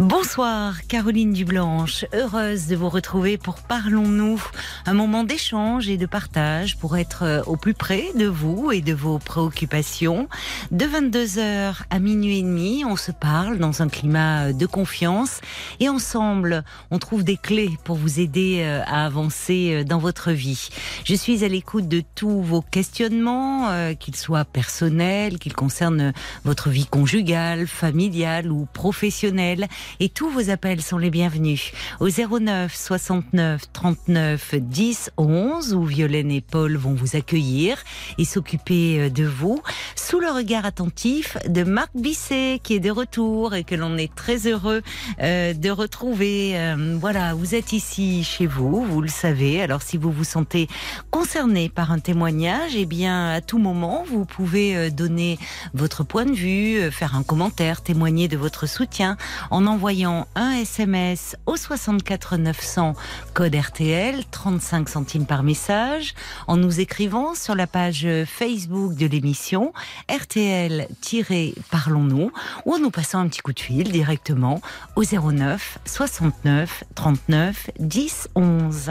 Bonsoir Caroline Dublanche, heureuse de vous retrouver pour Parlons-nous, un moment d'échange et de partage pour être euh, au plus près de vous et de vos préoccupations. De 22h à minuit et demi, on se parle dans un climat de confiance et ensemble, on trouve des clés pour vous aider euh, à avancer euh, dans votre vie. Je suis à l'écoute de tous vos questionnements, qu'ils soient personnels, qu'ils concernent votre vie conjugale, familiale ou professionnelle et tous vos appels sont les bienvenus au 09 69 39 10 11 où Violaine et Paul vont vous accueillir et s'occuper euh, de vous sous le regard attentif de Marc Bisset qui est de retour et que l'on est très heureux euh, de retrouver. Euh, voilà, vous êtes ici chez vous, vous le savez. Alors si vous vous sentez concerné par un témoignage, eh bien à tout moment vous pouvez donner votre point de vue, faire un commentaire, témoigner de votre soutien en envoyant un SMS au 64 900 code RTL, 35 centimes par message, en nous écrivant sur la page Facebook de l'émission RTL-Parlons-nous ou en nous passant un petit coup de fil directement au 09 69 39 10 11.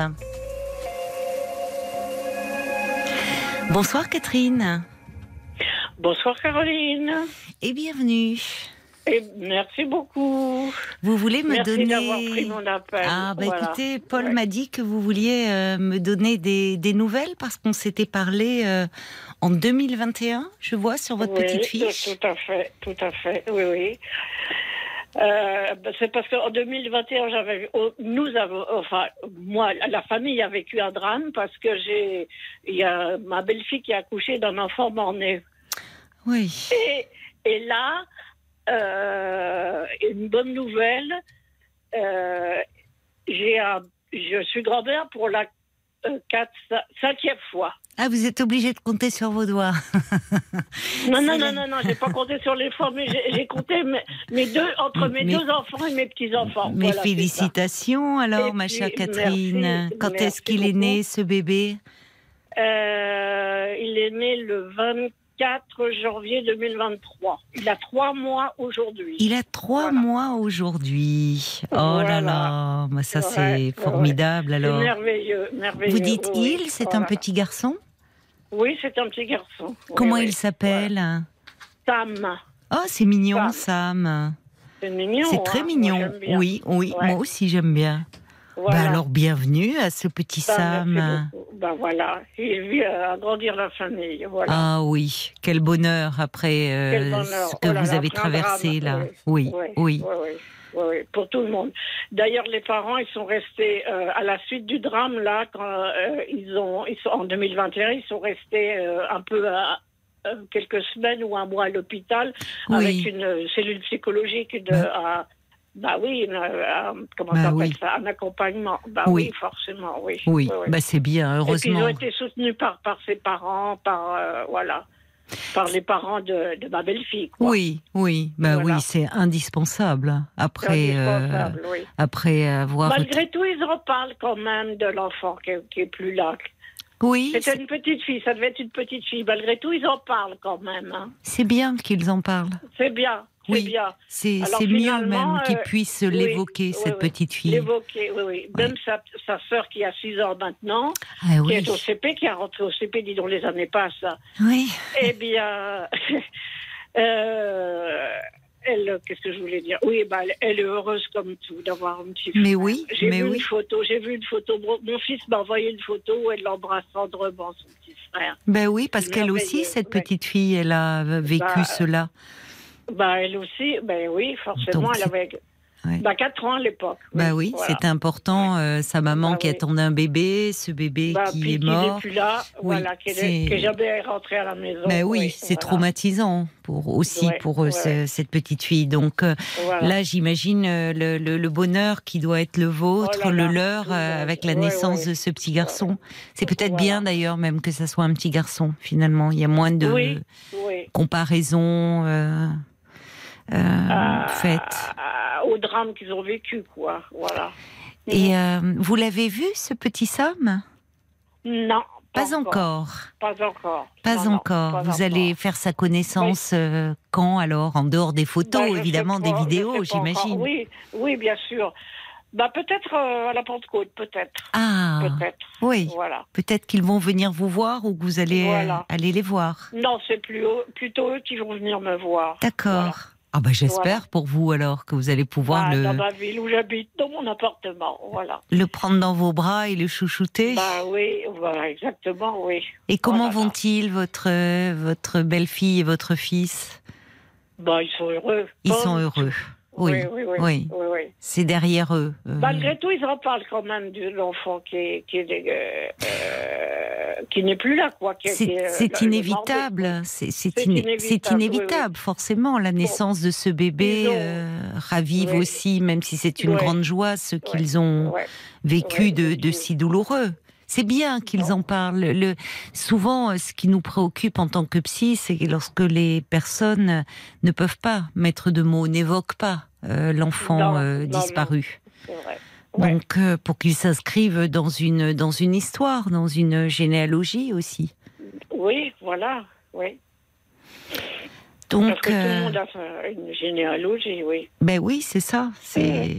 Bonsoir Catherine. Bonsoir Caroline. Et bienvenue. Et merci beaucoup. Vous voulez me merci donner. d'avoir pris mon appel. Ah, bah écoutez, Paul m'a dit que vous vouliez euh, me donner des, des nouvelles parce qu'on s'était parlé euh, en 2021, je vois, sur votre oui, petite fiche. Tout à fait, tout à fait, oui, oui. Euh, bah, c'est parce qu'en 2021, j'avais, oh, nous avons, enfin, moi, la famille a vécu un drame parce que j'ai, il y a ma belle-fille qui a accouché d'un enfant mort-né. Oui. Et, et là, euh, une bonne nouvelle. Euh, j'ai un, je suis grand-mère pour la euh, quatre, cinquième fois. Ah, vous êtes obligé de compter sur vos doigts. non, non, non, non, non, j'ai pas compté sur les fois, mais j'ai compté mes, mes, deux, entre mes Mais- deux enfants et mes petits-enfants. Mes Voilà, félicitations alors, Et ma puis, chère Catherine. merci, Quand est-ce qu'il est né, ce bébé? Euh, il est né le 24 janvier 2023. Il a trois mois aujourd'hui. Il a trois Voilà. mois aujourd'hui. Oh là Voilà. là, bah ça c'est formidable alors. merveilleux, merveilleux. Vous dites oui, il, c'est voilà. un petit garçon? Oui, c'est un petit garçon. Comment oui. il s'appelle? Sam. Oh, c'est mignon, Sam. Sam. C'est mignon. C'est très hein. mignon. Oui, oui, Ouais. moi aussi j'aime bien. Voilà. Bah alors bienvenue à ce petit Sam, merci Sam. Ben voilà, il vit à agrandir la famille. Voilà. Ah oui, quel bonheur après euh, Quel bonheur. ce que Oh là vous là, avez traversé drame. là. Oui, Oui, oui. pour tout le monde. D'ailleurs, les parents, ils sont restés euh, à la suite du drame là, quand euh, ils ont, ils sont en 2021, ils sont restés un peu à, quelques semaines ou un mois à l'hôpital Oui. avec une cellule psychologique de. Bah. à- bah oui, une, euh, comment Bah oui. ça Un accompagnement. Bah Oui. oui, forcément, oui. Oui, bah c'est bien, Et puis ils heureusement. ont été soutenus par, par ses parents, par euh, voilà, par les parents de, de ma belle-fille. Oui, oui, bah Voilà. oui, c'est indispensable. Après, euh, indispensable, oui. après avoir. Malgré tout, ils en parlent quand même de l'enfant qui, est- qui est plus là. Oui, C'était une petite fille, ça devait être une petite fille. Malgré tout, ils en parlent quand même. hein. c'est bien qu'ils en parlent. C'est bien, Oui. bien. C'est mieux même qu'ils euh, puissent oui, l'évoquer, oui, cette oui. petite fille. L'évoquer, oui, oui. Même sa, sa sœur qui a 6 ans maintenant, Ah qui est au CP, qui a rentré au CP, dis donc les années passent. hein. oui. Eh bien, euh, elle, qu'est-ce que je voulais dire? Oui, bah, elle, elle est heureuse comme tout d'avoir un petit frère. Mais oui, J'ai vu oui. une photo, j'ai vu une photo. Mon, fils m'a envoyé une photo où elle l'embrasse tendrement, son petit frère. Ben oui, parce qu'elle aussi, cette petite fille, elle a vécu Bah, cela. Bah, elle aussi, ben oui, forcément, Donc, elle avait Ouais. bah, 4 ans à l'époque. Oui, voilà. c'est important. euh, sa maman Bah qui oui. attendait un bébé, ce bébé Bah, qui est mort. plus là, Oui, voilà, qui c'est- est jamais rentré à la maison. Ben oui, c'est voilà. traumatisant pour aussi Ouais, pour euh, ouais, ce- ouais. cette petite fille. Donc euh, Voilà. là, j'imagine euh, le, le- le bonheur qui doit être le vôtre, Oh là là, le leur, avec la naissance de ce petit garçon. C'est peut-être bien d'ailleurs même que ça soit un petit garçon. Finalement, il y a moins de Oui, oui. comparaison. Euh, faites à- au drame qu'ils ont vécu, quoi. Voilà. Et euh, vous l'avez vu, ce petit Sam Non. Pas encore. Pas encore. Pas Non, non, encore. pas Vous encore. allez faire sa connaissance euh, quand alors? En dehors des photos, Bah, évidemment, des vidéos, j'imagine. Oui, oui, bien sûr. Bah peut-être euh, à la Pentecôte, peut-être, Ah, peut-être. oui. Voilà. Peut-être qu'ils vont venir vous voir ou que vous allez euh, aller les voir. Non, c'est plus plutôt eux qui vont venir me voir. D'accord. Voilà. Ah bah j'espère Voilà. pour vous alors que vous allez pouvoir Ah, le, Dans ma ville où j'habite, dans mon appartement, voilà. le prendre dans vos bras et le chouchouter. Bah oui, voilà, exactement, oui. et comment voilà. vont-ils, votre, votre belle-fille et votre fils? Bah ils sont heureux. Ils Comme- sont heureux. Oui, Oui, oui, oui. oui. c'est derrière eux. euh, Malgré tout, ils en parlent quand même de l'enfant qui est, qui euh, euh, n'est plus là, quoi. C'est est, c'est le- le inévitable, c'est c'est C'est iné- inévitable, inévitable, forcément. La naissance de ce bébé ont- euh, ravive aussi, même si c'est une grande joie, ce qu'ils ont vécu de, si douloureux. C'est bien qu'ils en parlent. Le, souvent, ce qui nous préoccupe en tant que psy, c'est que lorsque les personnes ne peuvent pas mettre de mots, n'évoquent pas l'enfant Non, euh, disparu. C'est vrai. Ouais. Donc, euh, pour qu'ils s'inscrivent dans une, dans une histoire, dans une généalogie aussi. Oui, voilà, oui. Donc, Parce que tout euh, le monde a une généalogie, oui. ben oui, c'est ça. C'est,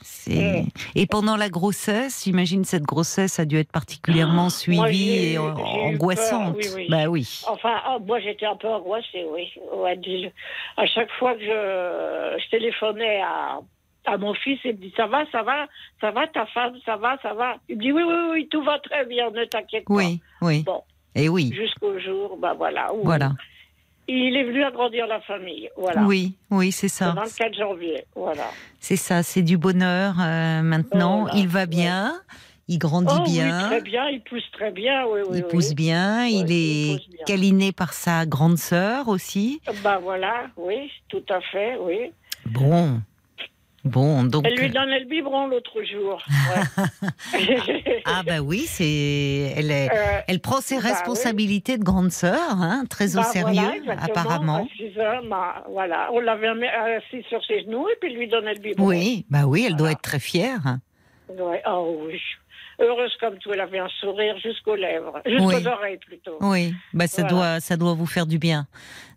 c'est. Mm. Et pendant la grossesse, j'imagine cette grossesse a dû être particulièrement suivie Moi, et peur, angoissante. oui, oui. Oui. Enfin, ah, moi j'étais un peu angoissée, oui. À chaque fois que je, je téléphonais à, à mon fils, il me dit Ça va, ça va, ça va, ta femme, ça va, ça va. Il me dit Oui, oui, oui, tout va très bien, ne t'inquiète Oui, oui. Bon. Et oui, pas. Jusqu'au jour, bah voilà. Où voilà. Il est venu agrandir la famille, voilà. Oui, oui, c'est ça. Le 4 janvier, voilà. C'est ça, c'est du bonheur euh, maintenant. Voilà, il va ouais. bien, il grandit oh bien, oui, très bien, il pousse très bien, oui, oui. il pousse bien, il est il pousse bien. câliné par sa grande sœur aussi. Bah voilà, oui, tout à fait, oui. Bon, bon, donc. Elle lui donnait le biberon l'autre jour. ouais. Ah bah oui, c'est elle est. Euh, Elle prend ses bah oui. responsabilités de grande sœur, hein, très au bah sérieux, voilà, apparemment. à heures, bah, voilà, on l'avait mis assis sur ses genoux et puis lui donnait le biberon. Oui, bah oui, elle doit Voilà. être très fière. Ouais, oh oui. Heureuse comme tout, elle avait un sourire jusqu'aux lèvres, jusqu'aux Oui. oreilles plutôt. Oui, bah ça Voilà. doit, ça doit vous faire du bien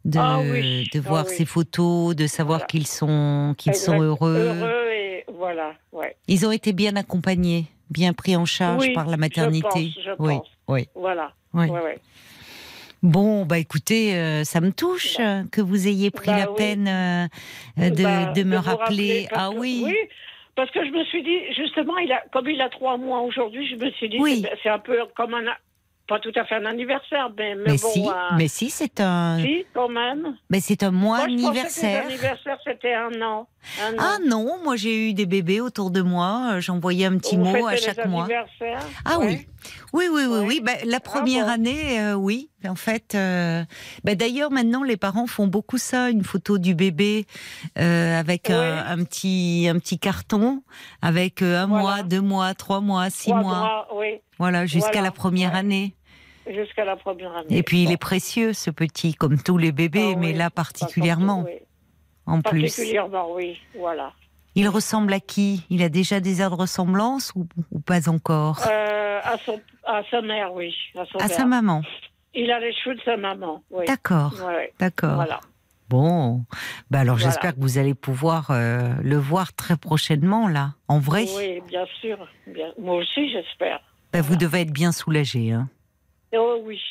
de, Ah oui, de ah voir oui. ces photos, de savoir Voilà. qu'ils sont, qu'ils sont heureux. Heureux et voilà, ouais. Ils ont été bien accompagnés, bien pris en charge par la je maternité. pense, je oui, pense. oui, Voilà. oui. Ouais, ouais. Bon, bah écoutez, euh, ça me touche euh, que vous ayez pris Bah la oui. peine euh, de, Bah, de me rappeler. Ah que- oui, Oui, parce que je me suis dit, justement, il a, comme il a trois mois aujourd'hui, je me suis dit, Oui. c'est- c'est un peu comme un, pas tout à fait un anniversaire, mais, mais, mais bon, si, un- mais si, c'est un, si, quand même. mais c'est un mois Moi, je pensais que anniversaire. c'était un an. Un an. Ah non, moi j'ai eu des bébés autour de moi. euh, J'envoyais un petit Vous mot à fêtez les chaque mois. Ah Ouais. oui. Oui, oui, oui, Ouais. oui. Bah, la première bon. année, euh, oui. En fait, euh, bah, d'ailleurs, maintenant, les parents font beaucoup ça. Une photo du bébé euh, avec un, Ouais. un petit, un petit carton, avec euh, un Voilà. mois, deux mois, trois mois, six Trois mois. mois, oui, Voilà, jusqu'à Voilà. la première Ouais. année. Jusqu'à la première année. Et puis, il est précieux, ce petit, comme tous les bébés, Ah mais oui, là particulièrement, Oui. en plus. Particulièrement, oui, voilà. Il ressemble à qui? Il a déjà des airs de ressemblance ou, ou pas encore? Euh, à, son, à sa mère, oui. À, son À père. sa maman. Il a les cheveux de sa maman, oui. D'accord, Ouais, d'accord. voilà. Bon, bah alors Voilà. j'espère que vous allez pouvoir euh, le voir très prochainement là, en vrai. Oui, bien sûr. Bien. Moi aussi, j'espère. Bah, vous devez être bien soulagé. Hein. Oh oui.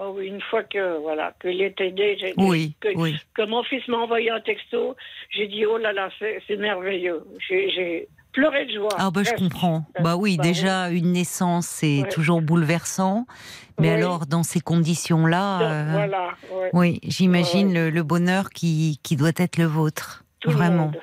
Oh oui, une fois que voilà que l'été Oui, que, oui. que mon fils m'a envoyé un texto, j'ai dit oh là là, c'est merveilleux. J'ai- pleuré de joie. Ah bah je comprends. Euh, Bah oui, bah déjà une naissance c'est Ouais. toujours bouleversant, mais alors dans ces conditions-là, Donc, euh, Voilà. ouais. oui, j'imagine Ouais. le, le bonheur qui, qui doit être le vôtre, Tout vraiment. le monde.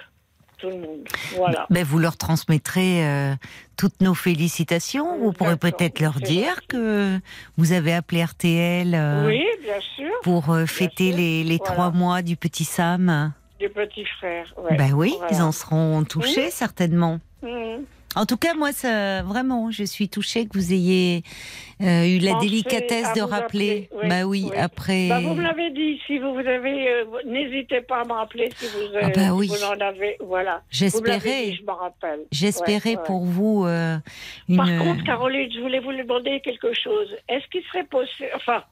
Tout le monde. Voilà. Ben, vous leur transmettrez euh, toutes nos félicitations. Vous pourrez peut-être leur dire que vous avez appelé RTL euh, Oui, bien sûr. pour euh, fêter sûr. les, les Voilà. trois mois du petit Sam. Du petit frère. Ouais. Ben oui, Voilà. ils en seront touchés certainement. Mhm. En tout cas, moi, ça, vraiment, je suis touchée que vous ayez euh, eu la Pensez délicatesse de rappeler. oui, bah oui, oui. après. Bah, vous me l'avez dit, si vous avez, euh, n'hésitez pas à me rappeler si vous, euh, Ah bah oui. vous en avez, voilà. J'espérais, je rappelle. j'espérais Ouais, ouais. pour vous une. Par contre, Caroline, je voulais vous demander quelque chose. Est-ce qu'il serait possible, enfin,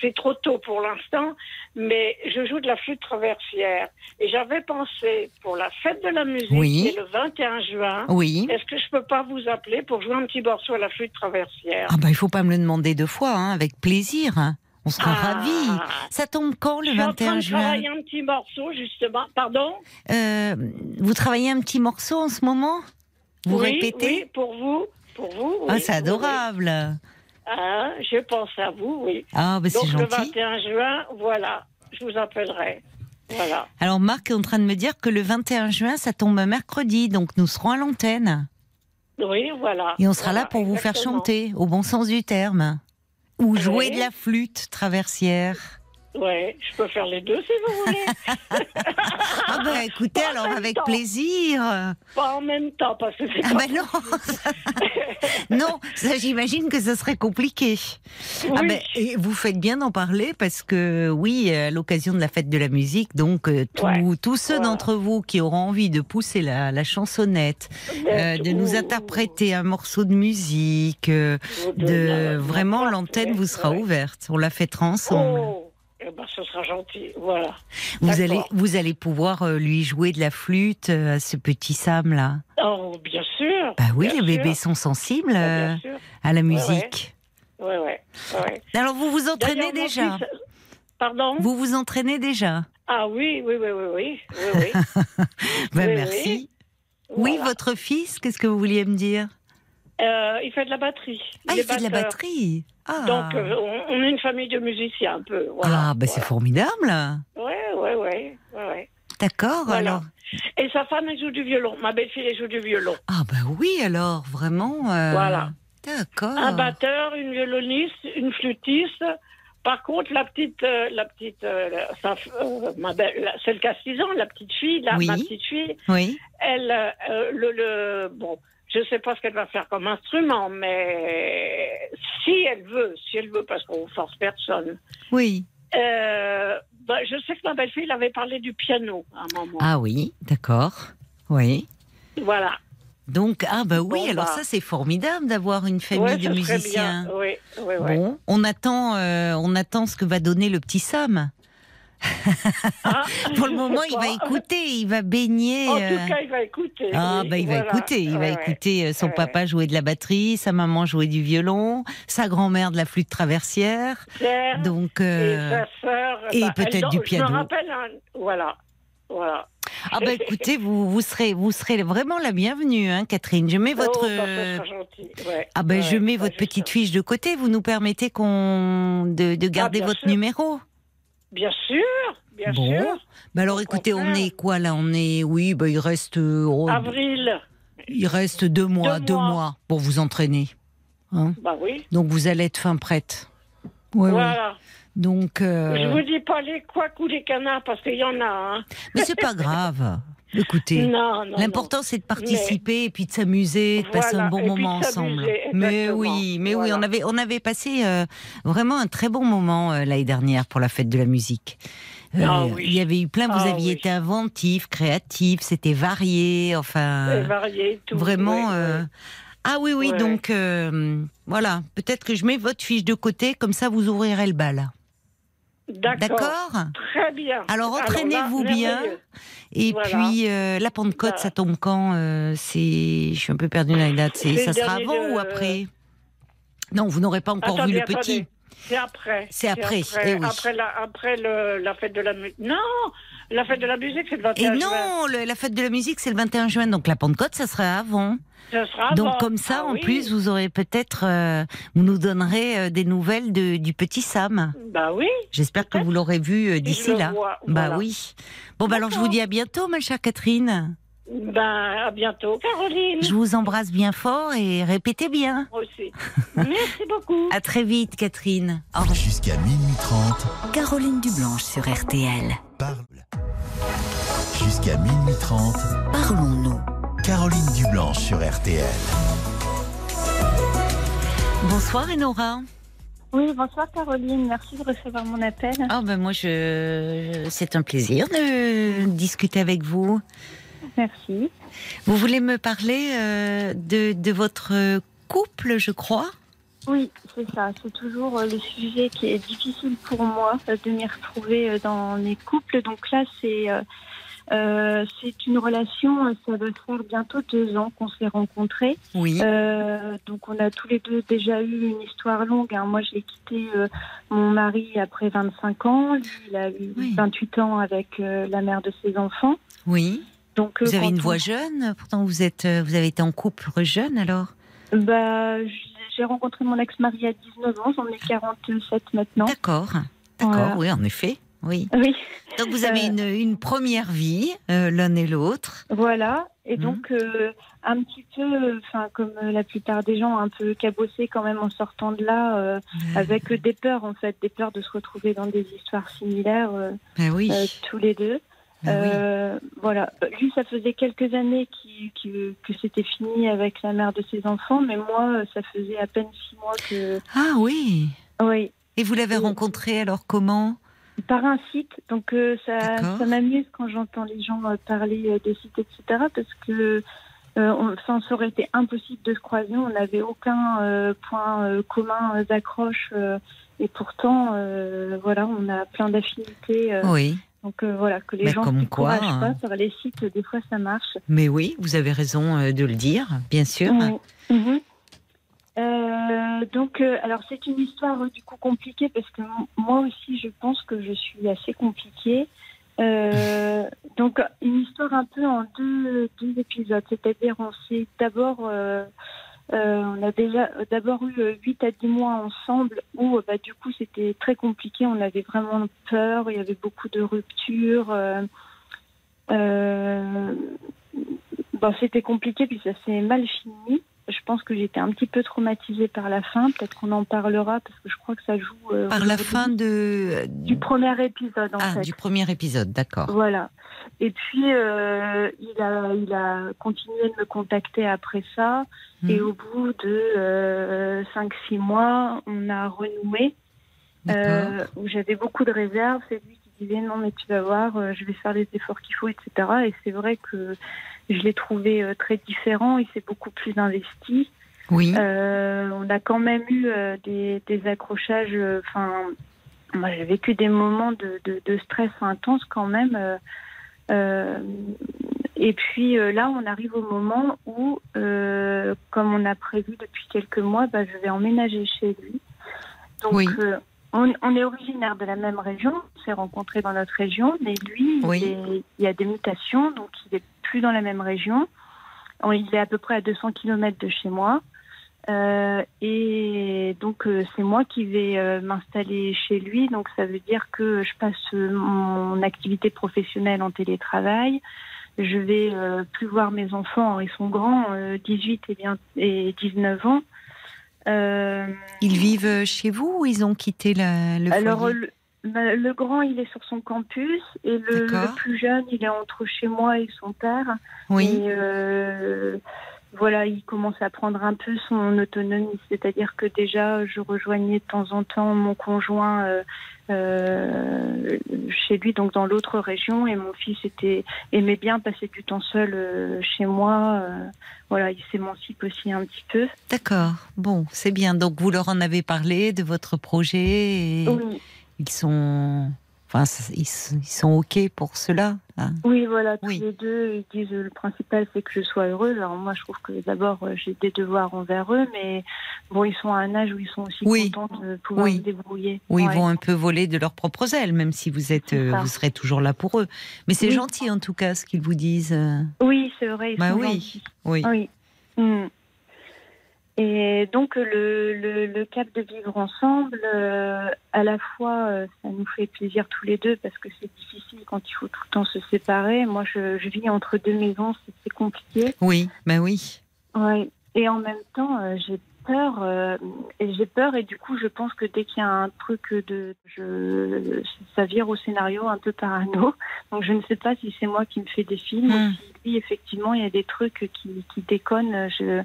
c'est trop tôt pour l'instant, mais je joue de la flûte traversière et j'avais pensé pour la fête de la musique, Oui. qui est le 21 juin. Oui. Est-ce que je peux pas vous appeler pour jouer un petit morceau à la flûte traversière? Ah bah il faut pas me le demander deux fois, hein, avec plaisir. hein. On sera Ah. ravis. Ça tombe quand le Je suis en train 21 de juin? travailler un petit morceau, justement. Pardon? Euh, Vous travaillez un petit morceau en ce moment? Vous oui, répétez? Oui, pour vous. Pour vous. Ah, c'est adorable. Ah, je pense à vous, oui. Ah, bah Donc le gentil. 21 juin, voilà, je vous appellerai. Voilà. Alors Marc est en train de me dire que le 21 juin, ça tombe un mercredi, donc nous serons à l'antenne. Oui, voilà. Et on sera là pour vous faire chanter, au bon sens du terme. Ou jouer Oui. de la flûte traversière. Oui, je peux faire les deux si vous voulez. Ah bah écoutez, Pas alors avec temps. plaisir. Pas en même temps, parce que c'est Ah pas bah non Non, ça j'imagine que ça serait compliqué. Ah ben, et vous faites bien d'en parler parce que oui, à l'occasion de la fête de la musique, donc euh, tous- Ouais. tous ceux Voilà. d'entre vous qui auront envie de pousser la, la chansonnette, euh, de nous Ou- interpréter un morceau de musique, euh, de la- vraiment l'antenne ouais, vous sera ouais. ouverte. On la fêtera ensemble. Oh, eh ben, ce sera gentil, voilà. vous allez vous allez pouvoir euh, lui jouer de la flûte euh, à ce petit Sam là. Oh, bien sûr. Bah oui, les sûr. bébés sont sensibles Ah, euh, bien sûr. à la ouais. musique. Oui, oui. Ouais. Alors vous vous entraînez déjà? fils- Pardon? Vous vous entraînez déjà? Ah oui, oui, oui, oui, oui. oui, oui. Ben, Oui, Merci. Oui, Voilà. votre fils, qu'est-ce que vous vouliez me dire? Euh, il fait de la batterie. Ah, Il fait de la batterie. Ah, Donc, euh, on, on est une famille de musiciens un peu. Voilà. ah ben c'est formidable. Ouais, ouais, ouais, ouais. D'accord, Voilà. alors. Et sa femme, elle joue du violon. Ma belle-fille, elle joue du violon. Ah ben oui, alors, vraiment. euh, Voilà. D'accord. Un batteur, une violoniste, une flûtiste. Par contre, la petite, euh, la petite, euh, sa- ma belle, celle qui a 6 ans, la petite fille, la, Oui. ma petite fille, Oui. elle, le, le, bon, je sais pas ce qu'elle va faire comme instrument, mais si elle veut, si elle veut, parce qu'on force personne. Oui. Euh, bah, je sais que ma belle-fille avait parlé du piano à un moment. Ah oui, d'accord. Oui. Voilà. Donc, ah bah oui, Bon, alors bah. ça c'est formidable d'avoir une famille Ouais, de musiciens. bien. Oui, oui, oui. Bon, on attend, euh, on attend ce que va donner le petit Sam. Ah, Pour le moment, il va écouter, il va baigner. En euh, tout cas, il va écouter. Ah oui, bah il va écouter, il va Ouais, écouter euh, son Ouais, papa jouer de la batterie, sa maman jouer du violon, sa grand-mère de la flûte traversière. Pierre Donc et euh, sa sœur. et bah, peut-être du Je piano. me rappelle, un- voilà, voilà. ah bah écoutez, vous vous serez vous serez vraiment la bienvenue hein, Catherine. Je mets votre Oh, bah, ouais. Ah ben je Ouais, mets bah, votre petite fiche de côté, vous nous permettez qu'on de, de garder votre sûr. numéro. Bien sûr, bien Bon. sûr. Bah alors écoutez, on est quoi là On est oui, bah il reste euh, oh, Avril, il reste deux mois, Deux deux mois. mois pour vous entraîner. Hein bah oui. Donc vous allez être fin prête. Ouais, voilà. Donc euh, Je vous dis pas les couacs ou les canards parce qu'il y en a. Hein. mais c'est pas grave. Écoutez. L'important, c'est de participer et puis de s'amuser, de passer un bon moment ensemble. Mais oui, mais oui, on avait, on avait passé euh, vraiment un très bon moment euh, l'année dernière pour la fête de la musique. Euh, Ah oui. Il y avait eu plein, vous Ah aviez oui. été inventif, créatif, c'était varié, enfin, varié, tout. vraiment. Ah oui, oui, Ouais. donc voilà, peut-être que je mets votre fiche de côté, comme ça vous ouvrirez le bal. D'accord. Très bien. Alors, entraînez-vous bien. Et Voilà. puis euh, la Pentecôte, ça tombe quand euh, C'est, je suis un peu perdue dans les dates. Ça sera avant de- ou après? Non, vous n'aurez pas encore Attendez, vu le petit. C'est après. C'est après, Après, eh oui. après la, après le, la fête de la musique. Non, la fête de la musique, c'est le Et 21 juin. non, le- la fête de la musique, c'est le 21 juin, donc la Pentecôte, ça sera avant. Sera donc avant. comme ça, Ah en oui. plus, vous aurez peut-être, euh, vous nous donnerez euh, des nouvelles de, du petit Sam. Bah oui. J'espère que vous l'aurez vu euh, d'ici là. vois, Bah oui. Bon, bah alors je vous dis à bientôt, ma chère Catherine. Ben, à bientôt, Caroline. Je vous embrasse bien fort et répétez bien. Moi aussi. Merci beaucoup. À très vite, Catherine. Jusqu'à minuit 30, Caroline Dublanche sur RTL. parle. Jusqu'à minuit 30, Parlons-nous. Caroline Dublanche sur RTL. Bonsoir Enora. Oui, bonsoir Caroline, merci de recevoir mon appel. Ah ben moi je c'est un plaisir de discuter avec vous. Merci. Vous voulez me parler euh, de, de votre couple, je crois? Oui, c'est ça. C'est toujours euh, le sujet qui est difficile pour moi euh, de m'y retrouver dans mes couples. Donc là, c'est euh, c'est une relation. Ça va faire bientôt deux ans qu'on s'est rencontrés. Oui. Euh, donc on a tous les deux déjà eu une histoire longue. hein. Moi, j'ai quitté euh, mon mari après 25 ans. Lui, il a eu Oui. 28 ans avec la mère de ses enfants. Oui. Donc euh, Vous avez une on- voix jeune, pourtant vous êtes euh, vous avez été en couple jeune alors? Bah, j'ai rencontré mon ex-mari à 19 ans, j'en ai 47 maintenant. D'accord. D'accord, Voilà. oui, en effet. Oui. Oui, Donc vous avez Euh, une, une première vie, euh, l'un et l'autre. voilà. Et Mhm. donc, euh, un petit peu, enfin, comme la plupart des gens, un peu cabossé quand même en sortant de là, avec des peurs, en fait, des peurs de se retrouver dans des histoires similaires, Ben oui. tous les deux. Oui. Euh, voilà. Lui, ça faisait quelques années qu'il- que c'était fini avec la mère de ses enfants, mais moi, ça faisait à peine six mois que. Ah oui. Oui. Et vous l'avez rencontré alors comment? Par un site, donc euh, ça, ça m'amuse quand j'entends les gens euh, parler euh, de sites, etc. Parce que euh, on, ça, ça aurait été impossible de se croiser, on n'avait aucun euh, point commun d'accroche, euh, et pourtant, euh, voilà, on a plein d'affinités. euh, Oui. Donc euh, voilà, que les Mais gens comme ne quoi, s'encouragent hein. pas sur les sites, des fois ça marche. Mais oui, vous avez raison euh, de le dire, bien sûr. Oui. Mhm. Euh, donc, euh, alors c'est une histoire euh, du coup compliquée parce que moi aussi je pense que je suis assez compliquée. Donc une histoire un peu en deux, deux épisodes, c'est-à-dire on s'est d'abord, on a déjà euh, d'abord eu euh, 8 à 10 mois ensemble où euh, bah, du coup c'était très compliqué, on avait vraiment peur, il y avait beaucoup de ruptures. euh, euh, bon, c'était compliqué puis ça s'est mal fini. Je pense que j'étais un petit peu traumatisée par la fin. Peut-être qu'on en parlera parce que je crois que ça joue. euh, Par la fin de du premier épisode en ah, fait. du premier épisode, d'accord. Voilà. Et puis euh, il a il a continué de me contacter après ça. Et Mhm. au bout de euh, 5-6 mois, on a renoué. Euh, où j'avais beaucoup de réserves. C'est lui qui disait non mais tu vas voir, euh, je vais faire les efforts qu'il faut, etc. Et c'est vrai que je l'ai trouvé euh, très différent. Il s'est beaucoup plus investi. oui. Euh, on a quand même eu euh, des, des accrochages. euh, Enfin, moi j'ai vécu des moments de, de- de stress intense quand même. et puis là, on arrive au moment où, comme on a prévu depuis quelques mois, bah, je vais emménager chez lui. Donc, Oui. On, on est originaire de la même région, on s'est rencontrés dans notre région, mais lui, il, Oui. est- il y a des mutations, donc il est plus dans la même région. On- Il est à peu près à 200 km de chez moi. Euh, et donc euh, c'est moi qui vais euh, m'installer chez lui. Donc ça veut dire que je passe mon activité professionnelle en télétravail. Je vais plus voir mes enfants, ils sont grands, euh, 18 et, bien, et 19 ans. Euh, Ils vivent chez vous ou ils ont quitté la, le alors foyer le, le grand il est sur son campus et le, plus jeune il est entre chez moi et son père. Oui. Et euh, voilà, il commence à prendre un peu son autonomie. C'est-à-dire que déjà, je rejoignais de temps en temps mon conjoint euh, euh, chez lui, donc dans l'autre région, et mon fils était aimait bien passer du temps seul euh, chez moi. voilà, il s'émancipe aussi un petit peu. D'accord. Bon, c'est bien. Donc vous leur en avez parlé de votre projet et Oui, ils sont, enfin, ils, sont ok pour cela. hein oui, voilà, tous Oui. les deux, ils disent le principal c'est que je sois heureuse. Alors moi, je trouve que d'abord euh, j'ai des devoirs envers eux, mais bon, ils sont à un âge où ils sont aussi Oui. contents de pouvoir Oui. se débrouiller. Où ils Ouais. vont un peu voler de leurs propres ailes, même si vous êtes, euh, vous serez toujours là pour eux. Mais c'est Oui. gentil en tout cas ce qu'ils vous disent. euh. Oui, c'est vrai. Ils Bah sont oui, gentils. oui. Oui. Et donc le, le, le cap de vivre ensemble, euh, à la fois, euh, ça nous fait plaisir tous les deux parce que c'est difficile quand il faut tout le temps se séparer. Moi, je, je vis entre deux maisons, c'est compliqué. Oui, bah oui. Ouais. Et en même temps, euh, j'ai peur euh, et j'ai peur et du coup je pense que dès qu'il y a un truc de je ça vire au scénario un peu parano donc je ne sais pas si c'est moi qui me fais des films Hmm. ou si lui, effectivement il y a des trucs qui, qui déconnent je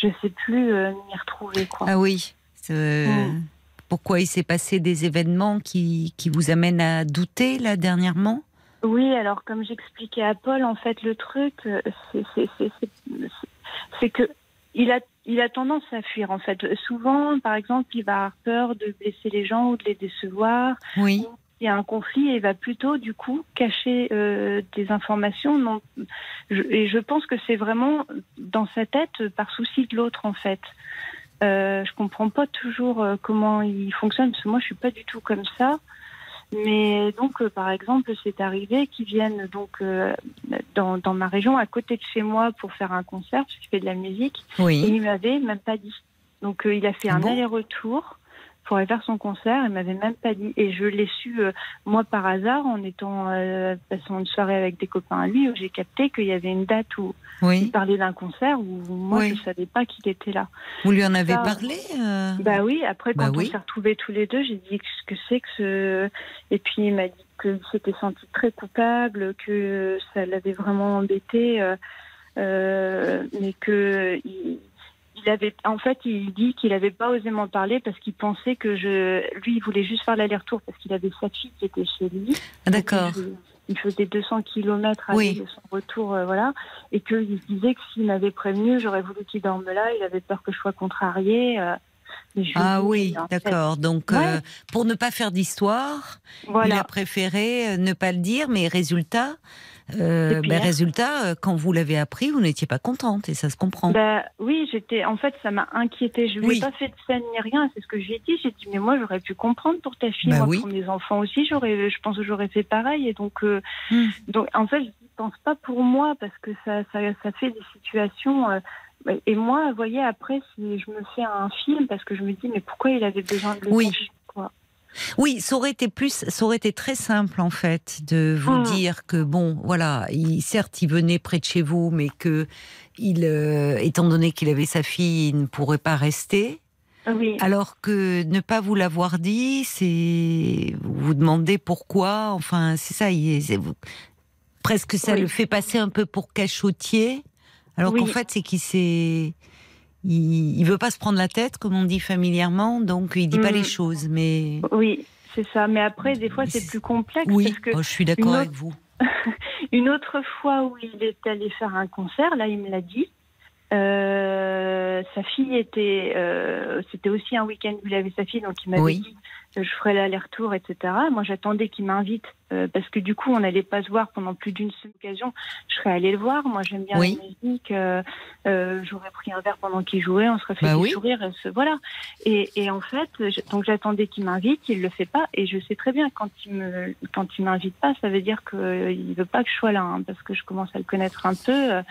je sais plus euh, m'y retrouver quoi Ah oui. Mm. Pourquoi il s'est passé des événements qui, qui vous amènent à douter là dernièrement? Oui, alors comme j'expliquais à Paul, en fait, le truc, euh, c'est que il a, il a tendance à fuir. En fait, souvent, par exemple, il va avoir peur de blesser les gens ou de les décevoir. Oui. Il y a un conflit et va plutôt, du coup, cacher euh, des informations. Non, je, et je pense que c'est vraiment dans sa tête euh, par souci de l'autre, en fait. Euh, je comprends pas toujours euh, comment il fonctionne parce que moi, je suis pas du tout comme ça. Mais donc, euh, par exemple, c'est arrivé qu'ils viennent donc euh, dans, dans ma région, à côté de chez moi, pour faire un concert, parce qu'il fait de la musique. Et Oui. il m'avait même pas dit. Donc, euh, il a fait Ah un bon? aller-retour pour aller faire son concert. Il m'avait même pas dit. Et je l'ai su, euh, moi, par hasard, en étant euh, passant une soirée avec des copains à lui, où j'ai capté qu'il y avait une date où il Oui. parlait d'un concert où moi, Oui. je savais pas qu'il était là. Vous lui en avez Ça, parlé euh Bah oui, après Bah quand oui. on s'est retrouvés tous les deux, j'ai dit ce que c'est que ce... Et puis il m'a dit qu'il s'était senti très coupable, que ça l'avait vraiment embêté, euh, mais que il, il avait, en fait, il dit qu'il n'avait pas osé m'en parler parce qu'il pensait que je, lui, il voulait juste faire l'aller-retour parce qu'il avait sa fille qui était chez lui. Ah, D'accord. Il, faisait 200 km à Oui. de son retour, euh, voilà, et qu'il se disait que s'il m'avait prévenu, j'aurais voulu qu'il dorme là. Il avait peur que je sois contrariée. euh, Ah oui, d'accord. Donc, Ouais. euh, pour ne pas faire d'histoire, il a préféré ne pas le dire, mais résultat, euh, ben, résultat, euh, quand vous l'avez appris, vous n'étiez pas contente, et ça se comprend. Bah, oui, j'étais. En fait, ça m'a inquiétée. Je lui Oui. ai pas fait de scène ni rien. C'est ce que je lui ai dit. J'ai dit, mais moi, j'aurais pu comprendre pour ta fille, Bah moi, oui. pour mes enfants aussi. J'aurais, je pense que j'aurais fait pareil. Et donc, euh, Hmm. donc, en fait, je pense pas pour moi parce que ça, ça, ça fait des situations. euh, et moi, vous voyez, après, si je me fais un film parce que je me dis, mais pourquoi il avait besoin de le Oui. Oui, ça aurait été plus, ça aurait été très simple en fait de vous Hmm. dire que bon, voilà, il, certes, il venait près de chez vous, mais que il, euh, étant donné qu'il avait sa fille, il ne pourrait pas rester. Oui. Alors que ne pas vous l'avoir dit, c'est vous vous demandez pourquoi. Enfin, c'est ça. il- vous- presque ça Oui. le fait passer un peu pour cachotier. Alors Oui. qu'en fait, c'est qu'il s'est, il, il veut pas se prendre la tête, comme on dit familièrement, donc il dit pas Mm. les choses. Mais Oui, c'est ça. Mais après, des fois, c'est plus complexe oui, parce que oh, je suis d'accord avec vous. Une autre fois où il est allé faire un concert, là il me l'a dit. euh, sa fille était, euh, c'était aussi un week-end où il avait sa fille, donc il m'avait Oui. dit je ferai l'aller-retour, etc. Moi j'attendais qu'il m'invite euh, parce que du coup on n'allait pas se voir pendant plus d'une seule occasion. Je serais allée le voir. Moi j'aime bien Oui. la musique. euh, euh, J'aurais pris un verre pendant qu'il jouait, on serait fait Bah des oui. sourires. Et ce- voilà. Et, et en fait, je- donc j'attendais qu'il m'invite, il le fait pas, et je sais très bien quand il me quand il m'invite pas, ça veut dire qu'il veut pas que je sois là, hein, parce que je commence à le connaître un peu. euh.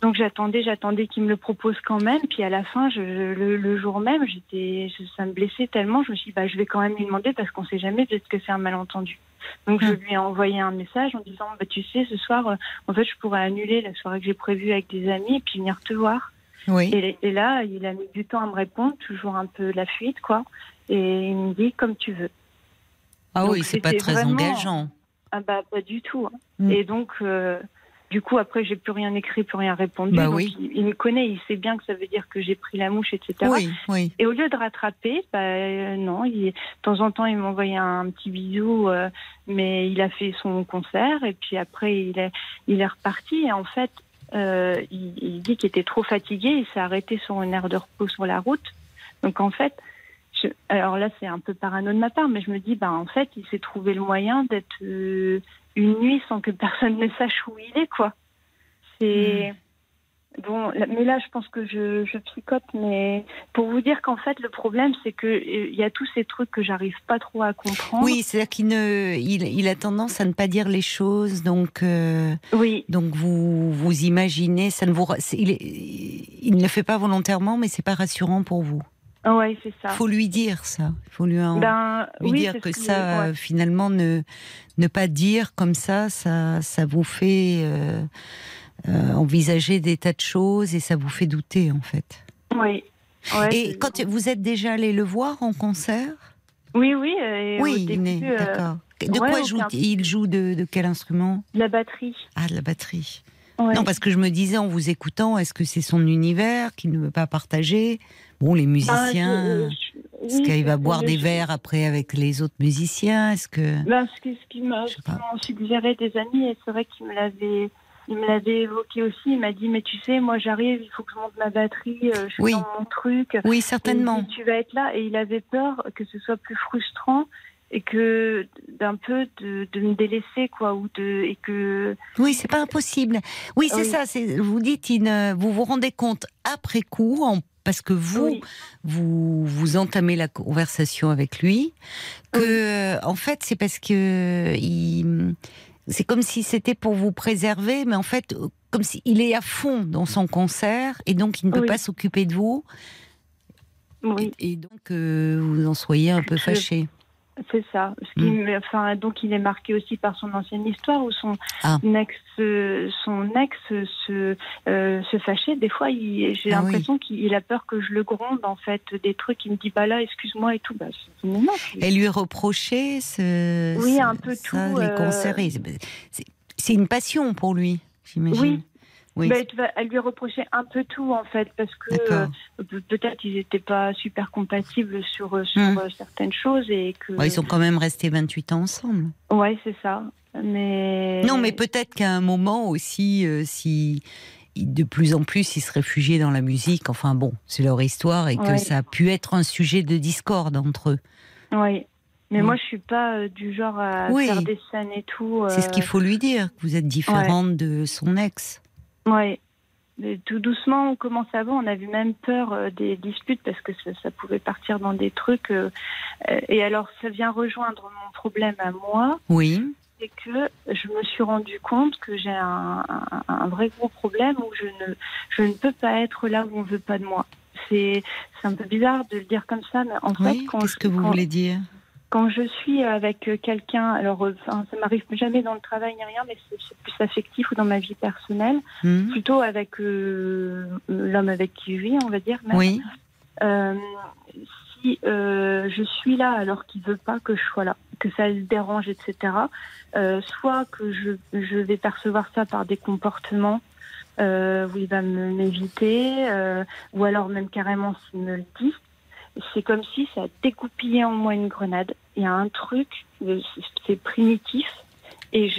Donc j'attendais, j'attendais qu'il me le propose quand même, puis à la fin, je, le, le jour même, j'étais, je- ça me blessait tellement, je me suis dit, bah je vais quand même lui demander parce qu'on sait jamais, peut-être que c'est un malentendu. Donc je Mm. lui ai envoyé un message en disant, bah tu sais, ce soir, euh, en fait, je pourrais annuler la soirée que j'ai prévue avec des amis et puis venir te voir. Oui. Et, et là, il a mis du temps à me répondre, toujours un peu la fuite, quoi. Et il me dit comme tu veux. ah donc oui, c'est pas très vraiment- engageant. Ah bah pas du tout. hein. Mm. Et donc, euh, du coup, après, j'ai plus rien écrit, plus rien répondu. Bah Donc, oui. il, il me connaît, il sait bien que ça veut dire que j'ai pris la mouche, etc. Oui, oui. Et au lieu de rattraper, bah, euh, non, il, de temps en temps, il m'envoyait un petit bisou, euh, mais il a fait son concert et puis après, il est, il est reparti. Et en fait, euh, il, il dit qu'il était trop fatigué, il s'est arrêté sur une aire de repos sur la route. Donc en fait, je- alors là, c'est un peu parano de ma part, mais je me dis, bah en fait, il s'est trouvé le moyen d'être euh, une nuit sans que personne ne sache où il est, quoi. C'est bon, là- mais là, je pense que je, je psychote, mais pour vous dire qu'en fait, le problème, c'est que euh, y a tous ces trucs que j'arrive pas trop à comprendre. Oui, c'est-à-dire qu'il ne, il, il a tendance à ne pas dire les choses, donc. euh, oui, Donc vous vous imaginez, ça ne vous, il, il ne le fait pas volontairement, mais c'est pas rassurant pour vous. Ouais, c'est ça. Il faut lui dire ça. Il faut lui, en- Ben, lui oui, dire que ça, ouais. euh, finalement, ne ne pas dire comme ça, ça, ça vous fait euh, euh, envisager des tas de choses et ça vous fait douter en fait. Oui. Ouais, Et quand vous êtes déjà allé le voir en concert? Oui, oui. et Oui, est euh, d'accord. De ouais, quoi joue-t-il Il joue de, de quel instrument? De la batterie. Ah, de la batterie. Non, parce que je me disais en vous écoutant, est-ce que c'est son univers qu'il ne veut pas partager? Bon, les Ben, musiciens, je- je- est-ce oui, qu'il va boire des verres après avec les autres musiciens? Est-ce que Ben, ce qui, m'a suggéré des amis, et c'est vrai qu'il me l'avait. Il me l'avait évoqué aussi. Il m'a dit Mais tu sais, moi j'arrive, il faut que je monte ma batterie, euh, je Oui. dans mon truc. Oui, certainement. dit, tu vas être là. Et il avait peur que ce soit plus frustrant et que d'un peu de, de me délaisser, quoi. Ou de, et que. Oui, c'est pas impossible. Oui, c'est Oui. ça. C'est vous dites, vous vous rendez compte après coup, en- parce que vous, Oui. vous vous entamez la conversation avec lui, que en fait c'est parce que il, c'est comme si c'était pour vous préserver, mais en fait comme s'il est à fond dans son concert et donc il ne peut Oui. pas s'occuper de vous Oui. et, et donc euh, vous en soyez un peu fâché. C'est ça. Ce qui Mm. me- enfin, donc il est marqué aussi par son ancienne histoire où son Ah. ex, euh, son ex se, euh, se fâchait. Des fois, j'ai Ah oui. l'impression qu'il il a peur que je le gronde en fait des trucs. Il me dit bah là, excuse-moi et tout. Bah, Et lui reprocher ce, Oui, ce- un peu ça, tout, les euh, concerts. c'est- C'est une passion pour lui, j'imagine. Oui. Oui. bah, à lui reprocher un peu tout en fait parce que euh, pe- peut-être ils n'étaient pas super compatibles sur, euh, sur Mm. euh, certaines choses et que. Ils sont quand même restés 28 ans ensemble. Ouais, c'est ça. Mais. Non, mais peut-être qu'à un moment aussi, euh, si de plus en plus ils se réfugiaient dans la musique, enfin bon, c'est leur histoire et que Ouais. ça a pu être un sujet de discorde entre eux. Oui. Mais Mm. moi, je suis pas euh, du genre à Oui. faire des scènes et tout. C'est ce qu'il faut lui dire, que vous êtes différente de son ex. Mais tout doucement, on commence à voir. On avait même peur euh, des disputes parce que ça, ça pouvait partir dans des trucs. euh, euh, et alors, ça vient rejoindre mon problème à moi, Oui, c'est que je me suis rendu compte que j'ai un, un- un vrai gros problème où je ne, je ne peux pas être là où on veut pas de moi. C'est un peu bizarre de le dire comme ça, mais en fait, oui. quand Qu'est-ce que vous quand- voulez dire? Quand je suis avec euh, quelqu'un, alors euh, enfin, ça m'arrive jamais dans le travail ni rien, mais c'est plus affectif ou dans ma vie personnelle, Hmm plutôt avec euh, l'homme avec qui je vis, on va dire. même. Oui, Euh, si euh, je suis là alors qu'il veut pas que je sois là, que ça le dérange, etc. soit que je, je vais percevoir ça par des comportements où il va me- m'éviter, ou alors même carrément s'il me le dit, c'est comme si ça découpillait en moi une grenade. Il y a un truc, euh, c'est- primitif. Et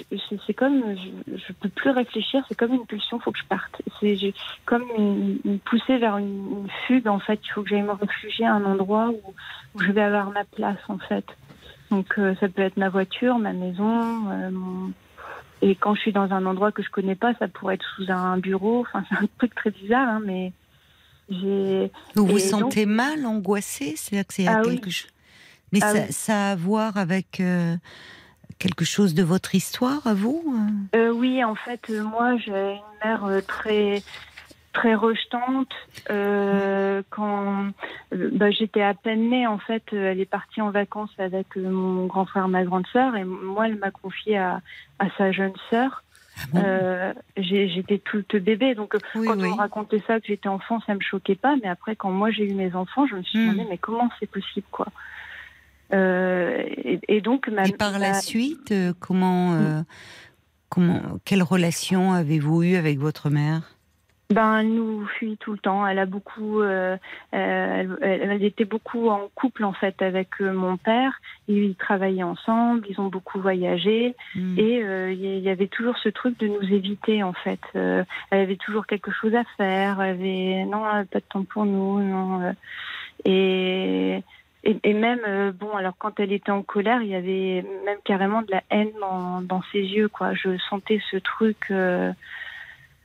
c'est comme, je, je peux plus réfléchir, c'est comme une pulsion, faut que je parte. C'est comme une, poussée vers une, fugue, en fait. Il faut que j'aille me réfugier à un endroit où, je vais avoir ma place, en fait. Donc euh, ça peut être ma voiture, ma maison. euh, mon- Et quand je suis dans un endroit que je connais pas, ça pourrait être sous un bureau. Enfin, c'est un truc très bizarre, hein, mais. Vous vous donc- sentez mal, angoissé C'est-à-dire que c'est Ah oui. quelque chose. Mais Ah ça, oui. ça a à voir avec euh, quelque chose de votre histoire à vous euh? Euh, oui, en fait, moi, j'ai une mère très très rejetante. Euh, quand bah, j'étais à peine née, en fait, elle est partie en vacances avec mon grand frère, ma grande sœur, et moi, elle m'a confiée à, à sa jeune sœur. Ah Euh, j'étais toute bébé, donc euh, Oui, quand oui. on me racontait ça, que j'étais enfant, ça me choquait pas. Mais après, quand moi j'ai eu mes enfants, je me suis Hmm. demandé, mais comment c'est possible, quoi? Euh, et, et donc, ma, Et par la ma- suite, comment, euh, comment, quelle relation avez-vous eu avec votre mère? Ben, elle nous fuit tout le temps. Elle a beaucoup, euh, euh, elle, elle était beaucoup en couple en fait avec euh, mon père. Ils travaillaient ensemble, ils ont beaucoup voyagé Hmm. et il y- avait toujours ce truc de nous éviter en fait. Euh, elle avait toujours quelque chose à faire. Elle avait non, pas de temps pour nous, non. et et, et même euh, bon, alors quand elle était en colère, il y avait même carrément de la haine dans, dans ses yeux quoi. Je sentais ce truc. euh,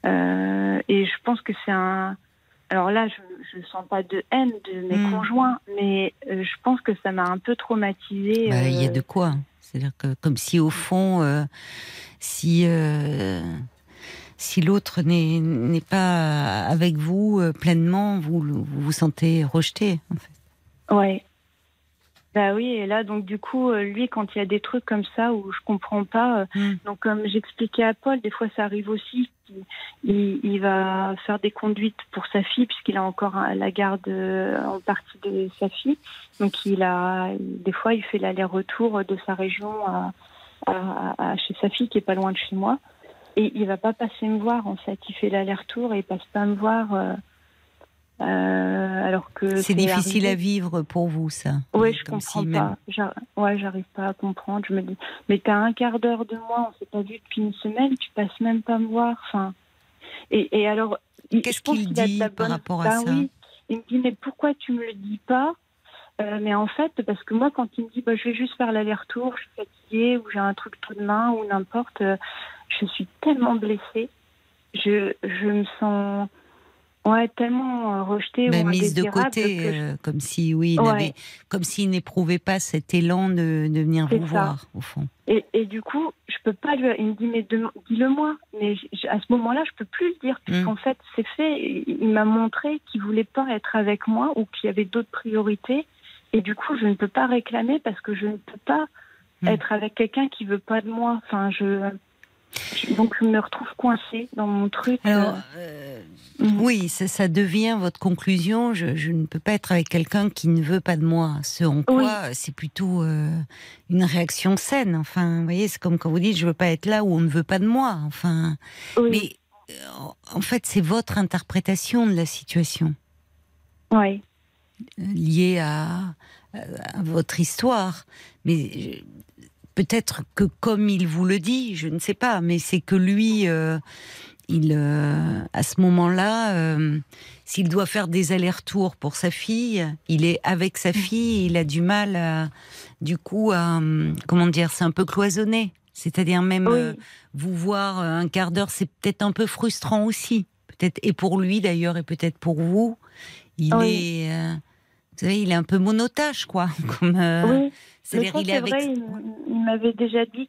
euh, et je pense que c'est un. Alors là, je ne sens pas de haine de mes Hmm. conjoints, mais euh, je pense que ça m'a un peu traumatisée. Bah, Il y a euh, de quoi. C'est-à-dire que comme si au fond, si si l'autre n'est n'est pas avec vous euh, pleinement, vous vous vous sentez rejeté. En fait. Ouais. Bah oui, et là, donc du coup, euh, lui, quand il y a des trucs comme ça où je comprends pas, euh, Mm. donc comme j'expliquais à Paul, des fois ça arrive aussi, il, va faire des conduites pour sa fille puisqu'il a encore la garde euh, en partie de sa fille. Donc il a, des fois, il fait l'aller-retour de sa région à, chez sa fille qui est pas loin de chez moi, et il va pas passer me voir en fait. Il fait l'aller-retour et il passe pas me voir. Euh, alors que C'est difficile arrivé. à vivre pour vous, ça. Oui, je Comme comprends si pas. même- Ouais, j'arrive pas à comprendre. Je me dis, mais t'as un quart d'heure de moi, on s'est pas vu depuis une semaine, tu passes même pas me voir. Enfin, et, et alors, Qu'est-ce qu'il de dit par bonne- rapport à Ben ça oui. Il me dit, mais pourquoi tu me le dis pas? Euh, Mais en fait, parce que moi, quand il me dit, bah, je vais juste faire l'aller-retour, je suis fatiguée, ou j'ai un truc tout de main, ou n'importe, euh, je suis tellement blessée. Je, je me sens, ouais, tellement euh, rejetée Ben, ou mise de côté, je- euh, comme si, oui, il Ouais. comme s'il n'éprouvait pas cet élan de, de venir vous ça. voir, au fond. Et, et du coup, je peux pas lui. Il me dit, mais dem- dis-le moi. Mais à ce moment-là, je peux plus le dire, puisqu'en fait, c'est fait. Il, il m'a montré qu'il voulait pas être avec moi ou qu'il y avait d'autres priorités. Et du coup, je ne peux pas réclamer parce que je ne peux pas Mm. être avec quelqu'un qui veut pas de moi. Enfin, je. Donc, je me retrouve coincée dans mon truc. Alors, euh, euh, mm. oui, ça, ça devient votre conclusion. Je, je ne peux pas être avec quelqu'un qui ne veut pas de moi. Ce en quoi Oui. c'est plutôt euh, une réaction saine. Enfin, vous voyez, c'est comme quand vous dites je veux pas être là où on ne veut pas de moi. Enfin, oui, mais euh, en fait, c'est votre interprétation de la situation euh, liée à, à votre histoire. Mais peut-être que comme il vous le dit, je ne sais pas, mais c'est que lui, euh, il, euh, à ce moment-là, euh, s'il doit faire des allers-retours pour sa fille, il est avec sa fille, il a du mal, à, du coup, à, hum, comment dire, c'est un peu cloisonné. C'est-à-dire même Oui. euh, vous voir euh, un quart d'heure, c'est peut-être un peu frustrant aussi. Peut-être et pour lui d'ailleurs et peut-être pour vous, il Oui. est, euh, vous savez, il est un peu monotage quoi. Comme, euh, oui. Mais c'est-à-dire ça, il est c'est avec. vrai, il, m'avait déjà dit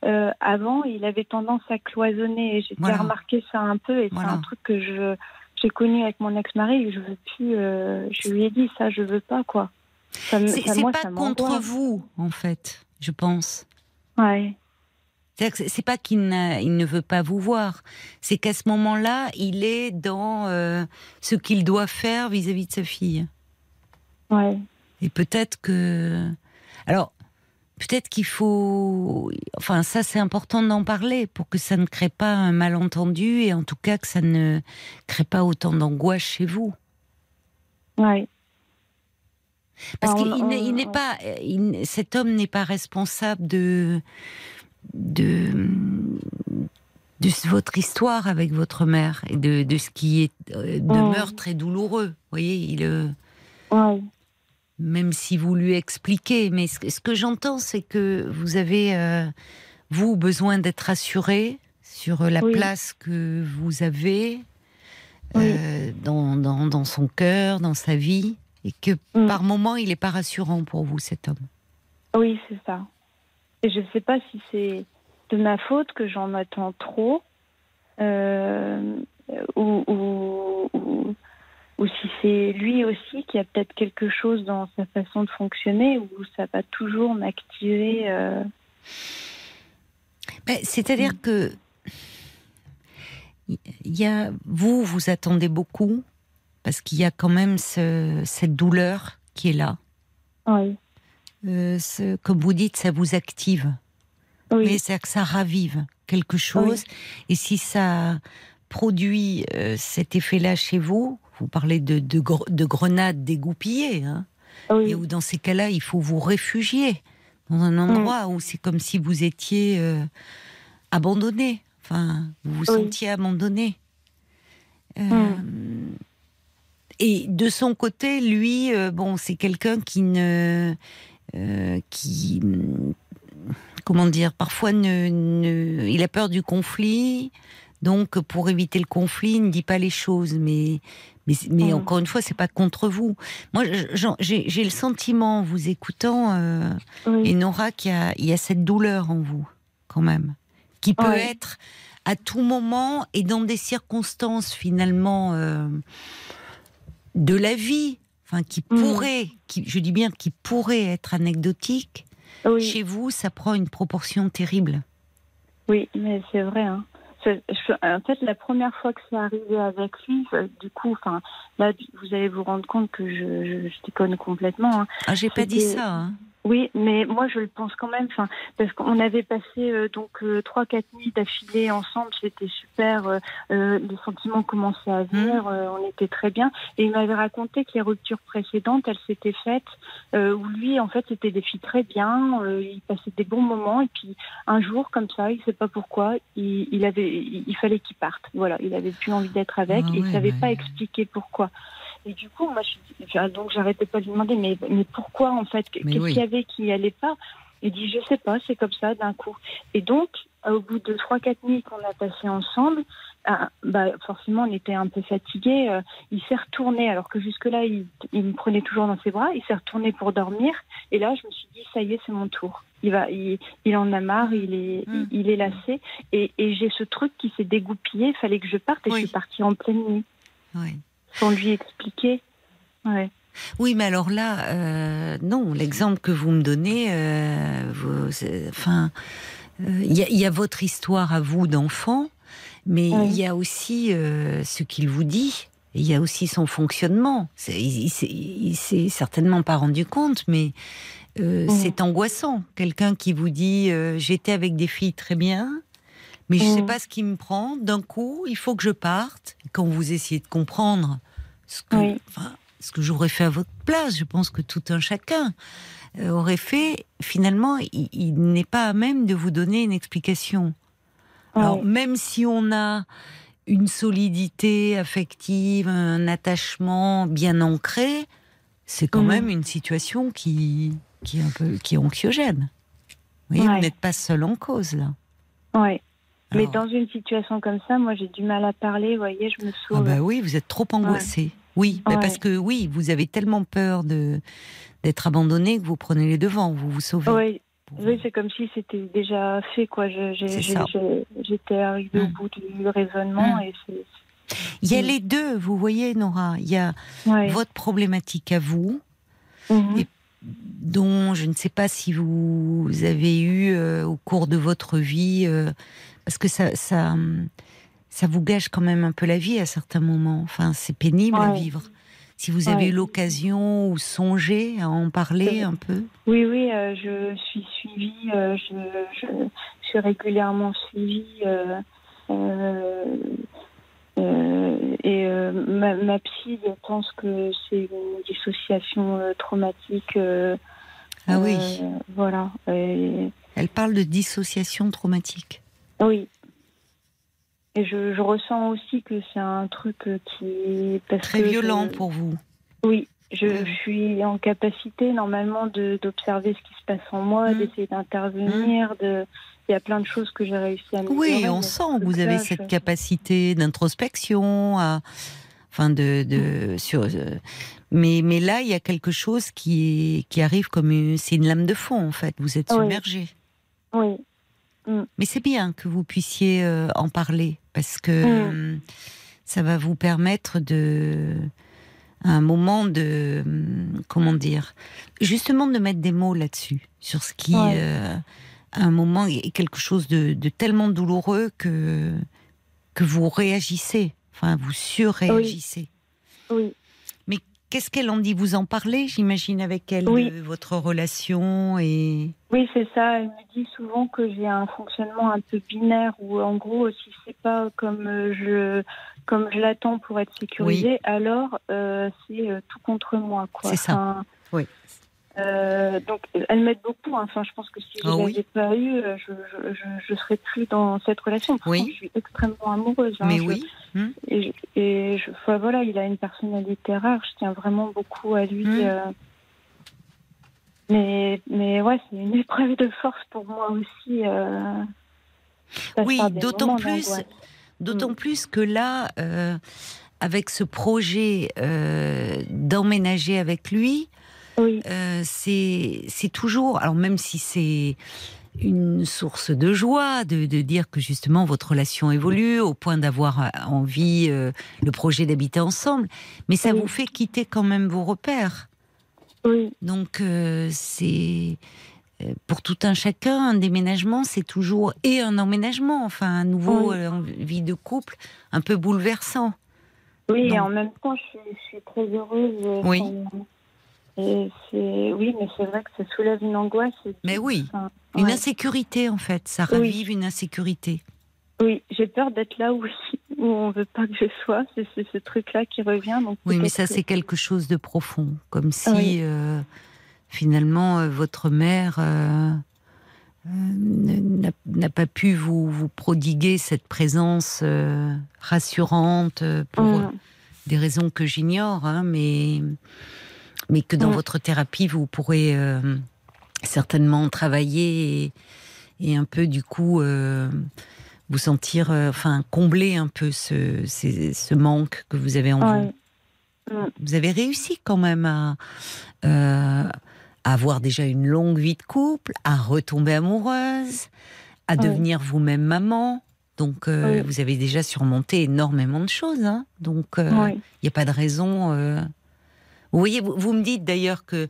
qu'avant, il avait tendance à cloisonner. J'ai Voilà. remarqué ça un peu. Et Voilà. c'est un truc que je j'ai connu avec mon ex-mari. Je veux plus. euh, je lui ai dit ça, je veux pas quoi. C'est c'est pas ça contre vous en fait, je pense. Ouais. C'est- c'est pas qu'il ne veut pas vous voir, c'est qu'à ce moment-là, il est dans euh, ce qu'il doit faire vis-à-vis de sa fille. Ouais. Et peut-être que. Alors, peut-être qu'il faut. Enfin, ça, c'est important d'en parler pour que ça ne crée pas un malentendu et en tout cas que ça ne crée pas autant d'angoisse chez vous. Ouais. Parce qu'il n'est pas. il- cet homme n'est pas responsable de. de de votre histoire avec votre mère et de, de ce qui est euh, demeure Mm. très douloureux. Vous voyez, il, euh, Ouais. Même si vous lui expliquez. Mais ce, ce que j'entends, c'est que vous avez, euh, vous, besoin d'être assuré sur la Oui. place que vous avez Oui. euh, dans, dans, dans son cœur, dans sa vie, et que Mm. par moment, il n'est pas rassurant pour vous, cet homme. Oui, c'est ça. Et je sais pas si c'est de ma faute que j'en attends trop, euh, ou, ou, ou, si c'est lui aussi qui a peut-être quelque chose dans sa façon de fonctionner, ou ça va toujours m'activer. euh, Ben, C'est-à-dire que il y a, vous, vous attendez beaucoup, parce qu'il y a quand même ce- cette douleur qui est là. Oui, Euh, ce- comme vous dites, ça vous active. oui, Mais c'est que ça ravive quelque chose. Et si ça produit euh, cet effet-là chez vous, vous parlez de, de, gre- de grenades dégoupillées, hein, oui, et où dans ces cas-là, il faut vous réfugier dans un endroit où c'est comme si vous étiez euh, abandonné. Enfin, vous vous Oui. sentiez abandonné. Euh, Et de son côté, lui, euh, bon, c'est quelqu'un qui ne, qui, comment dire, parfois ne, ne- il a peur du conflit, donc pour éviter le conflit, il ne dit pas les choses, mais, mais, mais Mm. encore une fois, c'est pas contre vous. Moi, j'ai le sentiment, en vous écoutant, euh, oui, et Nora, qu'il y a, il y a cette douleur en vous, quand même, qui peut être à tout moment et dans des circonstances finalement euh, de la vie. enfin qui Mm. pourrait, qui, je dis bien qui pourrait être anecdotique, Oui, chez vous, ça prend une proportion terrible. oui, mais c'est vrai. Hein. En fait, la première fois que c'est arrivé avec lui, euh, du coup, enfin, là, vous allez vous rendre compte que je, je, je déconne complètement. hein. Ah, j'ai pas dit ça. hein. Oui, mais moi je le pense quand même, enfin, parce qu'on avait passé euh, donc euh, trois quatre nuits d'affilée ensemble, c'était super, euh, euh, les sentiments commençaient à venir, euh, on était très bien, et il m'avait raconté que les ruptures précédentes, elles s'étaient faites euh, où lui en fait c'était des filles très bien, euh, il passait des bons moments, et puis un jour comme ça, il sait pas pourquoi, il, il avait, il, il fallait qu'il parte, voilà, il avait plus envie d'être avec, Ah et il ouais, savait pas expliquer pourquoi. Et du coup, moi, je, enfin, donc j'arrêtais pas de lui demander, mais, mais pourquoi en fait? Qu'est-ce oui. qu'il y avait qui allait pas? Il dit, je sais pas, c'est comme ça d'un coup. Et donc, au bout de trois quatre nuits qu'on a passées ensemble, ah, bah forcément, on était un peu fatigués. euh, il s'est retourné, alors que jusque-là, il, il me prenait toujours dans ses bras. Il s'est retourné pour dormir. Et là, je me suis dit, ça y est, c'est mon tour. Il va, il, il en a marre, il est, Mm. il, il est lassé. Et, et j'ai ce truc qui s'est dégoupillé. Il fallait que je parte, et Oui. je suis partie en pleine nuit Ouais. Sans lui expliquer. Ouais. Oui, mais alors là, euh, non, l'exemple que vous me donnez, euh, enfin, euh, il y, a- il y a votre histoire à vous d'enfant, mais il Oui. y a aussi euh, ce qu'il vous dit. Il y a aussi son fonctionnement. Il, il s'est- certainement pas rendu compte, mais c'est angoissant. Quelqu'un qui vous dit j'étais avec des filles très bien, mais je sais Mm. pas ce qui me prend. D'un coup, il faut que je parte. Quand vous essayez de comprendre ce que, Oui. enfin, ce que j'aurais fait à votre place, je pense que tout un chacun euh, aurait fait. Finalement, il, il n'est pas à même de vous donner une explication. Alors, même si on a une solidité affective, un attachement bien ancré, c'est quand Mhm. même une situation qui, qui est un peu qui est anxiogène. Ouais. vous n'êtes pas seul en cause là. Mais dans une situation comme ça, moi, j'ai du mal à parler. Vous voyez, je me Ah sauve. bah oui, vous êtes trop angoissé. Oui, bah Ouais. parce que oui, vous avez tellement peur de d'être abandonné que vous prenez les devants, vous vous sauvez. Oui, Pour- oui c'est comme si c'était déjà fait, quoi. J'étais arrivée au Mm. bout du raisonnement Mm. et c'est. Il y a les deux, vous voyez, Nora. Il y a Ouais. votre problématique à vous, Mhm. Et- dont je ne sais pas si vous avez eu euh, au cours de votre vie, euh, parce que ça, ça, ça vous gâche quand même un peu la vie à certains moments. Enfin, c'est pénible à vivre. Si vous avez Ouais. eu l'occasion ou songé à en parler un peu. Oui, oui, euh, je suis suivie, euh, je, je, je suis régulièrement suivie. euh, euh, euh, et euh, ma, ma psy pense que c'est une dissociation euh, traumatique. euh, Ah oui, euh, voilà. Et- elle parle de dissociation traumatique. Oui. Et je, je ressens aussi que c'est un truc euh, qui parce Très que violent je- pour vous. Oui, je, Oui, oui. je suis en capacité normalement d'observer ce qui se passe en moi, Mm. d'essayer d'intervenir. De, il y a plein de choses que j'ai réussi à améliorer. Oui, on sent que vous avez cette je- capacité d'introspection, à, enfin de, de sur. euh, mais mais là, il y a quelque chose qui est, qui arrive comme une, c'est une lame de fond en fait. Vous êtes Oui. submergé. Oui, Mais c'est bien que vous puissiez euh, en parler parce que Mm. euh, ça va vous permettre de un moment de euh, comment dire justement de mettre des mots là-dessus sur ce qui Ouais. euh, à un moment est quelque chose de, de tellement douloureux que que vous réagissez enfin vous surréagissez oui, qu'est-ce qu'elle en dit vous en parlez j'imagine avec elle Oui. de votre relation et oui, c'est ça. Elle me dit souvent que j'ai un fonctionnement un peu binaire où en gros, si c'est pas comme euh, je comme je l'attends pour être sécurisée, alors euh, c'est euh, tout contre moi. C'est ça. Enfin, Oui. Euh, donc, elle m'aide beaucoup. hein. Enfin, je pense que si je Ah ne oui. l'avais pas eu, euh, je, je, je, je serais plus dans cette relation. Oui. je suis extrêmement amoureuse. hein. mais Je- oui Hmm. Et, je- et je, enfin, voilà, il a une personnalité rare. Je tiens vraiment beaucoup à lui. Mm. euh. Mais, mais ouais, c'est une épreuve de force pour moi aussi. euh. Je Oui, d'autant plus-. D'autant Mm. plus que là, avec ce projet d'emménager avec lui, Oui, euh, c'est toujours, alors même si c'est une source de joie de, de, dire que justement votre relation évolue au point d'avoir envie le projet d'habiter ensemble, mais ça vous fait quitter quand même vos repères. Oui. Donc c'est pour tout un chacun, un déménagement, c'est toujours et un emménagement, enfin un nouveau vie de couple, un peu bouleversant. Oui, et en même temps, je suis, très heureuse. Oui. Oui, mais c'est vrai que ça soulève une angoisse. Mais oui, une insécurité en fait, ça ravive une insécurité. Oui, j'ai peur d'être là où, où on veut pas que je sois. C'est ce truc-là qui revient. Donc oui, mais ça c'est quelque chose de profond, comme si euh, finalement euh, votre mère euh, n'a pas pu vous, vous, prodiguer cette présence rassurante pour mm. des raisons que j'ignore, hein, mais, mais que dans votre thérapie, vous pourrez certainement travailler et, un peu du coup euh, vous sentir, euh, enfin combler un peu ce, ce, manque que vous avez en vous. Mm. Vous avez réussi quand même à, euh, à, avoir déjà une longue vie de couple, à retomber amoureuse, à devenir vous-même maman. Donc, vous avez déjà surmonté énormément de choses. Hein. Donc, il n'y a pas de raison vous voyez, vous, me dites d'ailleurs que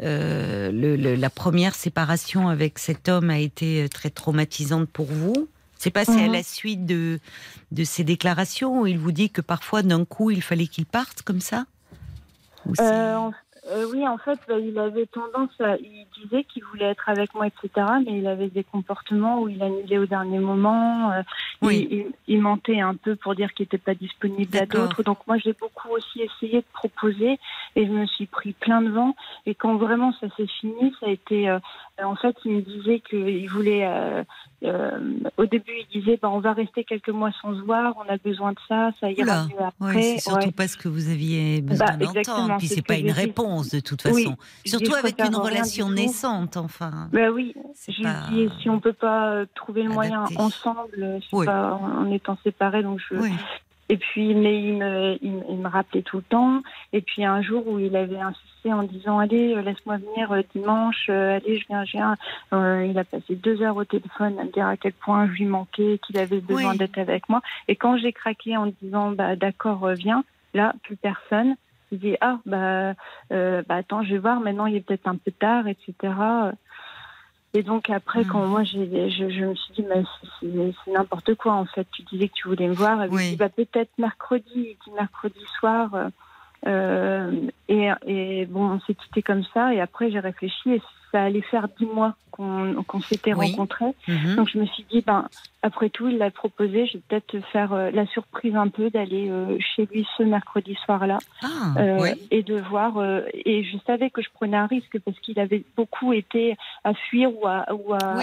euh, le, la première séparation avec cet homme a été euh, très traumatisante pour vous. C'est passé à mhm. la suite de, de ces déclarations où il vous dit que parfois d'un coup il fallait qu'il parte comme ça? Euh, euh, oui, en fait, bah, il avait tendance à. Il disait qu'il voulait être avec moi, etc. Mais il avait des comportements où il annulait au dernier moment. Euh, oui. il, mentait un peu pour dire qu'il n'était pas disponible à d'autres. Donc, moi, j'ai beaucoup aussi essayé de proposer et je me suis pris plein de vent. Et quand vraiment ça s'est fini, ça a été. Euh, en fait, il me disait qu'il voulait euh, au début, il disait bah, on va rester quelques mois sans se voir, on a besoin de ça, ça ira mieux après. c'est surtout pas ce que vous aviez besoin bah, d'entendre, puis c'est pas une réponse de toute façon. surtout avec une relation naissante, enfin. Bah oui, je pas... dis si on peut pas euh, trouver le moyen ensemble, pas en étant séparés, donc je, et puis, mais il me, il, me rappelait tout le temps. Et puis un jour où il avait insisté en disant allez, euh, laisse-moi venir euh, dimanche, euh, allez, je viens, je viens. il a passé deux heures au téléphone à me dire à quel point je lui manquais, qu'il avait besoin d'être avec moi. Et quand j'ai craqué en disant bah d'accord, viens, là plus personne. Il dit ah bah, bah attends, je vais voir. Maintenant, il est peut-être un peu tard, etc. Et donc après, quand hmm. moi je, je, me suis dit, c'est, n'importe quoi en fait. Tu disais que tu voulais me voir. Et oui. dit, bah, peut-être mercredi. Il dit mercredi soir. Euh, et, et, bon, on s'est quitté comme ça. Et après, j'ai réfléchi et ça allait faire dix mois qu'on s'était rencontrés. Mhm. Donc je me suis dit, ben, après tout, il l'a proposé, je vais peut-être faire euh, la surprise un peu d'aller euh, chez lui ce mercredi soir-là ah, euh, et de voir. et je savais que je prenais un risque parce qu'il avait beaucoup été à fuir ou à, ou à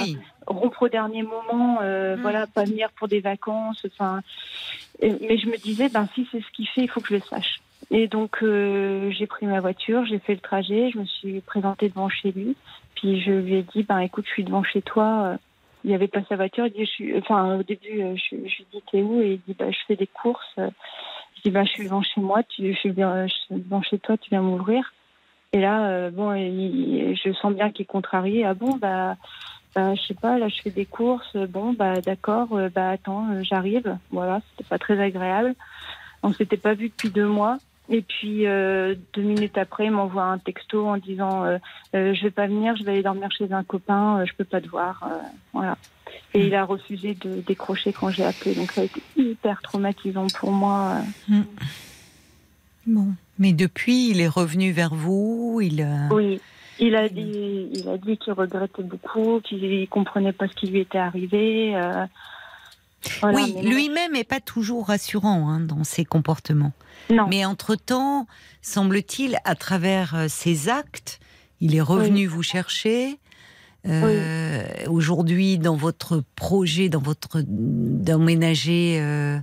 rompre au dernier moment, mhm. voilà, pas venir pour des vacances. Enfin, mais je me disais, ben, si c'est ce qu'il fait, il faut que je le sache. Et donc, euh, j'ai pris ma voiture, j'ai fait le trajet, je me suis présentée devant chez lui. Puis je lui ai dit, ben écoute, je suis devant chez toi. Euh, il avait pas sa voiture. Il dit, je suis, enfin, au début, euh, je, je lui dit, t'es où? Et il dit, bah, je fais des courses. Je dis, bah, je suis devant chez moi, tu, je, suis devant chez toi, tu viens m'ouvrir. Et là, bon, je sens bien qu'il est contrarié. Ah bon, bah, bah, je sais pas, là, je fais des courses. Bon, bah, d'accord, bah, attends, j'arrive. Voilà, c'était pas très agréable. On s'était pas vu depuis deux mois. Et puis euh, deux minutes après, il m'envoie un texto en disant euh, euh, je vais pas venir, je vais aller dormir chez un copain, je peux pas te voir, voilà. Et il a refusé de décrocher quand j'ai appelé, donc ça a été hyper traumatisant pour moi. Mm. Bon, mais depuis, il est revenu vers vous, il. Oui. Il a dit, il a dit qu'il regrettait beaucoup, qu'il comprenait pas ce qui lui était arrivé. Oui, lui-même n'est pas toujours rassurant hein, dans ses comportements. Mais entre-temps, semble-t-il, à travers euh, ses actes, il est revenu vous chercher. Euh, aujourd'hui, dans votre projet, dans votre d'emménager euh,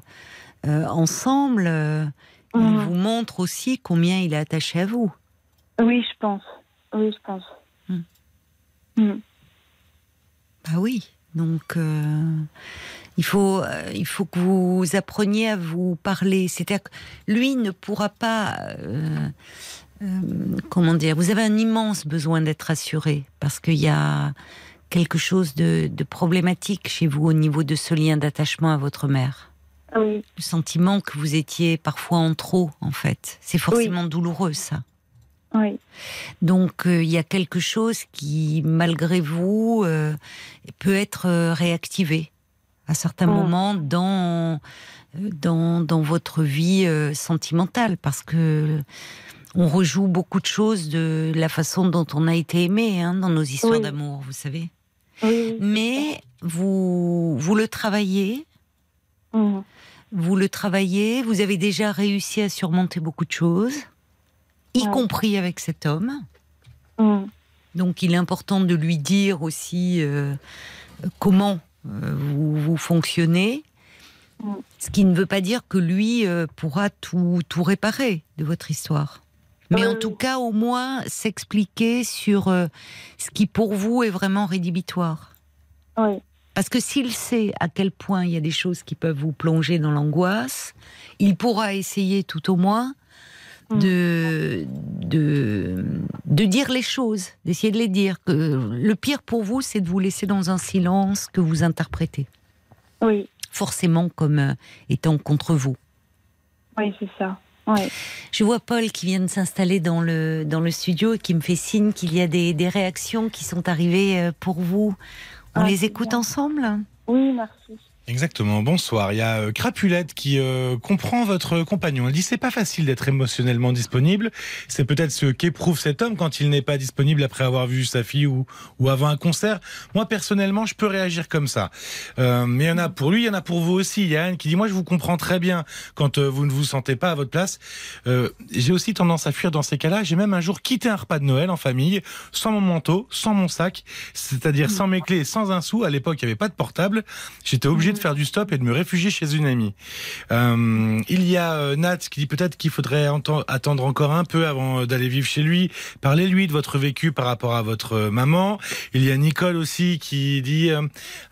ensemble, il mhm. vous montre aussi combien il est attaché à vous. Oui, je pense. Oui, je pense. Hmm. Hmm. Bah oui. Donc, il faut, euh, il faut que vous appreniez à vous parler. C'est-à-dire que lui ne pourra pas. Euh, euh, comment dire Vous avez un immense besoin d'être assuré parce qu'il y a quelque chose de, de problématique chez vous au niveau de ce lien d'attachement à votre mère. Oui, Le sentiment que vous étiez parfois en trop, en fait. C'est forcément douloureux, ça. oui, Donc euh, il y a quelque chose qui, malgré vous, euh, peut être euh, réactivé à certains Mm. moments dans, dans, dans votre vie euh, sentimentale, parce que on rejoue beaucoup de choses de la façon dont on a été aimé hein, dans nos histoires Oui. d'amour, vous savez. oui. Mais vous, vous le travaillez, Mhm. vous le travaillez, vous avez déjà réussi à surmonter beaucoup de choses, y Ouais. compris avec cet homme. Mhm. Donc il est important de lui dire aussi euh, comment vous, vous fonctionnez. Ce qui ne veut pas dire que lui euh, pourra tout, tout réparer de votre histoire. Mais en oui. tout cas, au moins s'expliquer sur euh, ce qui pour vous est vraiment rédhibitoire. Oui, Parce que s'il sait à quel point il y a des choses qui peuvent vous plonger dans l'angoisse, il pourra essayer tout au moins. De, de, de dire les choses, d'essayer de les dire. Que le pire pour vous, c'est de vous laisser dans un silence que vous interprétez, oui, forcément comme euh, étant contre vous. oui, c'est ça. Je vois Paul qui vient de s'installer dans le, dans le studio et qui me fait signe qu'il y a des, des réactions qui sont arrivées euh, pour vous. On Ah, les écoute bien. ensemble? Oui, merci. Exactement, bonsoir. Il y a euh, Crapulette qui euh, comprend votre compagnon. Elle dit c'est pas facile d'être émotionnellement disponible. C'est peut-être ce qu'éprouve cet homme quand il n'est pas disponible après avoir vu sa fille ou, ou avant un concert. Moi personnellement, je peux réagir comme ça. Euh, mais il y en a pour lui, il y en a pour vous aussi. Il y a Anne qui dit moi je vous comprends très bien quand euh, vous ne vous sentez pas à votre place. Euh, J'ai aussi tendance à fuir dans ces cas-là. J'ai même un jour quitté un repas de Noël en famille sans mon manteau, sans mon sac, c'est-à-dire sans mes clés, sans un sou. À l'époque, il n'y avait pas de portable. J'étais obligé de faire du stop et de me réfugier chez une amie. Euh, il y a euh, Nat qui dit peut-être qu'il faudrait attendre encore un peu avant euh, d'aller vivre chez lui. Parlez-lui de votre vécu par rapport à votre maman. Il y a Nicole aussi qui dit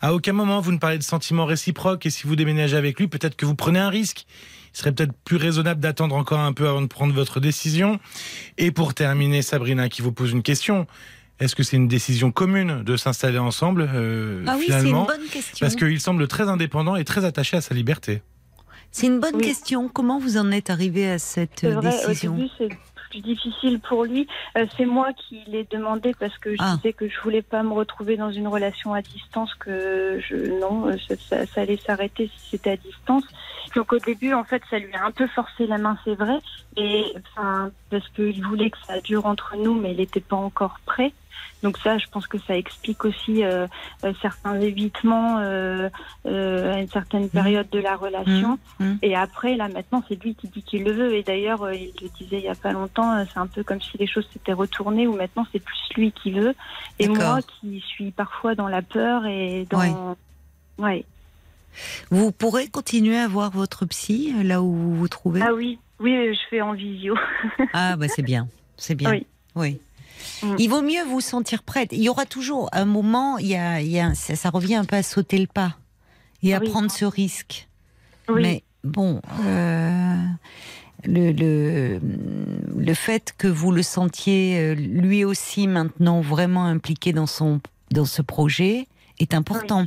à aucun moment vous ne parlez de sentiments réciproques et si vous déménagez avec lui, peut-être que vous prenez un risque. Il serait peut-être plus raisonnable d'attendre encore un peu avant de prendre votre décision. Et pour terminer, Sabrina qui vous pose une question. Est-ce que c'est une décision commune de s'installer ensemble euh, Ah oui, c'est une finalement bonne question. Parce qu'il semble très indépendant et très attaché à sa liberté. C'est une bonne Oui. question. Comment vous en êtes arrivé à cette vrai, au décision début, c'est plus difficile pour lui. Euh, c'est moi qui l'ai demandé parce que je Ah. disais que je voulais pas me retrouver dans une relation à distance, que je non, euh, ça, ça- ça allait s'arrêter si c'était à distance. Donc au début, en fait, ça lui a un peu forcé la main, c'est vrai, et enfin parce qu'il voulait que ça dure entre nous, mais il n'était pas encore prêt. Donc ça, je pense que ça explique aussi euh, euh, certains évitements euh, à une certaine période de la relation. Mmh, mmh. Et après, là, maintenant, c'est lui qui dit qu'il le veut. Et d'ailleurs, il le disait il y a pas longtemps, c'est un peu comme si les choses s'étaient retournées, où maintenant, c'est plus lui qui veut. Et moi qui suis parfois dans la peur et dans... Ouais. Ouais. Vous pourrez continuer à voir votre psy là où vous vous trouvez? Ah oui, oui, je fais en visio. Ah, bah c'est bien, c'est bien. Oui. Oui. Mm. Il vaut mieux vous sentir prête. Il y aura toujours un moment, il y a, il y a un- ça, ça revient un peu à sauter le pas et à Oui. prendre ce risque. Oui. Mais bon, euh, le, le, le fait que vous le sentiez euh, lui aussi maintenant vraiment impliqué dans, son, dans ce projet est important.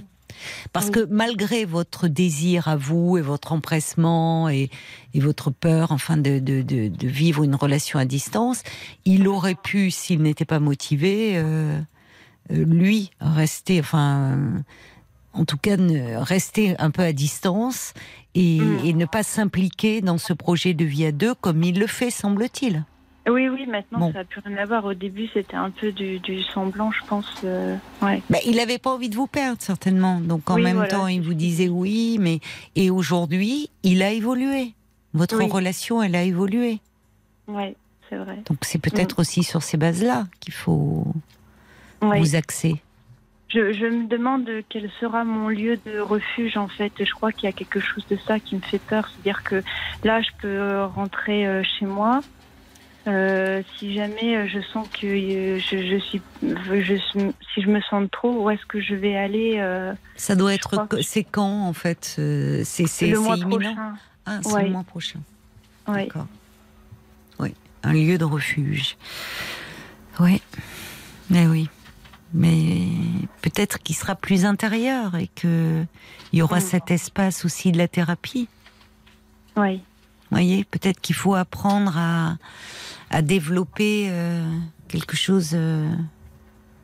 Parce Oui. que malgré votre désir à vous et votre empressement et, et votre peur, enfin, de, de, de, de vivre une relation à distance, il aurait pu, s'il n'était pas motivé, euh, euh, lui rester, enfin, euh, en tout cas, ne- rester un peu à distance et, Mm. et ne pas s'impliquer dans ce projet de vie à deux comme il le fait, semble-t-il. Oui, oui, maintenant, Bon. ça n'a plus rien à voir. Au début, c'était un peu du, du semblant, je pense. euh, ouais. Bah, il n'avait pas envie de vous perdre, certainement. Donc en Oui, même voilà, temps, il vous disait oui, mais et aujourd'hui, il a évolué. Votre Oui. relation, elle a évolué. Ouais, c'est vrai. Donc c'est peut-être aussi sur ces bases-là qu'il faut vous axer. Je, je me demande quel sera mon lieu de refuge en fait. Je crois qu'il y a quelque chose de ça qui me fait peur, c'est-à-dire que là, je peux rentrer euh, chez moi. Euh, si jamais euh, je sens que euh, je, je suis, je, si je me sens trop, où est-ce que je vais aller euh, Ça doit être. C'est quand en fait C'est c'est le mois imminent? prochain Ah, c'est Ouais. le mois prochain. Ouais. D'accord. Oui, un lieu de refuge. Oui. Mais oui. mais peut-être qu'il sera plus intérieur et que il y aura Mm. cet espace aussi de la thérapie. Oui. Vous voyez, peut-être qu'il faut apprendre à, à développer euh, quelque chose euh,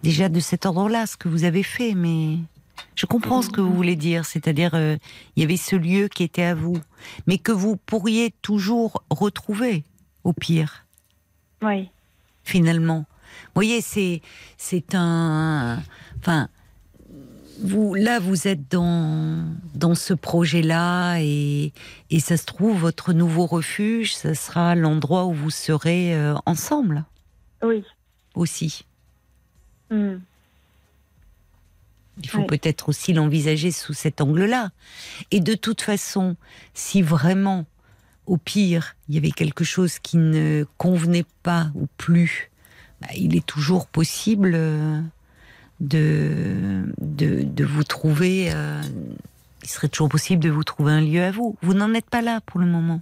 déjà de cet ordre-là, ce que vous avez fait, mais je comprends ce que vous voulez dire, c'est-à-dire euh, il y avait ce lieu qui était à vous, mais que vous pourriez toujours retrouver, au pire, Oui. finalement. Vous voyez, c'est c'est un, enfin. Vous, là, vous êtes dans, dans ce projet-là et, et ça se trouve, votre nouveau refuge, ce sera l'endroit où vous serez euh, ensemble Oui. aussi. Mm. Il faut peut-être aussi l'envisager sous cet angle-là. Et de toute façon, si vraiment, au pire, il y avait quelque chose qui ne convenait pas ou plus, bah, il est toujours possible euh, de, de, de vous trouver. euh, il serait toujours possible de vous trouver un lieu à vous. Vous n'en êtes pas là pour le moment.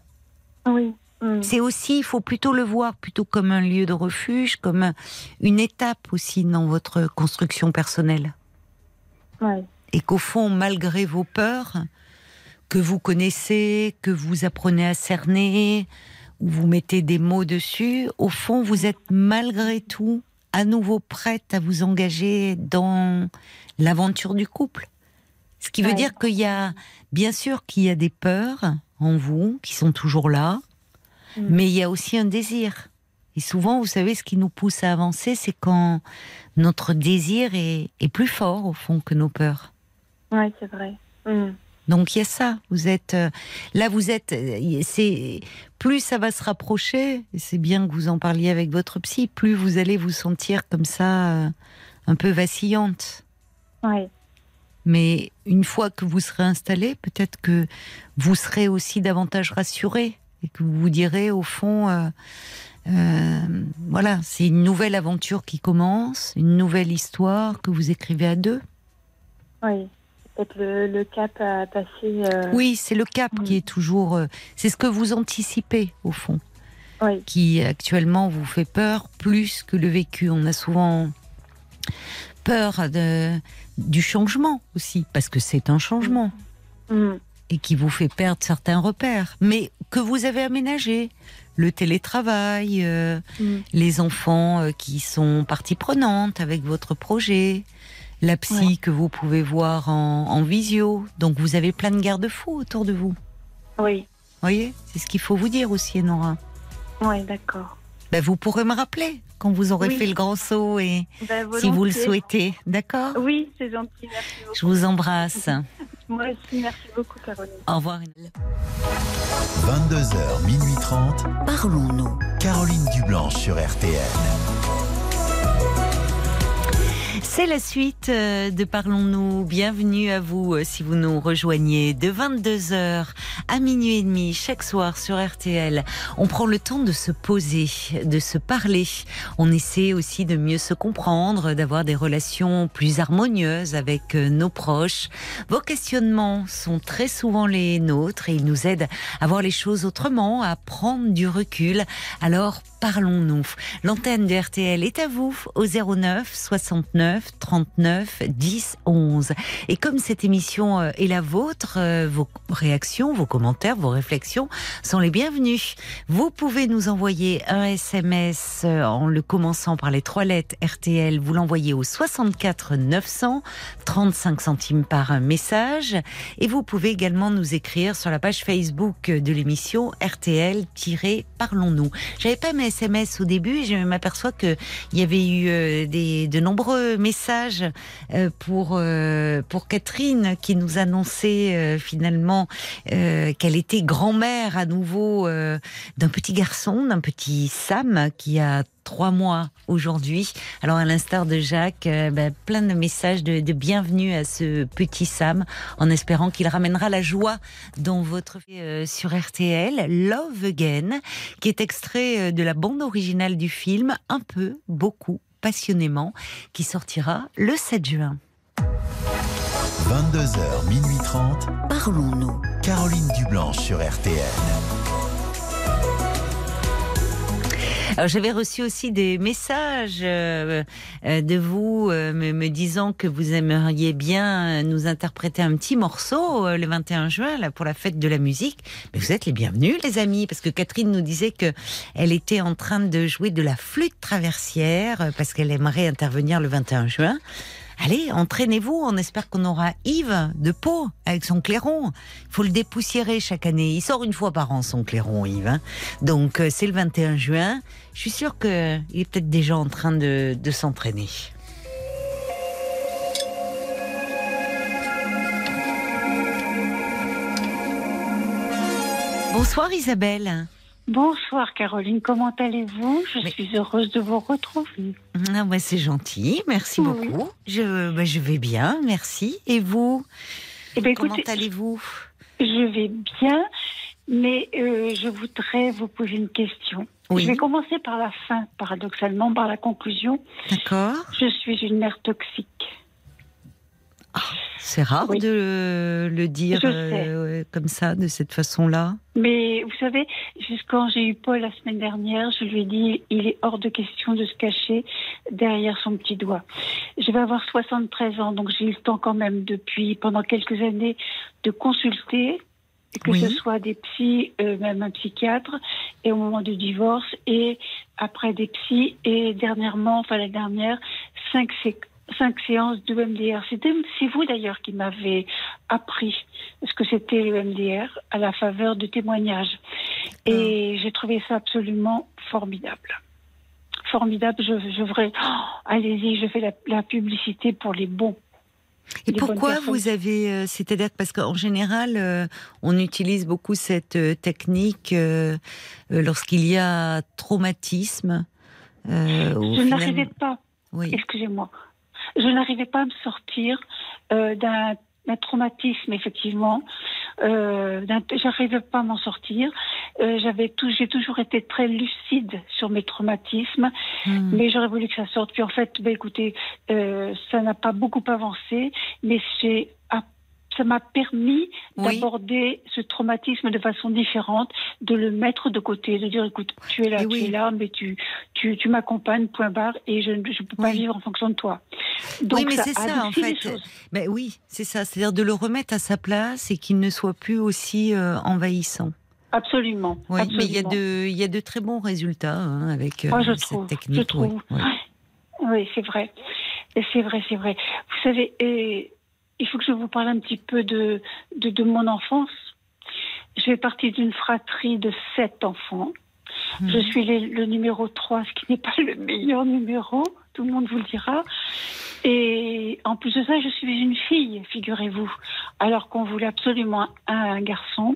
Oui. Mm. C'est aussi, il faut plutôt le voir plutôt comme un lieu de refuge, comme un- une étape aussi dans votre construction personnelle Ouais. et qu'au fond, malgré vos peurs, que vous connaissez, que vous apprenez à cerner, ou vous mettez des mots dessus, au fond, vous êtes malgré tout à nouveau prête à vous engager dans l'aventure du couple. Ce qui veut Ouais. dire qu'il y a, bien sûr qu'il y a des peurs en vous qui sont toujours là, Mm. mais il y a aussi un désir. Et souvent, vous savez, ce qui nous pousse à avancer, c'est quand notre désir est, est plus fort, au fond, que nos peurs. Ouais, c'est vrai. Mm. Donc il y a ça. Vous êtes euh, là, vous êtes. euh, C'est plus ça va se rapprocher. et C'est bien que vous en parliez avec votre psy. Plus vous allez vous sentir comme ça, euh, un peu vacillante. Ouais. Mais une fois que vous serez installé, peut-être que vous serez aussi davantage rassuré et que vous vous direz au fond, euh, euh, voilà, c'est une nouvelle aventure qui commence, une nouvelle histoire que vous écrivez à deux. Oui. Peut-être le, le cap à passer. euh, Oui, c'est le cap Mm. qui est toujours. euh, c'est ce que vous anticipez au fond, Oui. qui actuellement vous fait peur plus que le vécu. On a souvent peur de, du changement aussi, parce que c'est un changement Mm. et qui vous fait perdre certains repères, mais que vous avez aménagé. Le télétravail, euh, Mm. les enfants euh, qui sont partie prenante avec votre projet, la psy Ouais. que vous pouvez voir en, en visio. Donc vous avez plein de garde-fous autour de vous. Oui. voyez C'est ce qu'il faut vous dire aussi, Nora. Oui, d'accord. Ben, vous pourrez me rappeler quand vous aurez Oui. fait le grand saut et Ben, si vous le souhaitez. D'accord? Oui, c'est gentil. Merci beaucoup. Je vous embrasse. Moi aussi, merci beaucoup, Caroline. Au revoir. 22h, minuit 30. Parlons-nous. Caroline Dublanche sur RTN. C'est la suite euh, de Parlons-nous. Bienvenue à vous euh, si vous nous rejoignez de 22h à minuit et demi chaque soir sur RTL. On prend le temps de se poser, de se parler. On essaie aussi de mieux se comprendre, d'avoir des relations plus harmonieuses avec euh, nos proches. Vos questionnements sont très souvent les nôtres et ils nous aident à voir les choses autrement, à prendre du recul. Alors parlons-nous. L'antenne de RTL est à vous au 09 69 39 10 11. Et comme cette émission euh, est la vôtre, euh, vos réactions, vos commentaires, vos réflexions sont les bienvenus. Vous pouvez nous envoyer un SMS euh, en le commençant par les trois lettres RTL. Vous l'envoyez au 64 900, 35 centimes par message. Et vous pouvez également nous écrire sur la page Facebook de l'émission RTL-Parlons-nous. J'avais pas mes SMS au début et je m'aperçois que il y avait eu des, de nombreux messages euh, pour euh, pour Catherine qui nous annonçait euh, finalement qu'elle était grand-mère à nouveau d'un petit garçon, d'un petit Sam qui a trois mois aujourd'hui. Alors à l'instar de Jacques, ben, plein de messages de, bienvenue à ce petit Sam, en espérant qu'il ramènera la joie dans votre euh, sur RTL Love Again, qui est extrait de la bande originale du film, un peu, beaucoup, passionnément, qui sortira le 7 juin. 22h, minuit 30. Parlons-nous. Caroline Dublanche sur RTN. J'avais reçu aussi des messages euh, euh, de vous euh, me, me disant que vous aimeriez bien nous interpréter un petit morceau le 21 juin là, pour la fête de la musique. Mais vous êtes les bienvenus les amis parce que Catherine nous disait que elle était en train de jouer de la flûte traversière parce qu'elle aimerait intervenir le 21 juin. Allez, entraînez-vous. On espère qu'on aura Yves de Pau avec son clairon. Il faut le dépoussiérer chaque année. Il sort une fois par an son clairon, Yves. hein. Donc euh, c'est le 21 juin. Je suis sûre qu'il est peut-être déjà en train de, de s'entraîner. Bonsoir Isabelle. Bonsoir Caroline, comment allez-vous? Je Mais- suis heureuse de vous retrouver. Ah ouais, c'est gentil, merci Oui. beaucoup. Je, bah, je vais bien, merci. Et vous? Eh bien, Comment allez-vous? je vais bien, mais euh, je voudrais vous poser une question. Oui. Je vais commencer par la fin, paradoxalement, par la conclusion. D'accord. Je suis une mère toxique. C'est rare Oui. de le, dire euh, comme ça, de cette façon-là. Mais vous savez, quand j'ai eu Paul la semaine dernière, je lui ai dit il est hors de question de se cacher derrière son petit doigt. Je vais avoir 73 ans, donc j'ai eu le temps quand même depuis pendant quelques années de consulter, que Oui. ce soit des psys, euh, même un psychiatre, et au moment du divorce, et après des psys, et dernièrement, enfin la dernière, cinq, sé- cinq séances de MDR. C'était, c'est vous d'ailleurs qui m'avez appris ce que c'était le MDR à la faveur de témoignages. Et j'ai trouvé ça absolument formidable. Formidable, je, je voudrais, oh, allez-y, je fais la, la publicité pour les bons. Et Des pourquoi vous avez, euh, c'est-à-dire parce qu'en général, euh, on utilise beaucoup cette euh, technique lorsqu'il y a traumatisme. Je n'arrivais pas, Oui. excusez-moi, je n'arrivais pas à me sortir euh, d'un d'un traumatisme, effectivement. Euh, J'arrivais pas à m'en sortir. Euh, J'avais tout, j'ai toujours été très lucide sur mes traumatismes. Hmm. Mais j'aurais voulu que ça sorte. Puis en fait, bah, écoutez, euh, ça n'a pas beaucoup avancé, mais c'est ah, ça m'a permis Oui. d'aborder ce traumatisme de façon différente, de le mettre de côté, de dire écoute, tu es là, Et tu oui. es là, mais tu, tu, tu m'accompagnes, point barre, et je ne peux pas Oui. vivre en fonction de toi. Oui, mais c'est ça, en fait. Ben oui, c'est ça. C'est-à-dire de le remettre à sa place et qu'il ne soit plus aussi euh, envahissant. Absolument. Oui, mais il y a de, il y a de très bons résultats hein, avec euh, cette trouve, technique. je oui, trouve. oui. C'est vrai. C'est vrai, c'est vrai. Vous savez, et il faut que je vous parle un petit peu de, de, de mon enfance. Je fais partie d'une fratrie de sept enfants. Mhm. Je suis les- le numéro 3, ce qui n'est pas le meilleur numéro, tout le monde vous le dira. Et en plus de ça, je suis une fille, figurez-vous, alors qu'on voulait absolument un, un garçon.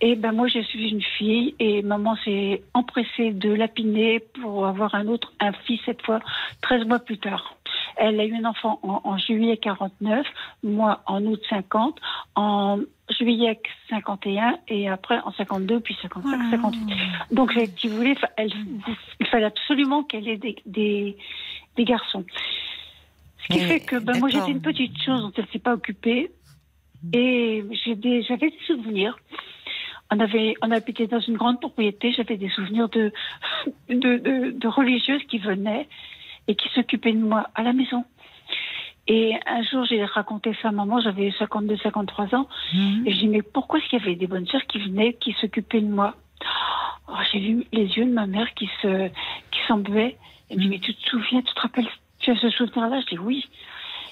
Et ben moi, je suis une fille et maman s'est empressée de lapiner pour avoir un autre, un fils cette fois, 13 mois plus tard. Elle a eu un enfant en, en juillet 49, moi en août 50, en juillet 51 et après en 52 puis 55, 58. Donc, si vous voulez, elle- il fallait absolument qu'elle ait des, des, des garçons. Ce qui Mais, fait que ben, moi, j'étais une petite chose dont elle ne s'est pas occupée. Et des- j'avais des souvenirs. On, avait, on habitait dans une grande propriété. J'avais des souvenirs de, de, de, de religieuses qui venaient et qui s'occupaient de moi à la maison. Et un jour, j'ai raconté ça à maman. J'avais 52, 53 ans. Mhm. Et je dis, mais pourquoi est-ce qu'il y avait des bonnes sœurs qui venaient, qui s'occupaient de moi? Oh, J'ai vu les yeux de ma mère qui se, qui s'embuaient. Elle me dit, mais tu te souviens, tu te rappelles, tu as ce souvenir-là? Je dis oui.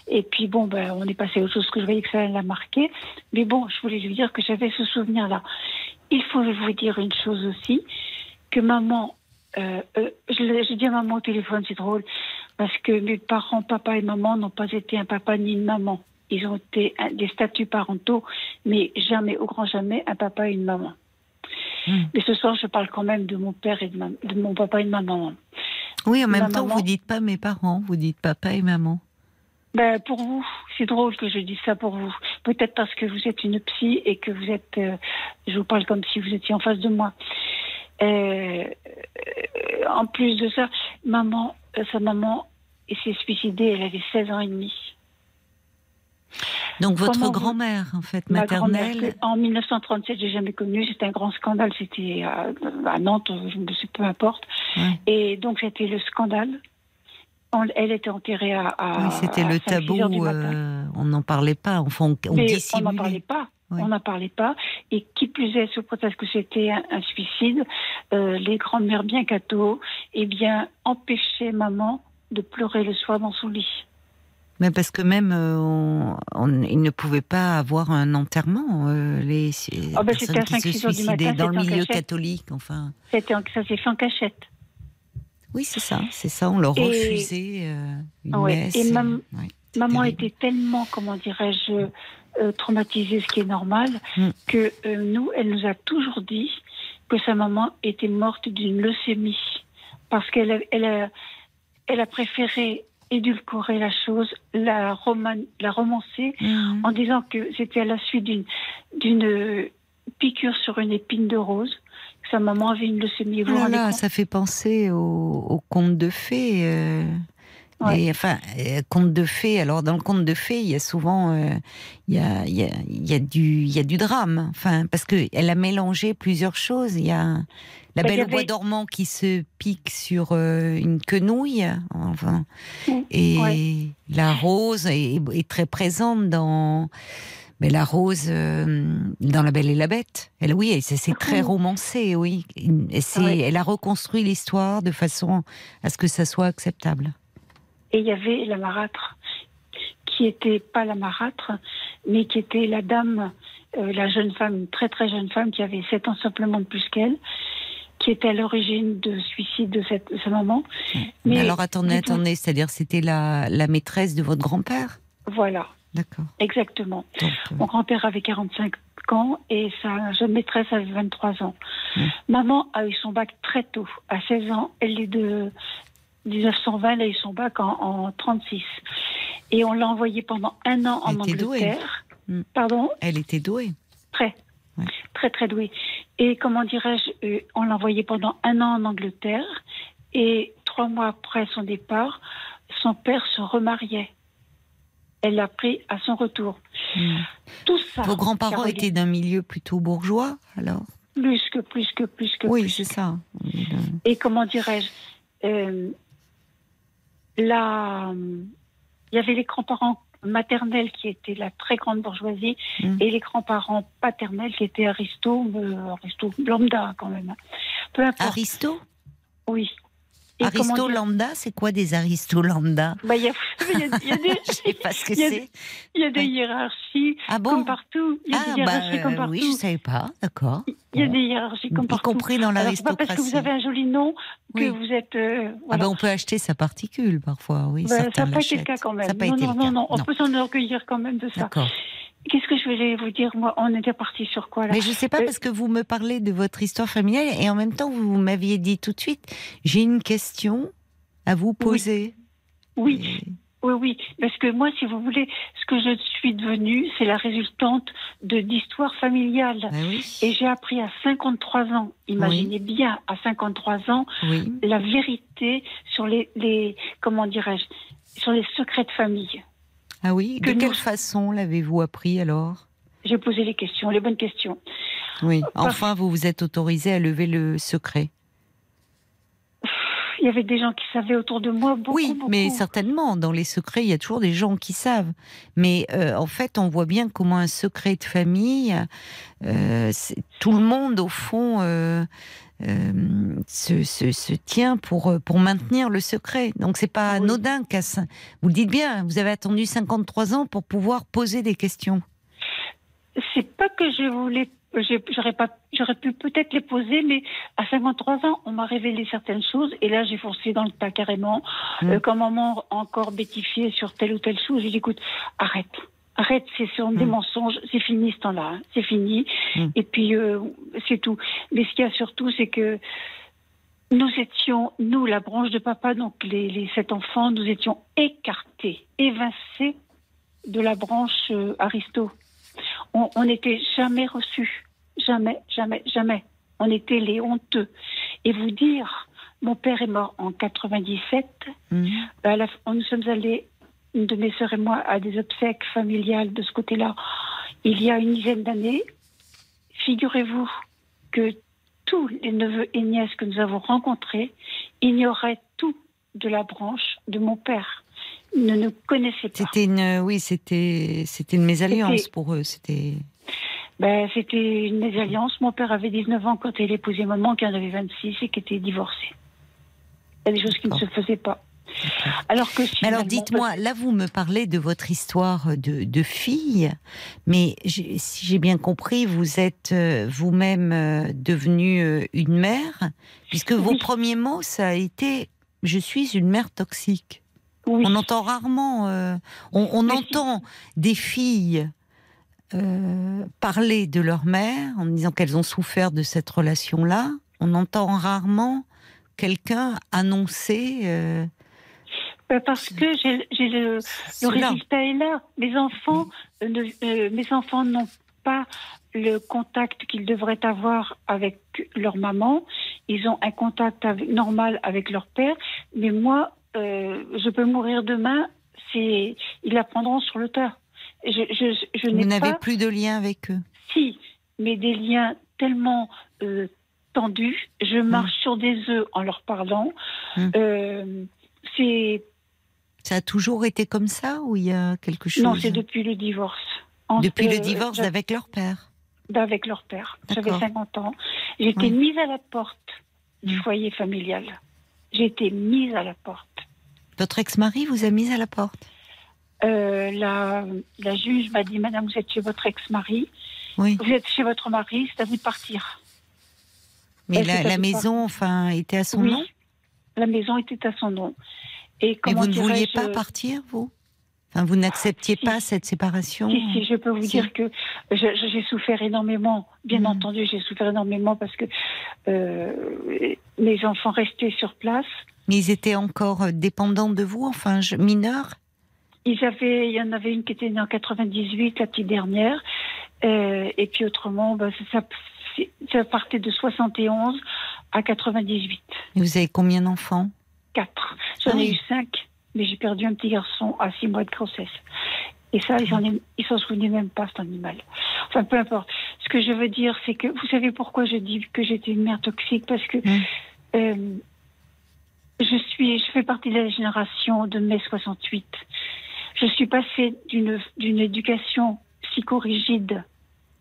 Et puis bon, ben, on est passé à autre chose que je voyais que ça l'a marqué. Mais bon, je voulais lui dire que j'avais ce souvenir-là. Il faut vous dire une chose aussi, que maman, euh, euh, j'ai dit à maman au téléphone, c'est drôle, parce que mes parents, papa et maman, n'ont pas été un papa ni une maman. Ils ont été un- des statuts parentaux, mais jamais, au grand jamais, un papa et une maman. Hmm. Mais ce soir, je parle quand même de mon père et de, ma- de mon papa et de ma maman. Oui, en même Ma temps, maman- vous dites pas mes parents, vous dites papa et maman. Ben, pour vous, c'est drôle que je dise ça pour vous. Peut-être parce que vous êtes une psy et que vous êtes. euh, je vous parle comme si vous étiez en face de moi. Euh, en plus de ça, maman, euh, sa maman s'est suicidée, elle avait 16 ans et demi. Donc votre Comment grand-mère, en fait, Ma grand-mère, maternelle. en 1937, j'ai jamais connu. C'était un grand scandale. C'était à, à Nantes, je ne sais peu importe. Ouais. Et donc c'était le scandale. On- elle était enterrée à. à Oui, c'était le 5-6 heures tabou. euh, on n'en parlait pas. Enfin, on, on n'en parlait pas. Oui. On n'en parlait pas. Et qui plus est, sous prétexte que c'était un, un suicide, euh, les grandes-mères bien catho, eh bien, empêchaient maman de pleurer le soir dans son lit. Mais parce que même, euh, on, on- ils ne pouvaient pas avoir un enterrement, euh, les, les Ah ben, personnes c'était à qui 5, se 6 heures du suicidaient matin, dans le milieu cachette. catholique. Enfin, ça s'est fait en cachette. Oui, c'est ça, c'est ça. On leur Et- refusait euh, une Ouais, messe. et euh, mam- ouais, c'est Maman terrible. était tellement, comment dirais-je, euh, traumatisée, ce qui est normal, Mm. que euh, nous, elle nous a toujours dit que sa maman était morte d'une leucémie. Parce qu'elle a, elle a, elle a préféré édulcorer la chose, la, roman, la romancer, Mhm. en disant que c'était à la suite d'une d'une piqûre sur une épine de rose. Sa maman avait une leucémie. Vous vous là ça fait penser au, au conte de fées. euh, Ouais. et, enfin, euh, conte de fées. Alors, dans le conte de fées, il y a souvent, euh, il y, a, il y, a, il y, a du, il y a du drame. Enfin, parce que elle a mélangé plusieurs choses. Il y a la Bah, belle au bois avait- dormant qui se pique sur euh, une quenouille. Enfin, Mm, et ouais. la rose est, est très présente dans. Mais la rose euh, dans La Belle et la Bête, elle oui, c'est très Mhm. romancé, oui. Et c'est, Ouais. elle a reconstruit l'histoire de façon à ce que ça soit acceptable. Et il y avait la marâtre, qui était pas la marâtre, mais qui était la dame, euh, la jeune femme, une très très jeune femme qui avait 7 ans simplement de plus qu'elle, qui était à l'origine de suicide de, cette, de sa maman. Mais alors attendez, attendez, c'est-à-dire c'était la, la maîtresse de votre grand-père? Voilà, D'accord. exactement. Donc, euh, Mon grand-père avait 45 ans et sa jeune maîtresse avait 23 ans. Maman a eu son bac très tôt, à 16 ans. Elle est de 1920, elle a eu son bac en, en 36. Et on l'a envoyée pendant un an en Elle. Angleterre. Mm. Pardon? Elle était douée. Très. Ouais. Très, très douée. Et comment dirais-je, euh, on l'a envoyée pendant un an en Angleterre. Et trois mois après son départ, son père se remariait. Elle l'a pris à son retour. Mm. Tout ça. Vos grands-parents étaient d'un milieu plutôt bourgeois, alors Plus que, plus que, plus que. Oui, c'est ça. Et comment dirais-je euh, là, Il y avait les grands-parents maternels qui étaient la très grande bourgeoisie Mm. et les grands-parents paternels qui étaient aristo, euh, aristo lambda quand même. Peu importe. Aristo? Oui. Aristo lambda, c'est quoi des aristos lambda Bah, Il y, a, il y a- y a des, Il y a y des hiérarchies Ah bon comme partout. Il y a Ah des bah comme euh, partout. oui, je savais pas. D'accord. Il y a des hiérarchies comme Y partout. compris dans c'est pas parce l'aristocratie. que vous avez un joli nom que Oui. vous êtes. euh, Ah ben, on peut acheter sa particule parfois, oui. Ben, ça n'a pas été le cas quand même. Ça n'a pas non, été non, le non, cas. non, on peut s'enorgueillir quand même de ça. D'accord. Qu'est-ce que je voulais vous dire Moi, on était parti sur quoi là? Mais je sais pas Euh, parce que vous me parlez de votre histoire familiale et en même temps vous m'aviez dit tout de suite j'ai une question à vous poser. Oui, Et- oui, oui. Parce que moi, si vous voulez, ce que je suis devenue, c'est la résultante de d'histoires familiales. Ah oui. Et j'ai appris à 53 ans, imaginez bien, à 53 ans, Oui. la vérité sur les, les comment dirais-je, sur les secrets de famille. Ah oui. De quelle nous- façon l'avez-vous appris alors? J'ai posé les questions, les bonnes questions. Oui. Parce- Enfin, vous vous êtes autorisé à lever le secret. Il y avait des gens qui savaient autour de moi beaucoup, oui, beaucoup. mais certainement, dans les secrets, il y a toujours des gens qui savent. Mais euh, en fait, on voit bien comment un secret de famille, euh, tout le monde, au fond, euh, euh, se, se- se tient pour, euh, pour maintenir le secret. Donc, c'est pas anodin cin- Vous le dites bien, vous avez attendu 53 ans pour pouvoir poser des questions. C'est pas que je voulais, j'aurais pas, j'aurais pu peut-être les poser, mais à 53 ans, on m'a révélé certaines choses, et là, j'ai foncé dans le tas carrément. Mm. Euh, quand maman encore bêtifié sur telle ou telle chose, j'ai dit, écoute, arrête. Arrête, c'est sur des Mm. mensonges, c'est fini ce temps-là, hein, c'est fini. Mm. Et puis, euh, c'est tout. Mais ce qu'il y a surtout, c'est que nous étions, nous, la branche de papa, donc les, les sept enfants, nous étions écartés, évincés de la branche euh, Aristo. On n'était jamais reçus. Jamais, jamais, jamais. On était les honteux. Et vous dire, mon père est mort en 97. Mhm. À la- on- nous sommes allés une de mes sœurs et moi à des obsèques familiales de ce côté-là il y a une dizaine d'années. Figurez-vous que tous les neveux et nièces que nous avons rencontrés ignoraient tout de la branche de mon père. Ils ne nous connaissaient pas. C'était une, oui, c'était, c'était une mésalliance pour eux. C'était. Ben, c'était une mésalliance. Mon père avait 19 ans quand il épousait maman, qui en avait 26 et qui était divorcée. Il y a des choses qui ne se faisaient pas. Alors que alors dites-moi, là vous me parlez de votre histoire de, de fille, mais si j'ai bien compris, vous êtes euh, vous-même euh, devenue euh, une mère, puisque vos premiers mots, ça a été « je suis une mère toxique oui. On entend rarement, on, on Mais si. entend des filles parler de leur mère en disant qu'elles ont souffert de cette relation-là. On entend rarement quelqu'un annoncer... euh, parce que j'ai le, le résultat est là. Mes enfants, euh, ne- euh, mes enfants n'ont pas le contact qu'ils devraient avoir avec leur maman. Ils ont un contact avec- normal avec leur père. Mais moi, euh, je peux mourir demain. C'est, ils l'apprendront sur le tas. Je, je, je Vous n'avez pas, plus de lien avec eux? si, mais des liens tellement euh, tendus. Je marche sur des œufs en leur parlant. Euh, c'est Ça a toujours été comme ça ou il y a quelque chose Non, c'est depuis le divorce. Depuis euh, le divorce j'a- avec leur père. Avec leur père. J'avais D'accord. 50 ans. J'ai été Oui. mise à la porte du Mm. foyer familial. J'ai été mise à la porte. Votre ex-mari vous a mise à la porte? Euh, la, la juge m'a dit Madame, vous êtes chez votre ex-mari. Oui. Vous êtes chez votre mari, c'est à vous de partir. Mais Elle la, maison, enfin, était à son oui. nom? La maison était à son nom. Et Mais vous ne vouliez pas partir, vous? Enfin, vous n'acceptiez Si. pas cette séparation Si, si, je peux vous Si. dire que j'ai souffert énormément. Bien Mm. entendu, j'ai souffert énormément parce que euh, mes enfants restaient sur place. Mais ils étaient encore euh, dépendants de vous, enfin, je- mineurs? Ils avaient, il y en avait une qui était née en 98, la petite dernière. Euh, et puis autrement, bah, ça partait de 71 à 98. Et vous avez combien d'enfants? Quatre. J'en Ah ai oui. eu cinq, mais j'ai perdu un petit garçon à six mois de grossesse. Et ça, ils s'en souvenaient même pas, cet animal. Enfin, peu importe. Ce que je veux dire, c'est que vous savez pourquoi je dis que j'étais une mère toxique? Parce que Mm. euh, je suis, je fais partie de la génération de mai 68. Je suis passée d'une d'une éducation psychorigide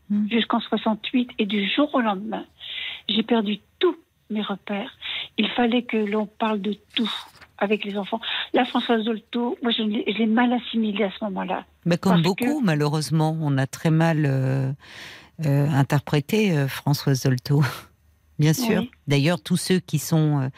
Mm. jusqu'en 68 et du jour au lendemain, j'ai perdu tous mes repères. Il fallait que l'on parle de tout avec les enfants. La Françoise Dolto, moi je l'ai mal assimilée à ce moment-là. Comme beaucoup, que- malheureusement. On a très mal euh, euh, interprété euh, Françoise Dolto. Bien sûr. Oui. D'ailleurs, tous ceux qui sont euh,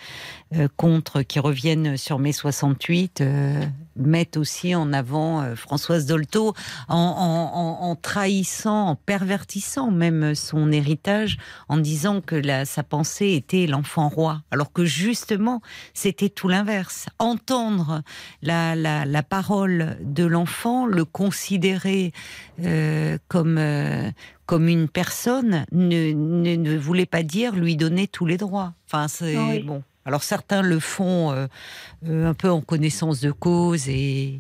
euh, contre, qui reviennent sur mai 68, euh, mettent aussi en avant euh, Françoise Dolto en, en- en- en trahissant, en pervertissant même son héritage, en disant que la, sa pensée était l'enfant roi, alors que justement c'était tout l'inverse. Entendre la, la, la parole de l'enfant, le considérer comme comme une personne ne, ne, ne voulait pas dire lui donner tous les droits. Enfin, c'est Ah oui. bon. Alors certains le font euh, euh, un peu en connaissance de cause et,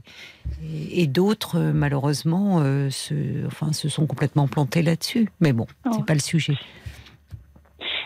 et, et d'autres, euh, malheureusement, se, enfin, se sont complètement plantés là-dessus. Mais bon, Ah c'est pas le sujet.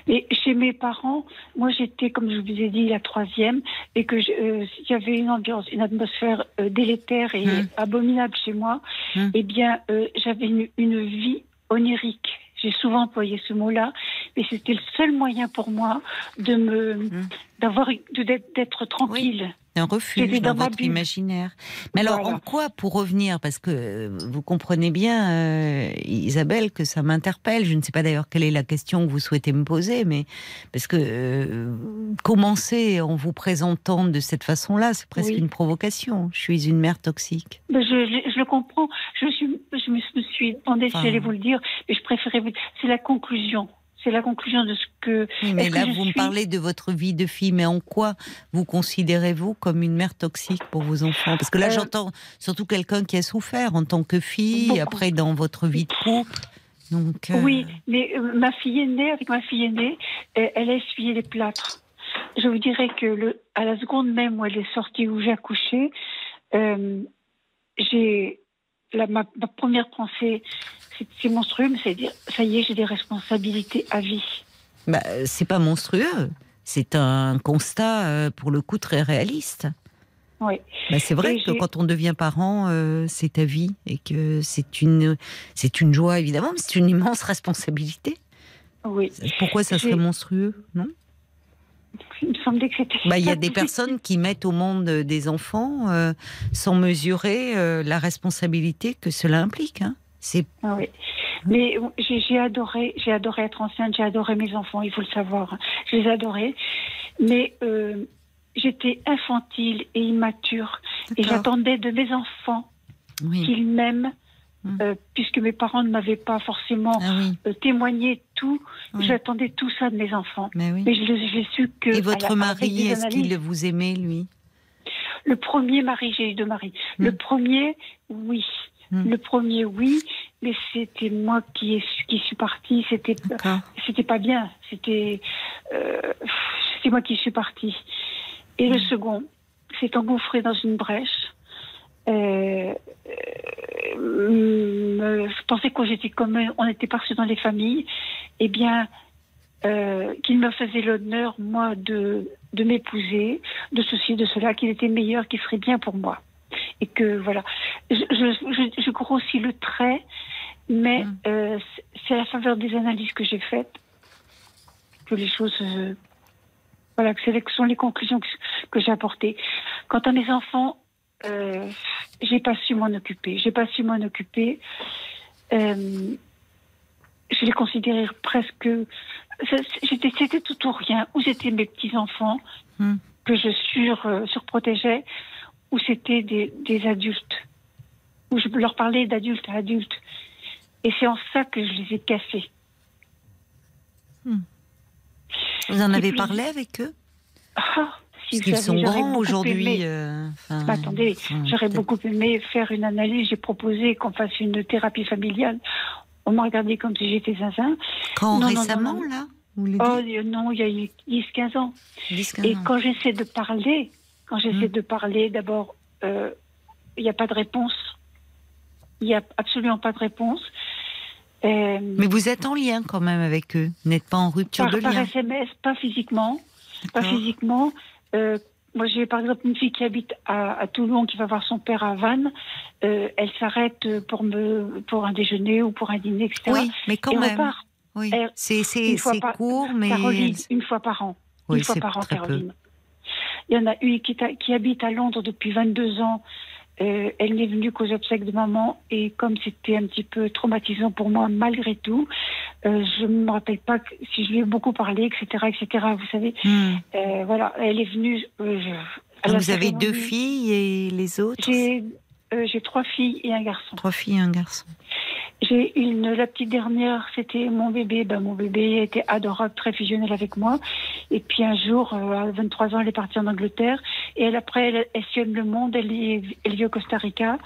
Et chez mes parents, moi j'étais, comme je vous ai dit, la troisième, et que il y avait une ambiance, une atmosphère délétère et Mm. abominable chez moi. Mm. Eh bien, j'avais une, une vie onirique. J'ai souvent employé ce mot-là, mais c'était le seul moyen pour moi de me, Mm. d'avoir, de- d'être, d'être tranquille. Un refuge dans, dans votre imaginaire. Mais alors, Voilà. en quoi, pour revenir, parce que euh, vous comprenez bien, euh, Isabelle, que ça m'interpelle. Je ne sais pas d'ailleurs quelle est la question que vous souhaitez me poser, mais parce que euh, commencer en vous présentant de cette façon-là, c'est presque Oui. une provocation. Je suis une mère toxique. Je, je- je le comprends. Je, suis, je me suis demandé si Enfin. j'allais vous le dire, mais je préférais vous. C'est la conclusion. C'est la conclusion de ce que. Oui, mais que là, vous me parlez de votre vie de fille, mais en quoi vous considérez-vous comme une mère toxique pour vos enfants? Parce que là, Euh, j'entends surtout quelqu'un qui a souffert en tant que fille, Beaucoup. après dans votre vie de couple. Donc, euh, Oui, mais euh, ma fille aînée, avec ma fille aînée, elle a essuyé les plâtres. Je vous dirais que le, à la seconde même où elle est sortie, où j'ai accouché, j'ai la, ma, ma première pensée, c'est- monstrueux, mais c'est dire, ça y est, j'ai des responsabilités à vie. Bah, c'est pas monstrueux. C'est un constat, euh, pour le coup, très réaliste. Oui. Bah, c'est vrai Et que quand on devient parent, euh, c'est ta vie et que c'est une, c'est une joie évidemment, mais c'est une immense responsabilité. Oui. Pourquoi ça serait monstrueux, non? Il me semblait que c'était. Bah, il y a des personnes qui mettent au monde des enfants euh, sans mesurer euh, la responsabilité que cela implique. hein. C'est Ah oui. Mais j'ai j'ai adoré, j'ai adoré être enceinte, j'ai adoré mes enfants, il faut le savoir. Je les adorais. Mais euh, j'étais infantile et immature. Et j'attendais de mes enfants oui. qu'ils m'aiment, Mm. euh, puisque mes parents ne m'avaient pas forcément Ah oui. euh, témoigné tout. Oui. J'attendais tout ça de mes enfants. Mais oui. Mais l'ai su que. Et votre la- mari, est-ce qu'il vous aimait lui? Le premier mari, j'ai eu deux maris. Le premier, oui. Mm. Le premier, oui, mais c'était moi qui, suis partie. C'était c'était pas bien. C'était euh, c'est moi qui suis partie. Et le second s'est engouffré dans une brèche. Euh, euh, je pensais qu'on était comme on était partis dans les familles. Eh bien, euh, qu'il me faisait l'honneur, moi, de, de m'épouser, de ceci, de cela, qu'il était meilleur, qu'il serait bien pour moi. Et que, voilà. Je, je, je, je grossis le trait, mais Mm. euh, c'est- à la faveur des analyses que j'ai faites que les choses. euh, voilà, que ce sont les conclusions que, que j'ai apportées. Quant à mes enfants, euh, j'ai pas su m'en occuper. J'ai pas su m'en occuper. Euh, je les considérais presque. c'était tout ou rien. Ou c'était mes petits enfants Hmm. que je sur, surprotégeais, ou c'était des, des adultes. Où je leur parlais d'adulte à adulte. Et c'est en ça que je les ai cassés. Vous en avez parlé avec eux? Si Parce vous qu'ils savez, sont grands aujourd'hui. euh, enfin, Bah, attendez, J'aurais beaucoup aimé faire une analyse. J'ai proposé qu'on fasse une thérapie familiale. On m'a regardé comme si j'étais zinzin. Quand Non, non, non, récemment, non. là Vous Oh euh, non, il y a eu 10-15 ans. 10, 15 Et ans. quand j'essaie de parler, quand j'essaie Mm. de parler, d'abord, euh, il n'y a pas de réponse. Il n'y a absolument pas de réponse. Euh, Mais vous êtes en lien quand même avec eux. Vous n'êtes pas en rupture par, de par lien. SMS, pas physiquement. Pas physiquement. Euh, moi, j'ai par exemple une fille qui habite à, à Toulon, qui va voir son père à Vannes. Euh, elle s'arrête pour me pour un déjeuner ou pour un dîner, etc. Oui, mais quand et même. Oui. C'est par- court, mais. Caroline, une fois par an. Oui, une fois par an, très peu. Il y en a une qui, habite à Londres depuis 22 ans. Euh, elle n'est venue qu'aux obsèques de maman et comme c'était un petit peu traumatisant pour moi malgré tout, euh, je ne me rappelle pas que- si je lui ai beaucoup parlé, etc., etc. Vous savez, Hmm. euh, voilà, elle est venue. je- Vous avez deux filles et les autres? J'ai trois filles et un garçon. Trois filles et un garçon. J'ai une, la petite dernière, c'était mon bébé. Ben, mon bébé était adorable, très fusionnel avec moi. Et puis un jour, euh, à 23 ans, elle est partie en Angleterre. Et elle, après, elle, elle sillonne le monde. Elle, est, elle vit au Costa Rica.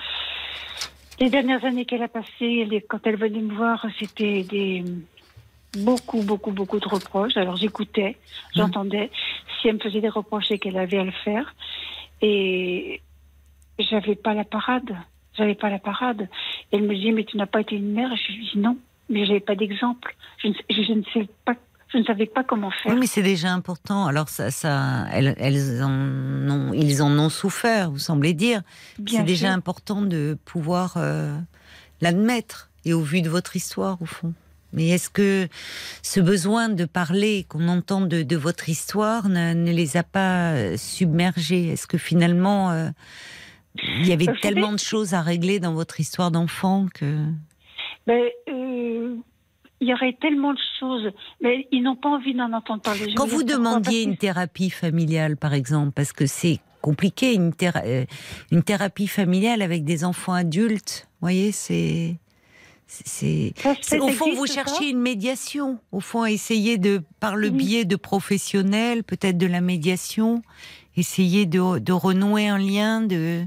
Les dernières années qu'elle a passées, elle quand elle venait me voir, c'était des beaucoup, beaucoup, beaucoup de reproches. Alors j'écoutais, j'entendais. Si elle me faisait des reproches, c'est qu'elle avait à le faire. Et j'avais pas la parade. J'avais pas la parade. Elle me disait, mais tu n'as pas été une mère. Et je lui dis non, mais j'avais pas d'exemple. Je ne, je, je ne sais pas, je ne savais pas comment faire. Oui, mais c'est déjà important. Alors, ça, ça, elles, elles en ont, ils en ont souffert, vous semblez dire. C'est déjà important de pouvoir euh, l'admettre, et au vu de votre histoire, au fond. Mais est-ce que ce besoin de parler, qu'on entend de, de votre histoire, ne, ne les a pas euh, submergés? Est-ce que finalement, euh, il y avait tellement de choses à régler dans votre histoire d'enfant que... Ben, euh, il y aurait tellement de choses, mais ils n'ont pas envie d'en entendre parler. Quand vous demandiez une thérapie familiale, par exemple, parce que c'est compliqué, une, théra- euh, une thérapie familiale avec des enfants adultes, vous voyez, c'est... c'est- au fond, vous cherchez une médiation. Au fond, essayer de, par le Oui. biais de professionnels, peut-être de la médiation, essayer de, de renouer un lien, de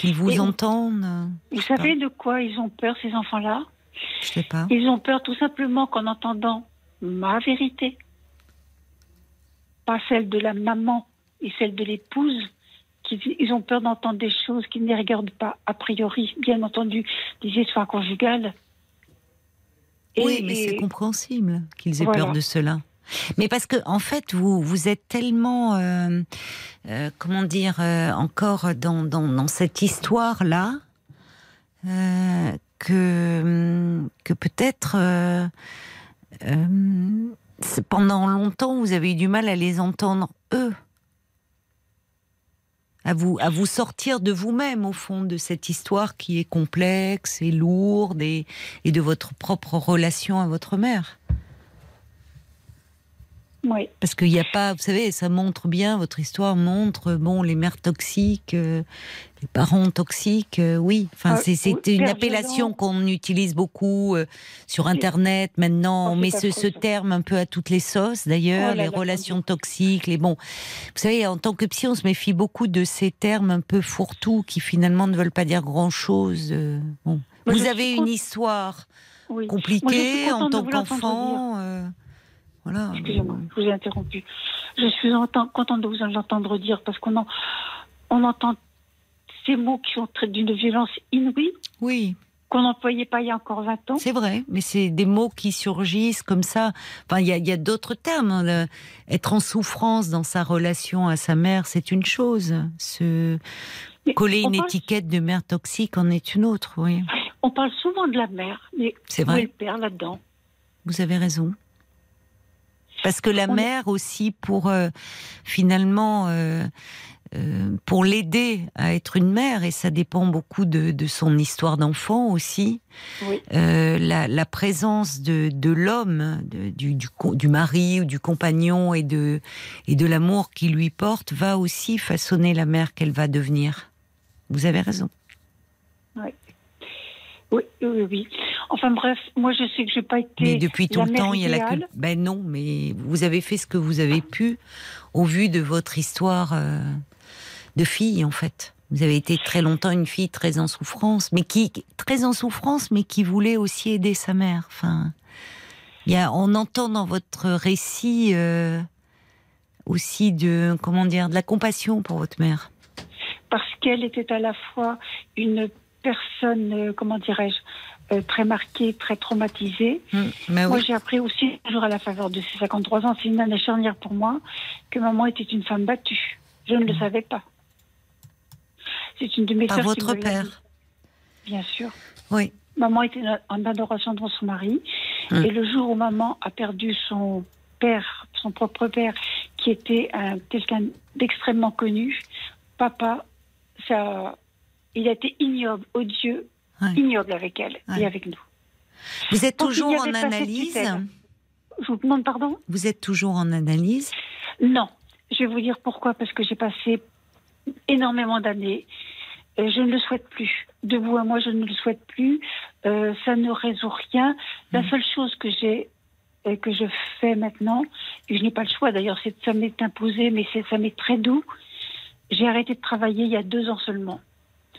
qu'ils vous Et- entendent. Vous savez de quoi ils ont peur, ces enfants-là? Je sais pas. Ils ont peur tout simplement qu'en entendant ma vérité, pas celle de la maman et celle de l'épouse, qu'ils ils ont peur d'entendre des choses qu'ils ne les regardent pas, a priori, bien entendu, des histoires conjugales. Et- oui, mais c'est compréhensible qu'ils aient Voilà. peur de cela. Mais parce que en fait, vous vous êtes tellement, euh, euh, comment dire, euh, encore dans, dans, cette histoire là euh, que hum, que peut-être c'est- pendant longtemps vous avez eu du mal à les entendre eux. À vous, à vous sortir de vous-même, au fond, de cette histoire qui est complexe et lourde et de votre propre relation à votre mère. Oui. Parce qu'il n'y a pas, vous savez, ça montre bien, votre histoire montre, bon, les mères toxiques, euh, les parents toxiques, euh, oui. Enfin, Ah, c'est une appellation qu'on utilise beaucoup euh, sur Internet maintenant. Oh, On met ce, terme un peu à toutes les sauces, d'ailleurs, Oh les là, relations toxiques, les bons. Vous savez, en tant que psy, on se méfie beaucoup de ces termes un peu fourre-tout qui finalement ne veulent pas dire grand-chose. euh, bon. Vous avez une histoire Oui. compliquée en tant qu'enfant. Voilà. Excusez-moi, je vous ai interrompu. Je suis contente de vous l'entendre dire parce qu'on en- on entend ces mots qui sont d'une violence inouïe Oui. qu'on n'employait pas il y a encore 20 ans. C'est vrai, mais c'est des mots qui surgissent comme ça. Enfin, il y a, d'autres termes. hein. Le- Être en souffrance dans sa relation à sa mère, c'est une chose. Se Mais coller une parle- étiquette de mère toxique en est une autre. Oui, On parle souvent de la mère, mais c'est où est vrai. le père là-dedans? Vous avez raison. Parce que la On mère aussi, pour euh, finalement, euh, euh, pour l'aider à être une mère, et ça dépend beaucoup de, de son histoire d'enfant aussi, Oui. euh, la, la présence de, de l'homme, du, du, du mari ou du compagnon et de, et de l'amour qu'il lui porte va aussi façonner la mère qu'elle va devenir. Vous avez raison. Oui, oui, oui. Enfin bref, moi je sais que j'ai pas été. Mais depuis tout le temps, il y a la culpe. Ben non, mais vous avez fait ce que vous avez pu au vu de votre histoire euh, de fille, en fait. Vous avez été très longtemps une fille très en souffrance, mais qui très en souffrance, mais qui voulait aussi aider sa mère. Enfin, il y a, on entend dans votre récit euh, aussi de comment dire de la compassion pour votre mère. parce qu'elle était à la fois une personne, euh, comment dirais-je, euh, très marquée, très traumatisée. Hum, mais Moi, oui. j'ai appris aussi, toujours à la faveur de ses 53 ans, c'est une année charnière pour moi, que maman était une femme battue. Je ne le savais pas. C'est une de mes Par sœurs votre père. Bien sûr. Oui. Maman était en adoration devant son mari. Hum. Et le jour où maman a perdu son père, son propre père, qui était un- quelqu'un d'extrêmement connu, papa, ça, il a été ignoble, odieux, Ouais. ignoble avec elle Ouais. et avec nous. Vous êtes toujours en analyse. Je vous demande pardon? Vous êtes toujours en analyse? Non. Je vais vous dire pourquoi. Parce que j'ai passé énormément d'années. Euh, je ne le souhaite plus. De vous à moi, je ne le souhaite plus. Euh, ça ne résout rien. La Mm. seule chose que j'ai et que je fais maintenant, et je n'ai pas le choix d'ailleurs, ça m'est imposé, mais ça m'est très doux. J'ai arrêté de travailler il y a deux ans seulement.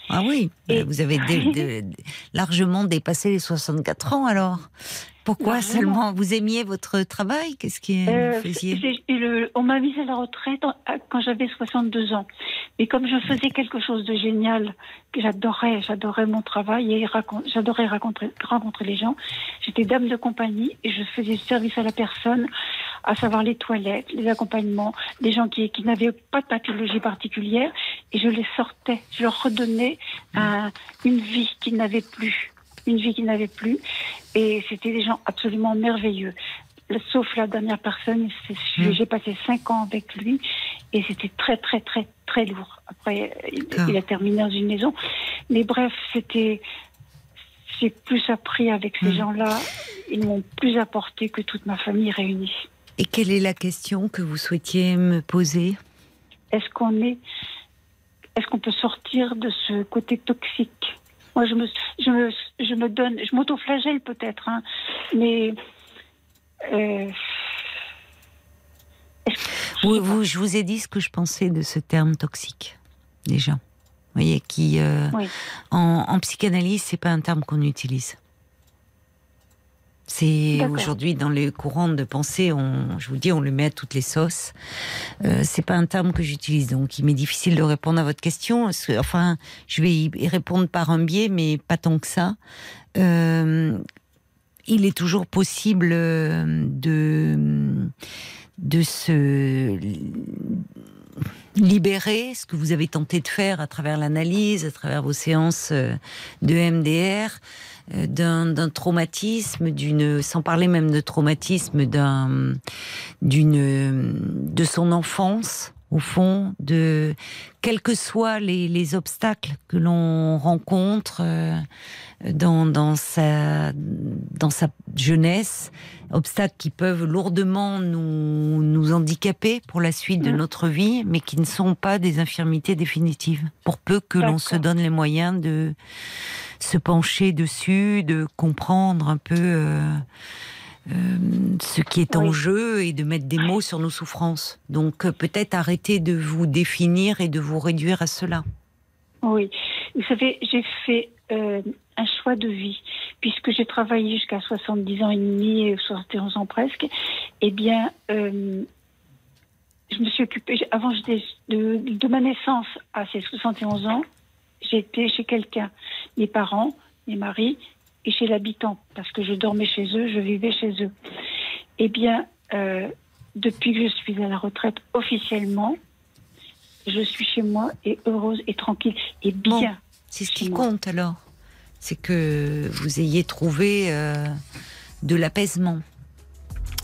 Ah oui, Et- vous avez dé- largement dépassé les 64 ans alors. Pourquoi seulement Vous aimiez votre travail? Qu'est-ce que Euh, faisiez? le- on m'a mise à la retraite quand j'avais 62 ans. Mais comme je faisais quelque chose de génial, que j'adorais, j'adorais mon travail et j'adorais rencontrer, rencontrer les gens, j'étais dame de compagnie et je faisais service à la personne, à savoir les toilettes, les accompagnements, les gens qui, qui n'avaient pas de pathologie particulière et je les sortais, je leur redonnais un- une vie qu'ils n'avaient plus, une vie qu'ils n'avaient plus et c'était des gens absolument merveilleux sauf la dernière personne, c'est- Mm. j'ai passé cinq ans avec lui et c'était très très très très lourd. Après, il, a terminé dans une maison, mais bref, c'était j'ai plus appris avec ces Mm. gens-là. Ils m'ont plus apporté que toute ma famille réunie. Et quelle est la question que vous souhaitiez me poser Est-ce qu'on est, est-ce qu'on peut sortir de ce côté toxique? Moi, je me, je me, je me donne, je m'auto-flagelle peut-être, hein, mais euh, vous, vous- Je vous ai dit ce que je pensais de ce terme toxique, déjà. Vous voyez, qui euh, Oui. en, en psychanalyse, c'est pas un terme qu'on utilise. C'est aujourd'hui dans les courants de pensée, on, je vous dis, on le met à toutes les sauces. Euh, c'est pas un terme que j'utilise, donc il m'est difficile de répondre à votre question. Que- Enfin, je vais y y répondre par un biais, mais pas tant que ça. Euh, il est toujours possible euh, de de se libérer, ce que vous avez tenté de faire à travers l'analyse, à travers vos séances euh, de MDR, euh, d'un d'un traumatisme, d'une, sans parler même de traumatisme, d'un, d'une, de son enfance, au fond, de quels que soient les, les obstacles que l'on rencontre euh, dans, dans sa dans sa jeunesse, obstacles qui peuvent lourdement nous nous handicaper pour la suite de Mm. notre vie, mais qui ne sont pas des infirmités définitives. Pour peu que l'on se donne les moyens de se pencher dessus, de comprendre un peu euh, euh, ce qui est en Oui. jeu et de mettre des mots sur nos souffrances. Donc euh, peut-être arrêter de vous définir et de vous réduire à cela. Oui. Vous savez, j'ai fait euh, un choix de vie, puisque j'ai travaillé jusqu'à 70 ans et demi, et 71 ans presque. Eh bien, euh, je me suis occupée, avant j'étais de, de ma naissance à ces 71 ans, j'étais chez quelqu'un, mes parents, mes maris, et chez l'habitant, parce que je dormais chez eux, je vivais chez eux. Eh bien, euh, depuis que je suis à la retraite officiellement, je suis chez moi et heureuse et tranquille et bien. C'est ce qui moi. compte alors. C'est que vous ayez trouvé euh, de l'apaisement.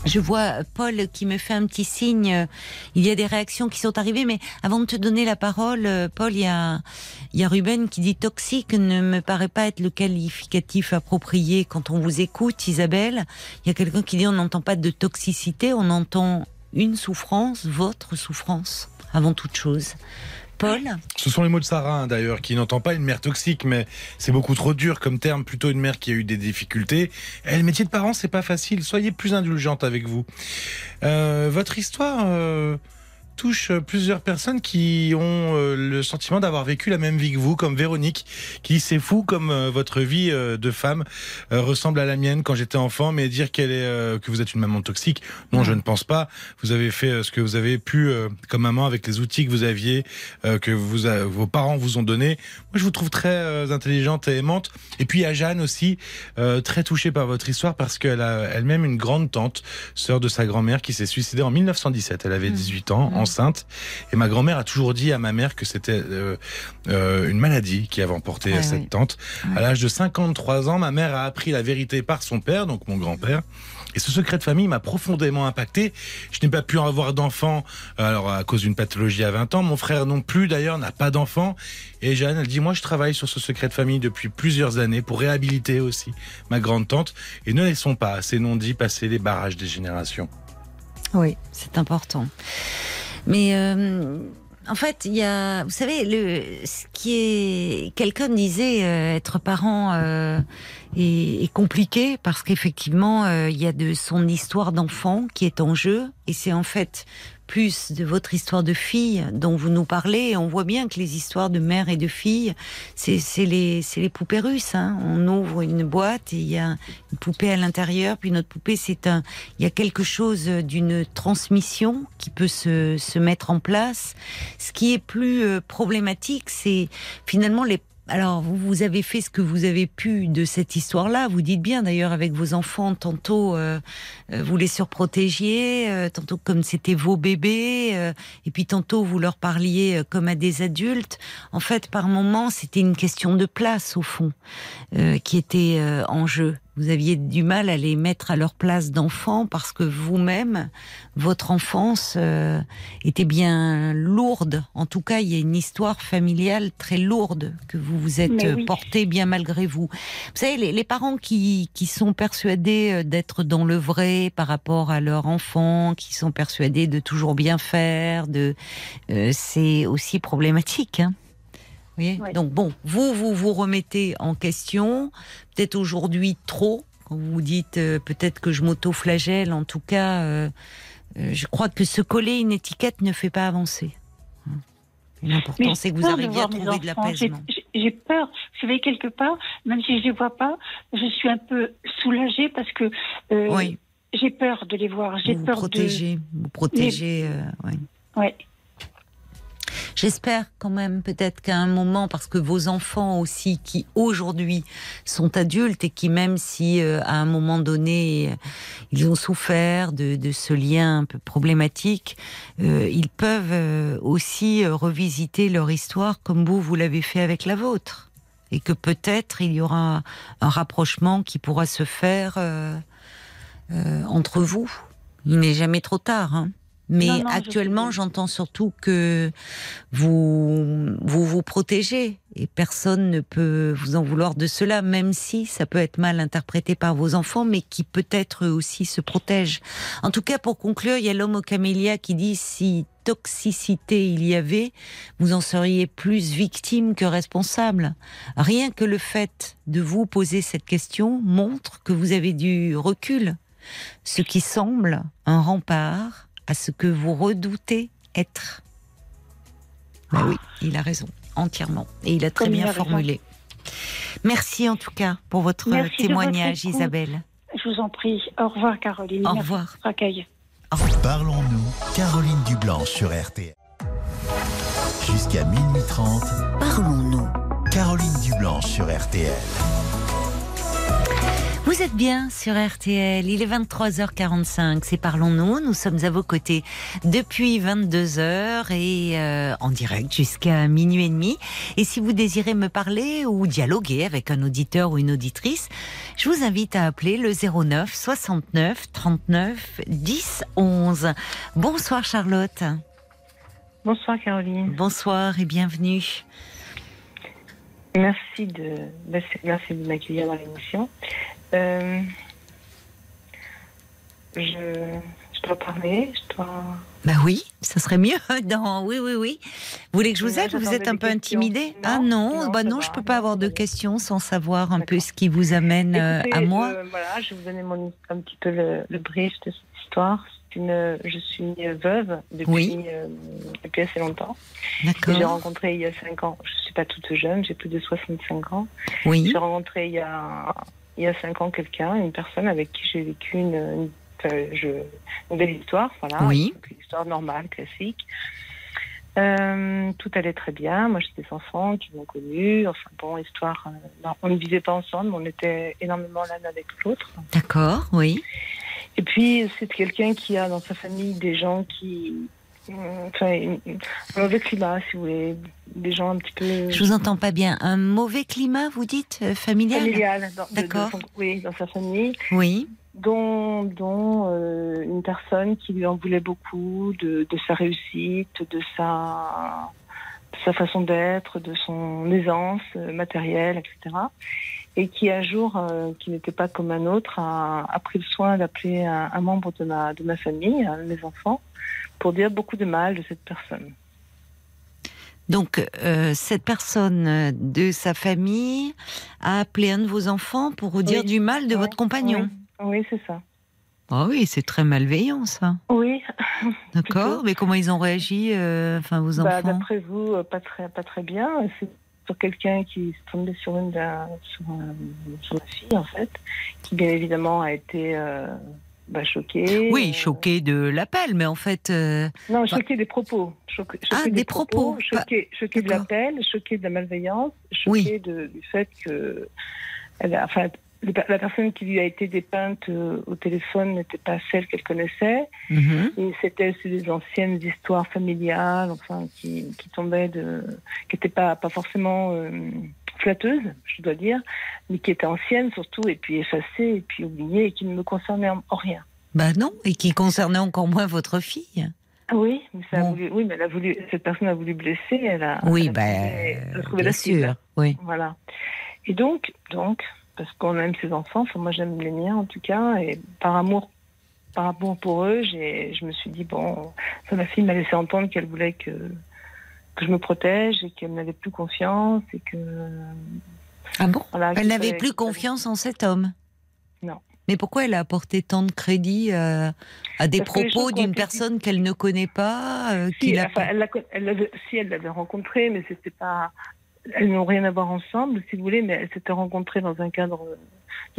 Je vois Paul qui me fait un petit signe. Il y a des réactions qui sont arrivées, mais avant de te donner la parole, Paul, il y a Ruben qui dit toxique ne me paraît pas être le qualificatif approprié quand on vous écoute, Isabelle. Il y a quelqu'un qui dit on n'entend pas de toxicité, on entend une souffrance, votre souffrance, avant toute chose. Ce sont les mots de Sarah, hein, d'ailleurs, qui n'entend pas une mère toxique, mais c'est beaucoup trop dur comme terme, plutôt une mère qui a eu des difficultés. Et le métier de parent, c'est pas facile. Soyez plus indulgente avec vous. Euh, votre histoire euh, touche plusieurs personnes qui ont euh, le sentiment d'avoir vécu la même vie que vous, comme Véronique, qui c'est fou comme euh, votre vie euh, de femme euh, ressemble à la mienne quand j'étais enfant, mais dire qu'elle est euh, que vous êtes une maman toxique, non, je ne pense pas. Vous avez fait euh, ce que vous avez pu euh, comme maman avec les outils que vous aviez, euh, que vous vos parents vous ont donné. Moi, je vous trouve très euh, intelligente et aimante. Et puis a Jeanne aussi, euh, très touchée par votre histoire parce qu'elle a elle-même une grande tante, sœur de sa grand-mère, qui s'est suicidée en 1917. Elle avait 18 ans, enceinte. Et ma grand-mère a toujours dit à ma mère que c'était euh, euh, une maladie qui avait emporté cette oui. tante. Ouais. À l'âge de 53 ans, ma mère a appris la vérité par son père, donc mon grand-père. Et ce secret de famille m'a profondément impacté. Je n'ai pas pu avoir d'enfant, alors à cause d'une pathologie à 20 ans. Mon frère non plus, d'ailleurs, n'a pas d'enfant. Et Jeanne, elle dit, moi, je travaille sur ce secret de famille depuis plusieurs années pour réhabiliter aussi ma grande tante. Et ne laissons pas ces non-dits passer les barrages des générations. Oui, c'est important. Mais euh, en fait, il y a, vous savez, le, ce qui est, quelqu'un disait euh, être parent euh, est, est compliqué parce qu'effectivement, euh, il y a de son histoire d'enfant qui est en jeu, et c'est en fait plus de votre histoire de fille dont vous nous parlez. On voit bien que les histoires de mère et de fille, c'est c'est les, c'est les poupées russes. Hein. On ouvre une boîte et il y a une poupée à l'intérieur, puis notre poupée, c'est un, il y a quelque chose d'une transmission qui peut se, se mettre en place. Ce qui est plus euh, problématique, c'est finalement les alors, vous, vous avez fait ce que vous avez pu de cette histoire-là. Vous dites bien, d'ailleurs, avec vos enfants, tantôt euh, euh, vous les surprotégiez, euh, tantôt comme c'était vos bébés, euh, et puis tantôt vous leur parliez euh, comme à des adultes. En fait, par moments, c'était une question de place, au fond, euh, qui était en jeu. Vous aviez du mal à les mettre à leur place d'enfant parce que vous-même, votre enfance euh, était bien lourde. En tout cas, il y a une histoire familiale très lourde que vous vous êtes Mais oui. porté bien malgré vous. Vous savez, les, les parents qui, qui sont persuadés euh, d'être dans le vrai par rapport à leur enfant, qui sont persuadés de toujours bien faire, de, euh, c'est aussi problématique. Hein voyez Ouais. Donc bon, vous, vous vous remettez en question, peut-être aujourd'hui trop, quand vous vous dites euh, peut-être que je m'auto-flagelle, en tout cas, euh, euh, je crois que se coller une étiquette ne fait pas avancer. Hein. L'important, c'est que vous de arriviez à trouver de l'apaisement. j'ai- peur. Vous savez, quelque part, même si je les vois pas, je suis un peu soulagée parce que Oui, j'ai peur de les voir. J'ai vous peur protégez, vous protégez. euh, ouais. J'espère quand même peut-être qu'à un moment, parce que vos enfants aussi, qui aujourd'hui sont adultes et qui même si euh, à un moment donné euh, ils ont souffert de, ce lien un peu problématique, euh, ils peuvent aussi revisiter leur histoire comme vous vous l'avez fait avec la vôtre, et que peut-être il y aura un rapprochement qui pourra se faire entre vous. Il n'est jamais trop tard. Hein. Mais Non, non, je actuellement, j'entends surtout que vous, vous vous protégez et personne ne peut vous en vouloir de cela, même si ça peut être mal interprété par vos enfants, mais qui peut-être aussi se protègent. En tout cas, pour conclure, il y a l'homme au camélia qui dit si toxicité il y avait, vous en seriez plus victime que responsable. Rien que le fait de vous poser cette question montre que vous avez du recul, ce qui semble un rempart à ce que vous redoutez être. Ben oui, il a raison, entièrement. Et il a très Comme bien a raison. formulé. Merci en tout cas pour votre Merci de témoignage, votre. Isabelle. Je vous en prie. Au revoir, Caroline. Au revoir. accueil. Parlons-nous, Caroline Dublanche sur RTL. Jusqu'à minuit 30, Parlons-nous. Caroline Dublanche sur RTL. Vous êtes bien sur RTL, il est 23h45, c'est Parlons-nous, nous sommes à vos côtés depuis 22h et euh, en direct jusqu'à minuit et demi. Et si vous désirez me parler ou dialoguer avec un auditeur ou une auditrice, je vous invite à appeler le 09 69 39 10 11. Bonsoir Charlotte, Bonsoir Caroline. bonsoir et bienvenue. Merci de, merci merci de m'accueillir dans l'émission. Euh, je, je dois parler, je dois. Bah oui, ça serait mieux. Non, oui, oui, oui. Vous voulez que je vous aide Vous êtes un peu intimidée? Ah non, non, bah non, va. je peux pas avoir de questions sans savoir un peu ce qui vous amène euh, Écoutez, à moi. euh, voilà, je vais vous donner mon, un petit peu le, le brief de cette histoire. Une, je suis veuve depuis, Oui. euh, depuis assez longtemps. J'ai rencontré il y a 5 ans, je suis pas toute jeune, j'ai plus de 65 ans. Oui. J'ai rencontré il y a, il y a 5 ans quelqu'un, une personne avec qui j'ai vécu une, une, enfin, je- une belle histoire, voilà. Oui. Une histoire normale, classique. Euh, tout allait très bien. Moi, j'ai des enfants qui m'ont connue. Enfin, bon, histoire. euh, non, on ne vivait pas ensemble, mais on était énormément l'un avec l'autre. D'accord, oui. Et puis, c'est quelqu'un qui a dans sa famille des gens qui. Euh, Enfin, un mauvais climat, si vous voulez. Des gens un petit peu. Je vous entends pas bien. Un mauvais climat, vous dites, euh, familial familial. D'accord. oui, dans sa famille. Oui. dont, dont euh, une personne qui lui en voulait beaucoup de, de sa réussite, de sa, de sa façon d'être, de son aisance euh, matérielle, etc. Et qui un jour, euh, qui n'était pas comme un autre, a, a pris le soin d'appeler un, un membre de ma, de ma famille, un de mes enfants, pour dire beaucoup de mal de cette personne. Donc, euh, cette personne euh, de sa famille a appelé un de vos enfants pour vous dire Oui. du mal de votre compagnon. Oui, c'est ça. Ah oui, c'est très malveillant, ça. Oui, D'accord. Mais comment ils ont réagi, euh, enfin, vos Bah, enfants D'après vous, euh, pas très, pas très bien. C'est sur quelqu'un qui est tombé sur une sur, un- sur fille en fait, qui bien évidemment a été euh, bah, choquée. Oui, Euh, choqué de l'appel, mais en fait, euh, Non, choquée des propos. Choquée, Ah, choquée des propos, pas- Choquée, choquée de l'appel, choquée de la malveillance, Oui. choquée de- du fait que, elle a, enfin, la personne qui lui a été dépeinte euh, au téléphone n'était pas celle qu'elle connaissait. mhm. Et c'était des anciennes histoires familiales, enfin, qui, qui tombaient de, qui n'étaient pas, pas forcément euh, flatteuses, je dois dire, mais qui étaient anciennes surtout, et puis effacées, et puis oubliées, et qui ne me concernaient en, en rien. bah non, et qui concernait encore moins votre fille. Oui, mais ça a Bon. voulu, oui, mais elle a voulu, cette personne a voulu blesser, elle a, Oui, elle a bah, trouvé- elle a trouvé bien la cible. sûr, oui. Voilà. Et donc, donc, parce qu'on aime ses enfants, enfin moi j'aime les miens en tout cas, et par amour, par amour pour eux, je me suis dit bon, ça, ma fille m'a laissé entendre qu'elle voulait que que je me protège et qu'elle n'avait plus confiance et que Ah bon voilà. Elle n'avait plus confiance en cet homme? Non. Mais pourquoi elle a apporté tant de crédit euh, à des Parce propos d'une personne qu'elle ne connaît pas euh, Si, qu'il a enfin, elle, l'avait- si elle l'avait rencontré, mais c'était pas elles n'ont rien à voir ensemble, si vous voulez, mais elles s'étaient rencontrées dans un cadre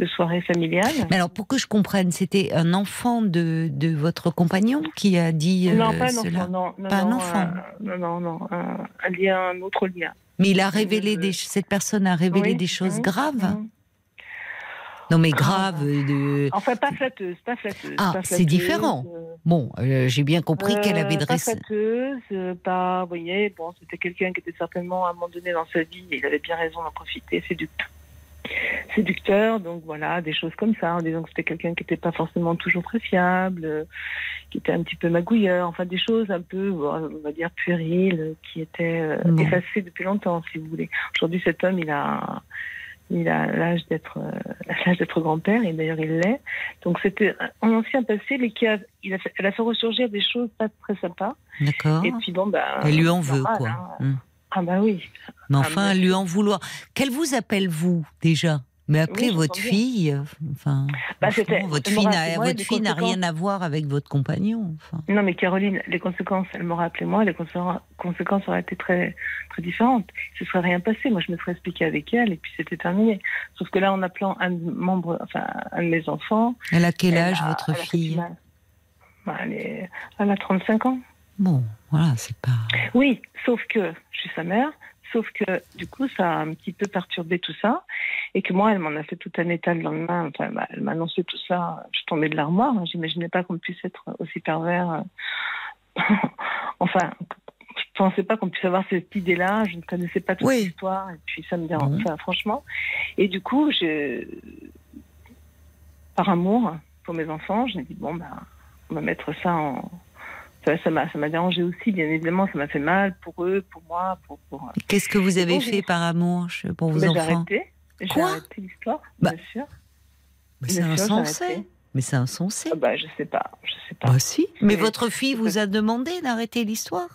de soirée familiale. Mais alors, pour que je comprenne, c'était un enfant de, de votre compagnon qui a dit euh, non, pas un cela enfant, non, non, Pas un enfant. non, non, non, un, un lien, un autre lien. Mais il a révélé Euh, des, cette personne a révélé oui, des choses mhm, graves. mhm. Non, mais Grave. graves. De... Enfin, pas flatteuse, pas flatteuse. Ah, c'est différent. euh, Bon, euh, j'ai bien compris qu'elle avait Euh, Pas dressé. flatteuse, euh, pas, vous voyez, bon, c'était quelqu'un qui était certainement à un moment donné dans sa vie, et il avait bien raison d'en profiter, séducteur. Séducteur, donc voilà, des choses comme ça, en disant que c'était quelqu'un qui n'était pas forcément toujours très fiable, euh, qui était un petit peu magouilleur, enfin des choses un peu, on va dire, puériles, euh, qui étaient euh, effacées depuis longtemps, si vous voulez. Aujourd'hui, cet homme, il a, il a l'âge d'être, l'âge d'être grand-père, et d'ailleurs il l'est. Donc c'était un ancien passé, mais qui a, il a fait, elle a fait ressurgir des choses pas très sympas. D'accord. Et puis bon, bah. Elle lui en veut, normal, quoi. hein. Hum. Ah bah oui. Mais Ah, enfin, lui en vouloir. Qu'elle vous appelle, vous, déjà? Mais appelez Oui, votre fille. euh, Enfin, Bah, votre fille n'a votre fille rien à voir avec votre compagnon. Enfin, Non, mais Caroline, les conséquences, elle m'aurait appelé moi, les conséquences, auraient été très, très différentes. Se serait rien passé. Moi, je me serais expliqué avec elle et puis c'était terminé. Sauf que là, en appelant un membre, enfin, un de mes enfants. elle a quel âge, a- votre elle a fille? Bah, elle a 35 ans. Bon, voilà, c'est pas. Oui, sauf que je suis sa mère, sauf que du coup, ça a un petit peu perturbé tout ça, et que moi, elle m'en a fait tout un état le lendemain. Enfin, elle m'a- elle m'a annoncé tout ça. Je tombée de l'armoire. hein. J'imaginais pas qu'on puisse être aussi pervers. euh. enfin, je pensais pas qu'on puisse avoir cette idée-là. Je ne connaissais pas toute Oui. l'histoire, et puis ça me dérange, enfin, franchement. Et du coup, je, par amour pour mes enfants, je me dis bon, bah, on va mettre ça en ça ça m'a ça m'a dérangé aussi, bien évidemment, ça m'a fait mal pour eux, pour moi, pour. pour... Qu'est-ce que vous avez bon, fait par amour pour vos j'ai enfants arrêté. J'ai Quoi arrêté l'histoire, Bah, bien sûr. Mais C'est insensé. arrêté. Mais c'est insensé. Ah bah, je sais pas, je sais pas. Bah si. Mais Mais- votre fille vous a demandé d'arrêter l'histoire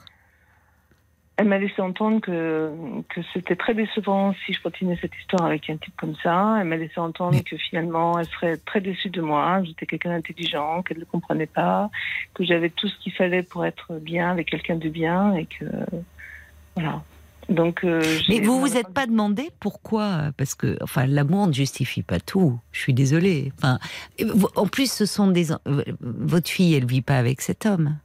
Elle m'a laissé entendre que, que c'était très décevant si je continuais cette histoire avec un type comme ça. Elle m'a laissé entendre que finalement, elle serait très déçue de moi. J'étais quelqu'un d'intelligent, qu'elle ne comprenait pas, que j'avais tout ce qu'il fallait pour être bien avec quelqu'un de bien et que. Voilà. Donc. euh, Mais vous vous êtes pas demandé pourquoi? Parce que, enfin, l'amour ne justifie pas tout. Je suis désolée. Enfin, en plus, ce sont des. euh, Votre fille, elle vit pas avec cet homme.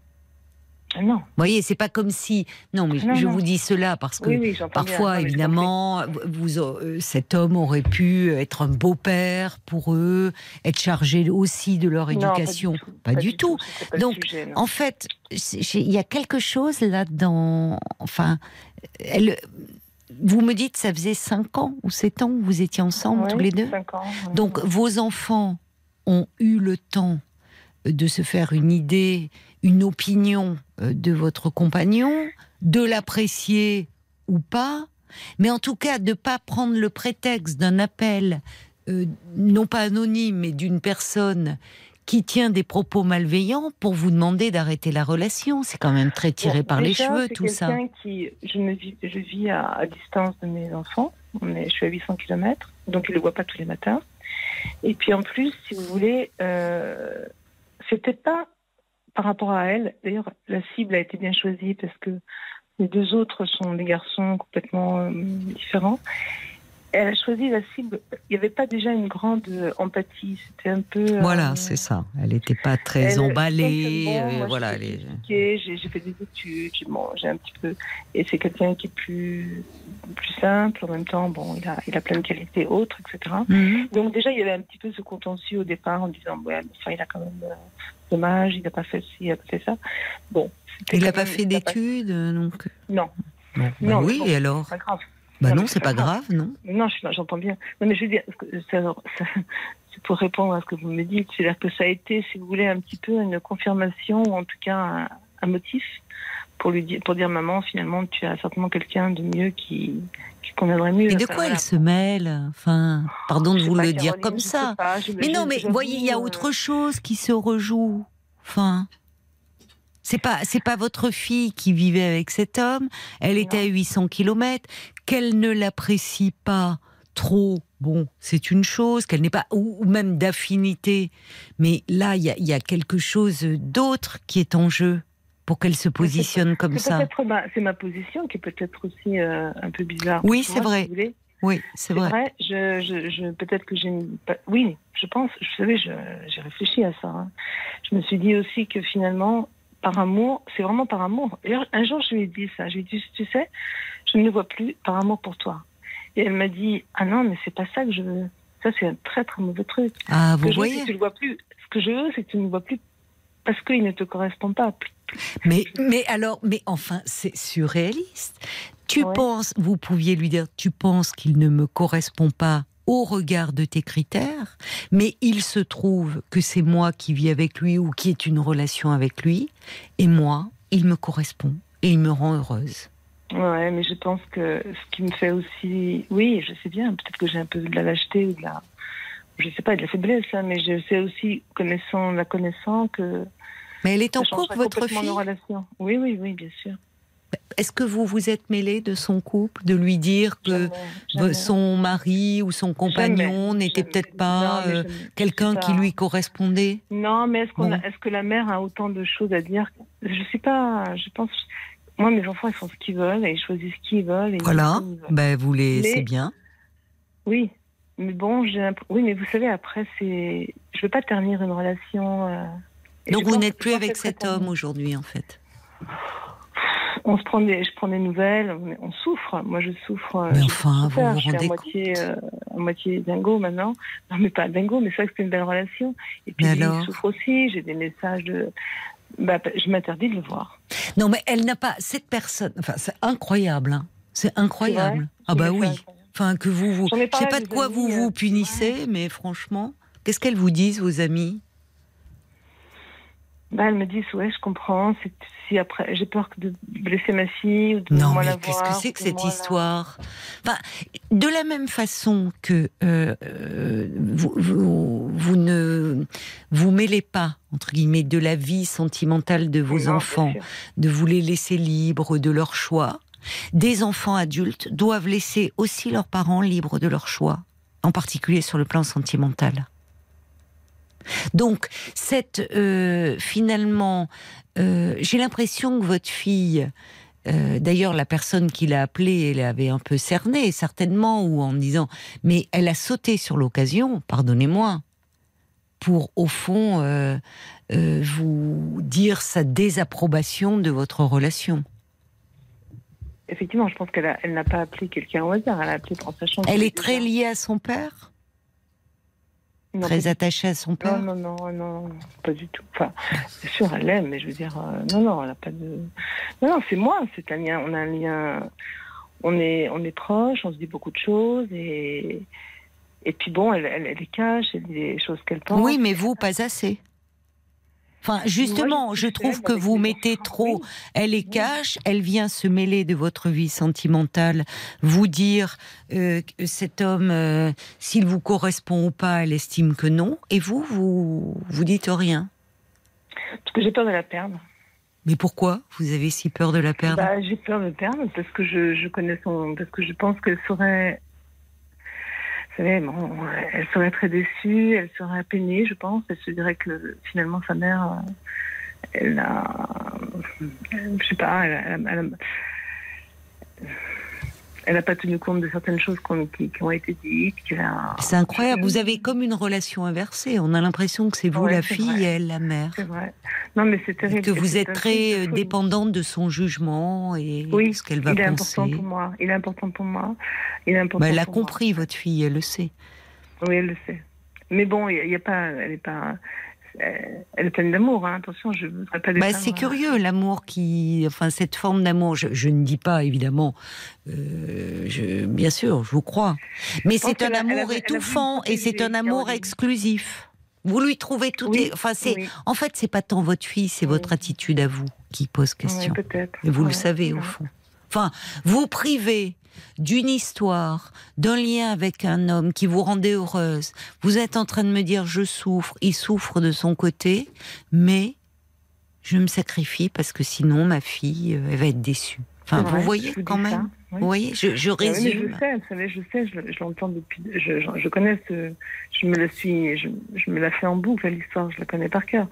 Non. Vous voyez, c'est pas comme si. Non, mais Non, je non. vous dis cela parce que Oui, oui, j'entends bien. Parfois, évidemment, vous, euh, cet homme aurait pu être un beau-père pour eux, être chargé aussi de leur. Non, éducation. Pas du tout. pas Donc, sujet. En fait, il y a quelque chose là-dedans. Enfin, elle, vous me dites, ça faisait 5 ans ou 7 ans que vous étiez ensemble tous les deux ans. Donc, vos enfants ont eu le temps de se faire une idée, une opinion euh, de votre compagnon, de l'apprécier ou pas, mais en tout cas de pas prendre le prétexte d'un appel, euh, non pas anonyme, mais d'une personne qui tient des propos malveillants pour vous demander d'arrêter la relation. C'est quand même très tiré Bon, par les cheveux, tout ça. quelqu'un Qui, je, me vis, je vis à, à distance de mes enfants. On est, je suis à 800 km, donc ils ne le voient pas tous les matins. Et puis en plus, si vous voulez, euh, c'était pas par rapport à elle. D'ailleurs, la cible a été bien choisie parce que les deux autres sont des garçons complètement euh, différents. Elle a choisi la cible. Il n'y avait pas déjà une grande euh, empathie. C'était un peu. euh, Voilà, c'est ça. Elle n'était pas très elle- emballée. euh, moi, voilà, J'ai j'ai fait des études, j'ai un petit peu. Et c'est quelqu'un qui est plus, plus simple. En même temps, bon, il a, il a plein de qualités autres, etc. Mhm. Donc déjà, il y avait un petit peu ce contentieux au départ en disant, ouais, mais enfin, il a quand même euh, dommage, il n'a pas fait ci, il n'a pas fait ça. Bon. Il n'a pas fait d'études, donc? Non, Bon, bah Non, oui, bon. et alors? pas grave. Bah Non, mais c'est pas grave, non. Non, je- j'entends bien. Non, mais je veux dire, ça- ça- c'est pour répondre à ce que vous me dites. C'est-à-dire que ça a été, si vous voulez, un petit peu une confirmation, ou en tout cas un, un motif pour lui dire, pour dire maman, finalement, tu as certainement quelqu'un de mieux qui, qui conviendrait mieux. Et de quoi voilà. elle se mêle Enfin, pardon de vous pas, le dire comme ça. pas, Mais non, mais voyez, il y a euh, autre chose qui se rejoue. Enfin, c'est pas c'est pas votre fille qui vivait avec cet homme. Elle était à 800 km. Qu'elle ne l'apprécie pas trop. Bon, c'est une chose. Qu'elle n'est pas ou, même d'affinité. Mais là, il y a, il y a quelque chose d'autre qui est en jeu pour qu'elle se positionne comme C'est ça. peut-être ma, c'est ma position qui est peut-être aussi euh, un peu bizarre. Oui, c'est vrai. si. Oui, c'est vrai. vrai, je, je, je, peut-être que j'ai Oui, je pense, vous savez, j'ai réfléchi à ça. hein. Je me suis dit aussi que finalement, par amour, c'est vraiment par amour. Un jour, je lui ai dit ça. Je lui ai dit, tu sais, je ne le vois plus par amour pour toi. Et elle m'a dit, ah non, mais c'est pas ça que je veux. Ça, c'est un très très mauvais truc. Ah, vous que veux, voyez que tu le vois plus. Ce que je veux, c'est que tu ne le vois plus parce qu'il ne te correspond pas. Mais, mais alors, mais enfin, c'est surréaliste. Tu Ouais. penses, vous pouviez lui dire, tu penses qu'il ne me correspond pas au regard de tes critères, mais il se trouve que c'est moi qui vis avec lui ou qui est une relation avec lui, et moi, il me correspond et il me rend heureuse. Ouais, mais je pense que ce qui me fait aussi, oui, je sais bien, peut-être que j'ai un peu de la lâcheté ou de la, je sais pas, de la faiblesse, hein, mais je sais aussi, connaissant, la connaissant, que Mais elle est en couple, votre fille nos relations. Oui, oui, oui, bien sûr. Est-ce que vous vous êtes mêlé de son couple, de lui dire que Jamais, jamais. son mari ou son compagnon n'était peut-être pas euh, quelqu'un qui lui correspondait? Non, mais est-ce Bon. que la mère a autant de choses à dire? Je sais pas. Je pense. Moi, mes enfants, ils font ce qu'ils veulent et ils choisissent ce qu'ils veulent. Et Voilà, veulent. ben vous les, Mais- c'est bien. Oui, mais bon, j'ai. l'imp- Oui, mais vous savez, après, c'est. Je veux pas ternir une relation. euh, Donc je vous n'êtes plus avec cet homme aujourd'hui, en fait. On se prend des, je prends des nouvelles, on, on souffre. Moi, je souffre. euh, Mais enfin, vous vous Je suis rendez à moitié, euh, à moitié dingo maintenant. Non, mais pas dingo, mais c'est vrai que c'est une belle relation. Et puis, il souffre aussi. J'ai des messages de. Bah, je m'interdis de le voir. Non, mais elle n'a pas cette personne. Enfin, c'est incroyable. hein. C'est incroyable. Ah bah oui. Enfin, que vous vous. Je sais parlé pas de quoi amis, vous euh, vous punissez, mais franchement, qu'est-ce qu'elles vous disent, vos amis? Bah, elles me disent, ouais, je comprends. c'est- Si après, j'ai peur que de blesser ma fille ou de Non, mais qu'est-ce que c'est que cette la- histoire? Enfin, De la même façon que euh, euh, vous, vous, vous ne vous mêlez pas, entre guillemets, de la vie sentimentale de vos enfants, de vous les laisser libres de leur choix, des enfants adultes doivent laisser aussi leurs parents libres de leur choix, en particulier sur le plan sentimental. Donc, cette euh, finalement, euh, j'ai l'impression que votre fille, euh, d'ailleurs la personne qui l'a appelée, elle avait un peu cerné certainement, ou en disant, mais elle a sauté sur l'occasion, pardonnez-moi, pour au fond vous dire sa désapprobation de votre relation. Effectivement, je pense qu'elle n'a pas appelé quelqu'un au hasard. Elle a appelé en sachant. Elle est très liée à son père, Non, très attachée à son père. Non, non, non, non, pas du tout. Enfin, c'est sûr, elle l'aime, mais je veux dire, euh, non, non, elle n'a pas de. Non, non, c'est moi. C'est un lien. On a un lien. On est, on est proches. On se dit beaucoup de choses et. Et puis bon, elle, elle, elle les cache, elle dit des choses qu'elle pense. Oui, mais vous, pas assez. Enfin, justement, Moi, je trouve que vous mettez trop. Elle est cache, elle vient se mêler de votre vie sentimentale, vous dire euh, que cet homme, euh, s'il vous correspond ou pas, elle estime que non, et vous, vous vous dites rien. Parce que j'ai peur de la perdre. Mais pourquoi vous avez si peur de la perdre? Bah, j'ai peur de perdre parce que je, je connais son. Parce que je pense qu'elle serait. Vous savez, bon, elle serait très déçue, elle serait peinée, je pense. Elle se dirait que finalement sa mère, euh, elle a. Je sais pas, elle elle elle a- elle n'a pas tenu compte de certaines choses qui, qui ont été dites. C'est incroyable. Vous avez comme une relation inversée. On a l'impression que c'est vous Ouais, la fille vrai. et elle la mère. C'est vrai. Non, mais c'est Et terrible. que vous êtes très euh, dépendante de son jugement et Oui, de ce qu'elle va il est penser. important pour moi. Il est important pour moi. Il est important Bah, elle a moi. compris, votre fille, elle le sait. Oui, elle le sait. Mais bon, il n'y a, pas, elle est pas, elle est pleine d'amour. Hein. Attention, je ne voudrais pas. Bah, c'est hein. curieux, l'amour qui. Enfin, cette forme d'amour, je, je ne dis pas, évidemment. euh, je, bien sûr, je vous crois. Mais c'est un amour étouffant et c'est un amour exclusif. Vous lui trouvez tout. Oui, est- Enfin, c'est. oui. En fait, c'est pas tant votre fille, c'est Oui. votre attitude à vous qui pose question. Et vous le savez, au fond. Enfin, vous privez d'une histoire, d'un lien avec un homme qui vous rendait heureuse. Vous êtes en train de me dire je souffre, il souffre de son côté, mais je me sacrifie parce que sinon ma fille, euh, elle va être déçue. Enfin, vous voyez vous quand même. ça, oui. Vous voyez, je, je Ah oui, mais je résume. sais, vous savez, je sais, je, je l'entends depuis. Je, je, connais ce. Je me la suis. Je me la fais en boucle, l'histoire, je la connais par cœur.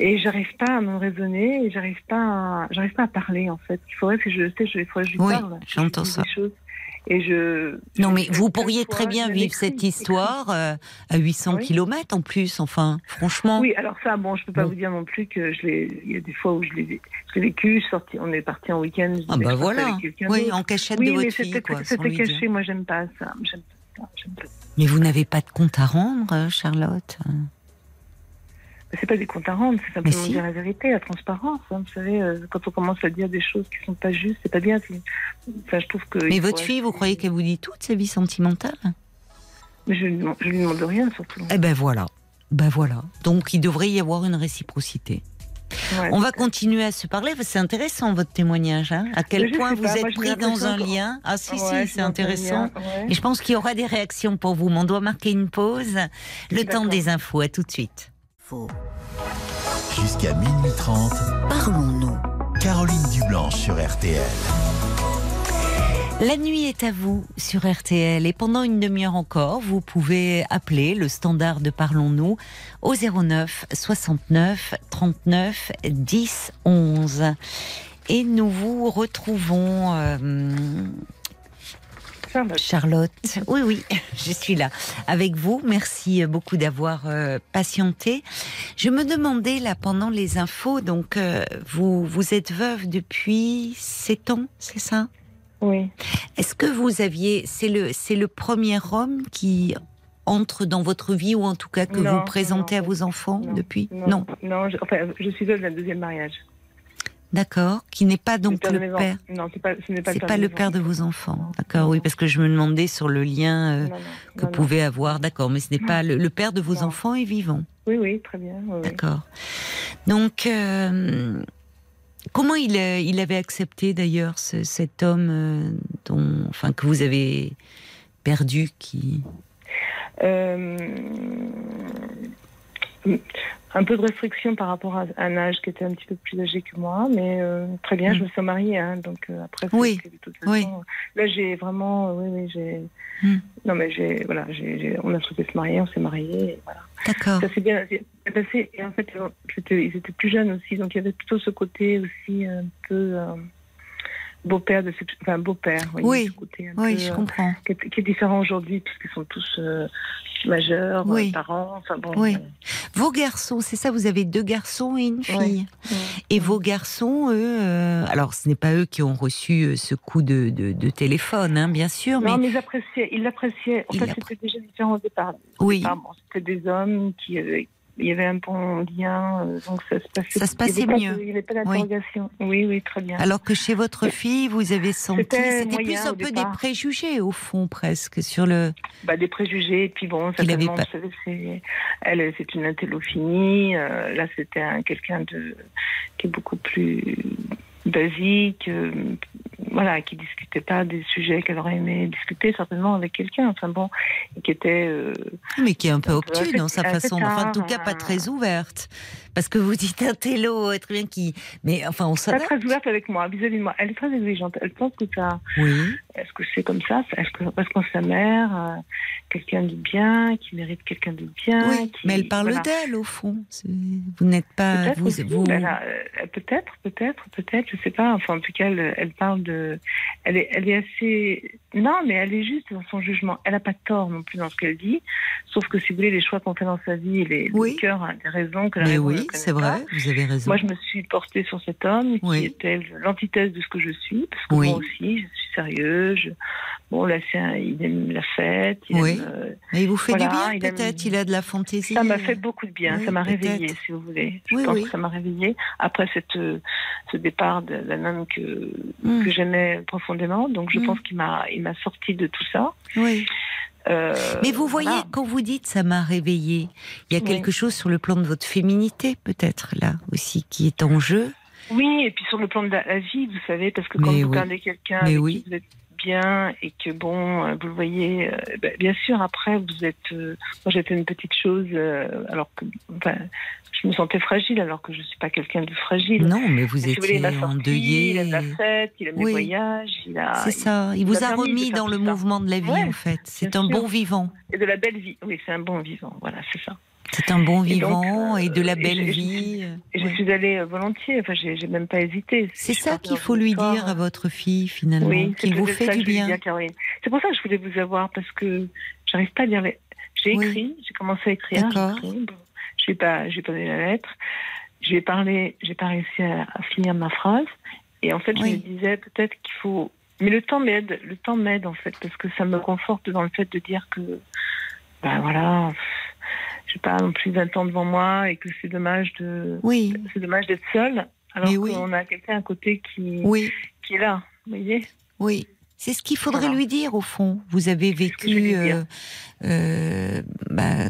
Et j'arrive pas à me raisonner, et j'arrive pas, j'arrive pas à parler en fait. Il faudrait que je, sais, je, il faudrait que je lui Oui, parle. j'entends ça. Et je. Non, mais vous pourriez fois, très bien vivre cette histoire euh, à 800 Oui. km en plus, enfin, franchement. Oui, alors ça, bon, je peux pas vous dire non plus que je l'ai. Il y a des fois où je l'ai, vécu. Je on est parti en week-end. Ah bah voilà. Oui, en cachette Oui, de votre fille, c'était, dire. caché. Moi, j'aime pas ça. J'aime pas pas ça. Mais vous n'avez pas de compte à rendre, euh, Charlotte? C'est pas des comptes à rendre, c'est simplement si. dire la vérité, la transparence. hein. Vous savez, euh, quand on commence à dire des choses qui sont pas justes, c'est pas bien. Enfin, je trouve que. Mais votre fille, vous croyez qu'elle vous dit toute sa vie sentimentale? Mais je, je lui demande rien surtout. Eh ben voilà. Ben voilà. Donc il devrait y avoir une réciprocité. Ouais, On va peut-être. continuer à se parler. C'est intéressant votre témoignage. hein. à quel point vous pas, êtes pris dans un lien. Ah si, Ouais, si, c'est intéressant. lien, ouais. Et je pense qu'il y aura des réactions pour vous. Mais on doit marquer une pause. Le temps des infos. À tout de suite. Faux. Jusqu'à minuit 30, Parlons-nous. Caroline Dublanche sur RTL. La nuit est à vous sur RTL et pendant une demi-heure encore, vous pouvez appeler le standard de Parlons-nous au 09 69 39 10 11. Et nous vous retrouvons, euh, Charlotte. Charlotte. Oui, oui, je suis là avec vous. Merci beaucoup d'avoir euh, patienté. Je me demandais là pendant les infos, donc euh, vous, vous êtes veuve depuis 7 ans, c'est ça? Oui. est-ce que vous aviez, c'est le, c'est le premier homme qui entre dans votre vie ou en tout cas que Non, vous présentez non, à vos enfants non, depuis? Non, non, je, enfin, je suis veuve d'un deuxième mariage. D'accord. Qui n'est pas donc père de le père. Non, c'est pas, ce n'est pas C'est le père pas de le père de vos enfants. D'accord. Oui, parce que je me demandais sur le lien euh, Non, non, que pouvait avoir. D'accord, mais ce n'est pas le, le père de vos enfants est vivant. Oui, oui, très bien. oui. D'accord. Donc, euh, comment il, euh, il avait accepté d'ailleurs ce- cet homme euh, dont, enfin, que vous avez perdu, qui. Euh, un peu de restriction par rapport à un âge qui était un petit peu plus âgé que moi, mais euh, très bien, Mm. je me suis mariée, hein, donc euh, après, Oui, de toute façon, oui. là j'ai vraiment, euh, oui, oui, j'ai, Mm. non mais j'ai, voilà, j'ai, j'ai- on a souhaité se marier, on s'est mariés, voilà. D'accord. Ça s'est bien passé, et en fait, euh, ils étaient plus jeunes aussi, donc il y avait plutôt ce côté aussi un peu euh, beau-père de, ce- enfin beau-père, Oui, ce côté un Oui, peu, je euh, comprends. qui est, qui est différent aujourd'hui puisqu'ils sont tous euh, majeurs, Oui. euh, parents. Enfin bon. Oui. Vos garçons, c'est ça, vous avez deux garçons et une fille. Et vos garçons, eux, euh, alors ce n'est pas eux qui ont reçu ce coup de, de- de téléphone, hein, bien sûr, Non, mais mais ils appréciaient. Ils l'appréciaient. En Ils fait, c'était déjà différent au départ. Oui, bon, c'était des hommes qui. euh, il y avait un bon lien, euh, donc ça se passait. Ça se passait mieux. Pas il n'y avait pas d'interrogation. Oui. oui, très bien. alors que chez votre fille, vous avez senti, C'était plus un peu des préjugés au fond presque sur le. Bah, des préjugés, et puis bon, Qu'il avait certainement, pas. vous savez, c'est, elle, c'est une intellophinie. euh, là, c'était un, quelqu'un de, qui est beaucoup plus basique, euh, voilà, qui discutait pas des sujets qu'elle aurait aimé discuter certainement avec quelqu'un. Enfin bon, qui était. euh, Mais qui est un peu Un peu obtus dans sa façon, enfin en tout cas pas hein. très ouverte. Parce que vous dites un télo, euh, très bien qui. Mais enfin on s'adapte. très ouverte avec moi, vis-à-vis de moi. Elle est très exigeante. Elle pense que ça. Oui. Est-ce que c'est comme ça? Est-ce que parce qu'on sa mère, euh, quelqu'un de bien, qui mérite quelqu'un de bien Oui, qui- mais elle parle voilà. d'elle au fond. Vous n'êtes pas. Peut-être Vous, elle euh, peut-être, peut-être, peut-être, je sais pas. Enfin, en tout cas, elle, elle parle de, elle est, elle est assez, non, mais elle est juste dans son jugement. Elle a pas tort non plus dans ce qu'elle dit. Sauf que si vous voulez, les choix qu'on fait dans sa vie, les, Oui. le cœur a des raisons que la Mais raison ne oui, c'est vrai, vous avez raison. Moi, je me suis portée sur cet homme qui était l'antithèse de ce que je suis, parce que Oui. moi aussi, je suis sérieuse. je- Bon, là, un- il aime la fête. Il Oui. aime, euh, Mais il vous fait Voilà, du bien, il aime- peut-être. Il a de la fantaisie. ça m'a fait beaucoup de bien, ça m'a peut-être. réveillée, si vous voulez. Je pense que ça m'a réveillée après cette, euh, ce départ de- d'un homme que, Hmm, que j'aimais profondément. Donc je Mm. pense qu'il m'a il m'a sorti de tout ça. Oui. Euh, Mais vous voyez, voilà. quand vous dites ça m'a réveillé, il y a Oui. quelque chose sur le plan de votre féminité, peut-être, là aussi, qui est en jeu? Oui, et puis sur le plan de la, la vie, vous savez, parce que quand Mais vous oui. perdez quelqu'un oui. vous êtes bien et que bon, euh, vous le voyez, euh, ben, bien sûr, après vous êtes. euh, moi, j'étais une petite chose, euh, alors que, je me sentais fragile, alors que je suis pas quelqu'un de fragile. Non, mais vous Mais si vous voulez, étiez il aime la fête, il aime Oui. les voyages, il a. C'est ça. Il vous a remis dans le ça. mouvement de la vie, Ouais, en fait. C'est un sûr. bon vivant. Et de la belle vie. Oui, c'est un bon vivant. Voilà, c'est ça. C'est un bon Et donc, vivant et, de la euh, belle et je- vie. Je Ouais. suis allée euh, volontiers, enfin, j'ai même pas hésité. C'est Je ça qu'il faut lui histoire, dire à votre fille finalement, Oui, qu'il vous fait ça du je bien. dire. C'est pour ça que je voulais vous avoir, parce que j'arrive pas à lire les... J'ai Oui. écrit, j'ai commencé à écrire, j'ai D'accord. écrit, bon, je vais pas, je vais pas donner la lettre. J'ai parlé, j'ai pas réussi à, à finir ma phrase. Et en fait, je Oui. me disais peut-être qu'il faut. Mais le temps m'aide, le temps m'aide en fait, parce que ça me conforte dans le fait de dire que, ben voilà, j'ai pas non plus 20 ans devant moi et que c'est dommage de, Oui, c'est dommage d'être seule, alors oui. qu'on a quelqu'un à côté qui, oui, qui est là. Vous voyez oui. C'est ce qu'il faudrait Voilà. lui dire au fond. Vous avez vécu euh, euh, bah,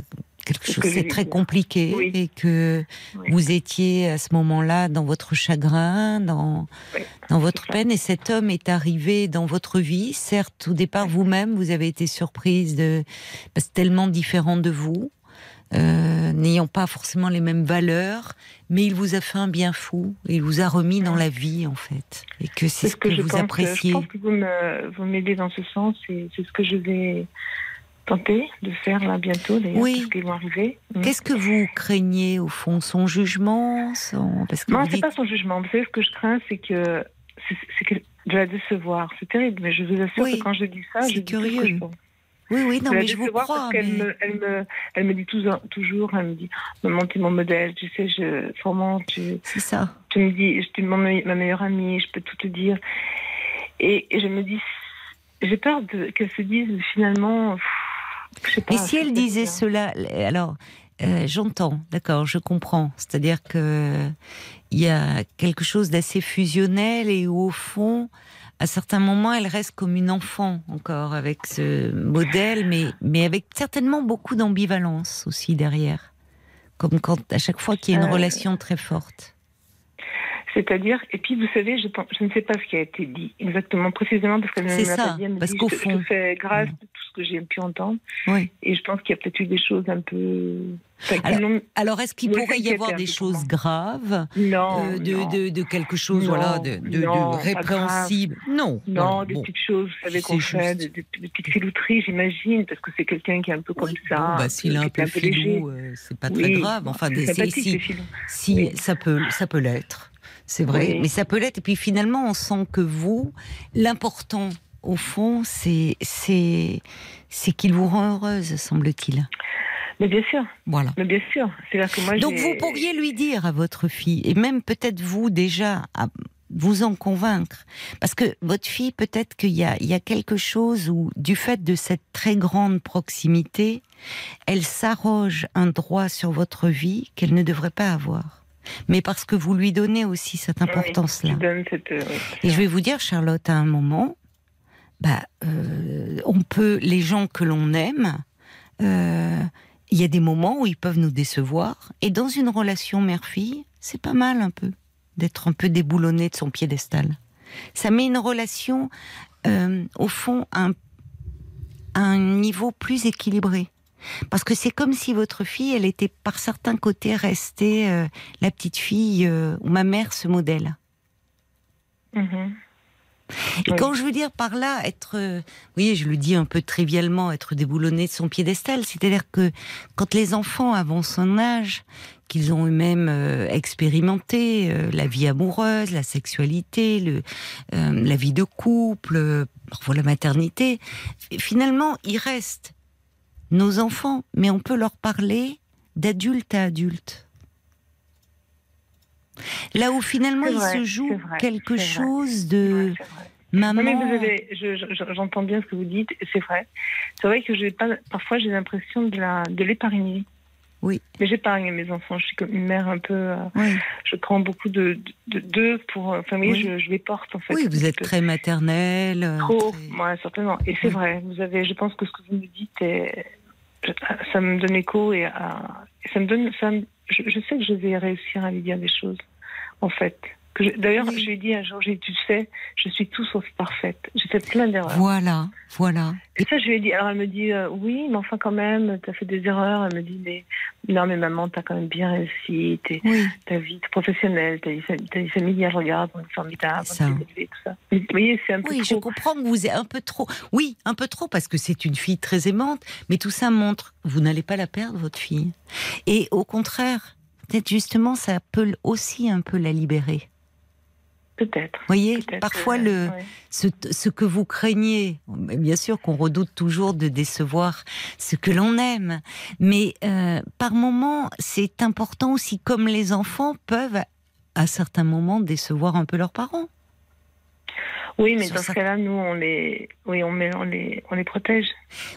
quelque chose, c'est très dire. compliqué Oui. et que Oui. vous étiez à ce moment-là dans votre chagrin, dans, Oui, dans votre ça. peine, et cet homme est arrivé dans votre vie. Certes, au départ, vous-même, vous avez été surprise de parce que tellement différent de vous, euh, n'ayant pas forcément les mêmes valeurs, mais il vous a fait un bien fou. Il vous a remis dans la vie, en fait, et que c'est ce que, je vous pense. appréciez. Je pense que vous m'aidez dans ce sens et c'est ce que je vais tenter de faire là bientôt d'ailleurs Oui. parce qu'ils vont arriver. Mm. Qu'est-ce que vous craignez au fond, son jugement, son... parce que Non, c'est dites- pas son jugement. Vous savez ce que je crains, c'est que c'est, c'est que de la décevoir. C'est terrible, mais je vous assure Oui. que quand je dis ça, je dis tout ce que curieux. je pense. Oui, oui, non, mais je vous crois. parce qu'elle mais- me, elle me, elle me dit toujours, toujours, elle me dit, maman, tu es mon modèle, tu sais, je, vraiment, tu, C'est ça. tu me dis, je mon me- ma meilleure amie, je peux tout te dire. Et, et je me dis, j'ai peur qu'elle se dise finalement, pff, je sais pas. Et si elle disait cela, alors euh, j'entends, d'accord, je comprends. C'est-à-dire que il y a quelque chose d'assez fusionnel et où, au fond, à certains moments, elle reste comme une enfant encore avec ce modèle, mais mais avec certainement beaucoup d'ambivalence aussi derrière, comme quand à chaque fois qu'il y a une Euh, relation très forte. C'est-à-dire, et puis vous savez, je, pense, je ne sais pas ce qui a été dit exactement, précisément, parce qu'elle ne ça, pas me parce dit, je, fond- je fais grâce de tout ce que j'ai pu entendre. Oui. Et je pense qu'il y a peut-être eu des choses un peu. enfin, Alors, est-ce qu'il pourrait y avoir des choses graves Non, euh, de, non. de, de quelque chose Non, voilà, de, répréhensible? Non. Non, des bon. petites choses, vous savez, qu'on fait, des, petites filouteries, j'imagine, parce que c'est quelqu'un qui est un peu comme Oui, ça. bah, s'il est un peu filou, euh, c'est pas très grave. Enfin, si, ça peut l'être, c'est vrai. Oui. Mais ça peut l'être. Et puis finalement, on sent que vous, l'important au fond, c'est c'est qu'il vous rend heureuse, semble-t-il. Mais bien sûr, Voilà. mais bien sûr. Que moi, Donc vous pourriez lui dire à votre fille, et même peut-être vous déjà, à vous en convaincre, parce que votre fille, peut-être qu'il y y a quelque chose où, du fait de cette très grande proximité, elle s'arroge un droit sur votre vie qu'elle ne devrait pas avoir. Mais parce que vous lui donnez aussi cette importance-là. cette. euh, Et je vais vous dire, Charlotte, à un moment, bah, euh, on peut, les gens que l'on aime, euh, il y a des moments où ils peuvent nous décevoir. Et dans une relation mère-fille, c'est pas mal un peu d'être un peu déboulonné de son piédestal. Ça met une relation, euh, au fond, un, à un niveau plus équilibré. Parce que c'est comme si votre fille, elle était par certains côtés restée euh, la petite fille euh, où ma mère se modèle. mhm. Et Oui. quand je veux dire par là être, euh, voyez, je le dis un peu trivialement, être déboulonné de son piédestal, c'est-à-dire que quand les enfants avancent en âge, qu'ils ont eux-mêmes euh, expérimenté euh, la vie amoureuse, la sexualité, le, la vie de couple, parfois la maternité, finalement, ils restent nos enfants, mais on peut leur parler d'adulte à adulte. Là où finalement il se joue vrai, quelque vrai. chose de maman. Non, mais vous avez, je- je- j'entends bien ce que vous dites, c'est vrai. C'est vrai que pas, parfois j'ai l'impression de la, de l'épargner. Oui. Mais j'épargne mes enfants. Je suis comme une mère un peu. euh, Oui. je prends beaucoup de de- d'eux pour. Enfin, oui, je, je les porte en fait. Oui, vous êtes très maternelle. euh, Trop, très- ouais, certainement. Et c'est Oui. vrai. Vous avez, je pense que ce que vous me dites, est, ça me donne écho et, à- et ça me donne, ça me- je, je sais que je vais réussir à lui dire des choses, en fait. D'ailleurs, je lui ai dit un jour, j'ai dit, tu sais, je suis tout sauf parfaite. J'ai fait plein d'erreurs. Voilà, voilà. Et ça, je lui ai dit. Alors, elle me dit, euh, oui, mais enfin, quand même, t'as fait des erreurs. Elle me dit, mais non, mais maman, t'as quand même bien réussi. Oui. ta vie professionnelle, ta vie, fam- ta vie familiale, regarde, on est formidable, Ça. élevé, tout ça. Vous voyez, c'est un peu Oui, je comprends que vous êtes un peu trop. Oui, un peu trop parce que c'est une fille très aimante, mais tout ça montre vous n'allez pas la perdre, votre fille. Et au contraire, peut-être justement, ça peut aussi un peu la libérer. Peut-être. Vous voyez, parfois euh, le, ce, ce que vous craignez, bien sûr qu'on redoute toujours de décevoir ce que l'on aime, mais euh, par moments, c'est important aussi, comme les enfants peuvent à certains moments décevoir un peu leurs parents. Oui, mais sur dans ce cas-là, nous, on les, oui, on, met, on les, on les protège.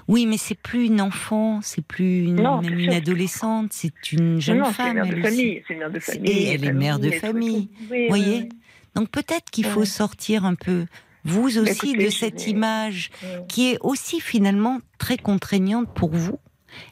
Oui, mais c'est plus une enfant, c'est plus une, Non, adolescente, c'est une jeune non, non, c'est femme. une mère de famille. C'est une mère de famille. et elle est mère de famille. Oui, voyez oui, Donc peut-être qu'il faut sortir un peu, vous aussi, écoutez, de cette vais- image qui est aussi finalement très contraignante pour vous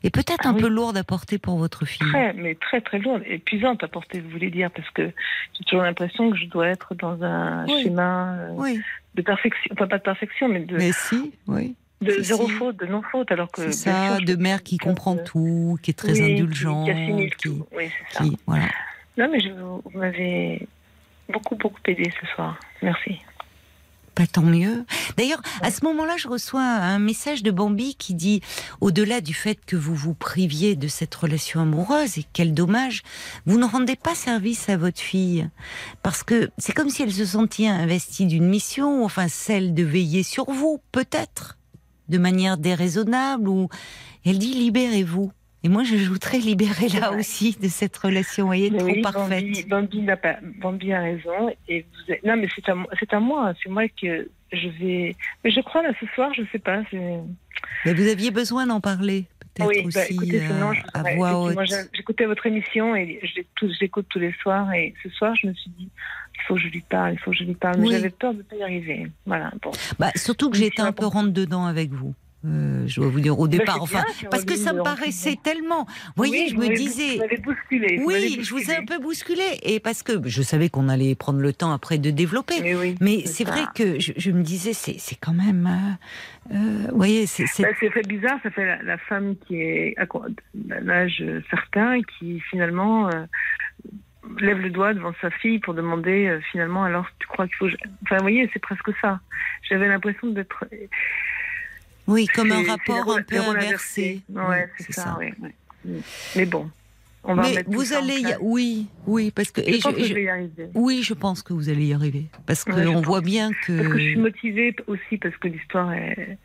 et peut-être Ah un oui. peu lourde à porter pour votre fille. Très, mais très très lourde, épuisante à porter, vous voulez dire, parce que j'ai toujours l'impression que je dois être dans un Oui. schéma euh, Oui, de perfection, enfin pas de perfection, mais de, mais si, oui. de zéro si. faute, de non faute, alors que ça, sûr, de mère qui comprend je- tout, qui est très indulgente, qui assimile qui, tout. Oui, c'est ça. qui- voilà. Non, mais je, vous m'avez beaucoup beaucoup aidé ce soir. Merci. Pas tant mieux. D'ailleurs, à ce moment-là, je reçois un message de Bambi qui dit, au-delà du fait que vous vous priviez de cette relation amoureuse, et quel dommage, vous ne rendez pas service à votre fille. Parce que c'est comme si elle se sentait investie d'une mission, enfin celle de veiller sur vous, peut-être, de manière déraisonnable, ou elle dit libérez-vous. Et moi, j'ajouterais libérez-la Ouais. aussi de cette relation, vous voyez, Mais trop oui, parfaite. Bambi, Bambi, n'a pas, Bambi a raison. Et vous êtes- Non, mais c'est à, moi- c'est à moi. C'est moi que je vais. Mais je crois là ce soir, je sais pas. c'est- Mais vous aviez besoin d'en parler, peut-être Oui, aussi bah, écoutez, euh, sinon, je à voix haute. J'écoutais votre émission et je l'ai tous- je les soirs. Et ce soir, je me suis dit, il faut que je lui parle, il faut que je lui parle. Mais Oui. j'avais peur de ne pas y arriver. Voilà. Bon. Bah, surtout que Oui, j'ai été ça un peu rentre dedans avec vous. Euh, je dois vous dire au départ, enfin, bien, parce que ça me paraissait tellement. Vous voyez, Oui, je me disais, Vous bousculé. vous oui, je vous ai un peu bousculé, et parce que je savais qu'on allait prendre le temps après de développer. Mais oui. Mais c'est vrai que je, je me disais, c'est c'est quand même, euh, euh, vous voyez, c'est c'est- Bah, fait bizarre, ça fait la, la femme qui est à quoi- d'un âge certain qui finalement euh, lève le doigt devant sa fille pour demander finalement alors tu crois qu'il faut. Enfin, vous voyez, c'est presque ça. J'avais l'impression d'être. Oui, comme un rapport un peu inversé. Ouais, Oui, c'est ça. ouais, ouais. Mm. Mais bon, on va Mais vous ça allez, y... oui, oui, parce que, Je et je- que je vais oui, je pense que vous allez y arriver, parce qu'on Ouais, voit bien que. Parce que je suis motivée aussi parce que l'histoire est...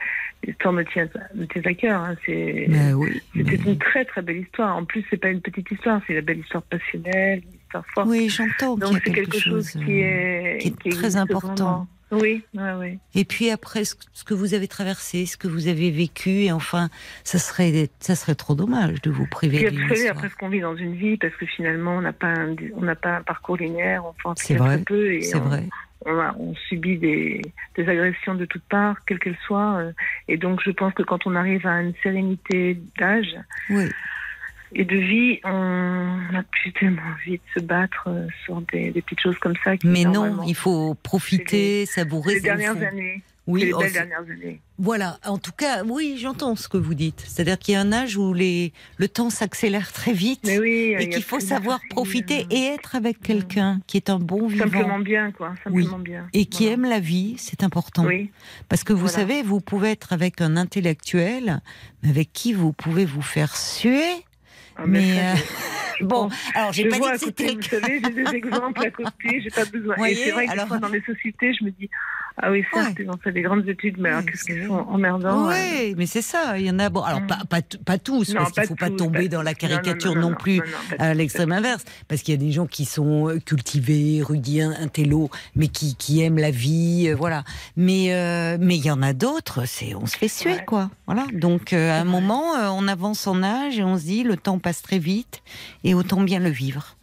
l'histoire me tient, me tient à cœur. hein. C'est oui, C'était mais- une très très belle histoire. En plus, c'est pas une petite histoire, c'est la belle histoire passionnelle, une histoire forte. oui, j'entends Donc c'est quelque, quelque chose, euh, qui est, qui est très important. vraiment. Oui, oui, oui. Et puis après, ce que vous avez traversé, ce que vous avez vécu, et enfin, ça serait, ça serait trop dommage de vous priver d'une histoire. après ce qu'on vit dans une vie, parce que finalement, on n'a pas, un, on n'a pas un parcours linéaire, on pense très, peu et C'est on, vrai. on, a- on subit des, des agressions de toutes parts, quelles qu'elles soient. euh, Et donc, je pense que quand on arrive à une sérénité d'âge Oui. Et de vie, on n'a plus tellement envie de se battre euh, sur des, des petites choses comme ça. Qui, Mais non, il faut profiter, savourer. les dernières fond. années. Oui, les oh, belles c'est- dernières années. voilà. En tout cas, oui, j'entends ce que vous dites. C'est-à-dire qu'il y a un âge où les, le temps s'accélère très vite. Oui, Et a qu'il faut savoir profiter et être avec quelqu'un qui est un bon vivant Simplement bien, quoi. Simplement bien. et qui Voilà. aime la vie, c'est important. Oui, Parce que vous Voilà. savez, vous pouvez être avec un intellectuel, mais avec qui vous pouvez vous faire suer. Mais, euh, je- Bon, pense. alors j'ai je pas vois dit à que côté, c'était vous savez, j'ai des exemples à côté, j'ai pas besoin. Voyez, et c'est vrai que alors- dans les sociétés, je me dis, ah oui, certes, Ouais. fait des grandes études, mais alors qu'est-ce c'est qu'ils sont emmerdants. euh. Oui, mais c'est ça. Il y en a. Bon, alors Mm. pas, pas, tous, Non, parce qu'il ne faut pas tomber pas dans la caricature non, non, non, plus à l'extrême inverse, parce qu'il y a des gens qui sont euh, cultivés, érudits, intello, mais qui, qui aiment la vie, euh, voilà. Mais euh, mais il y en a d'autres, c'est on se fait suer, Ouais. quoi. Voilà. Donc euh, à un moment, euh, on avance en âge et on se dit le temps passe très vite et autant bien le vivre.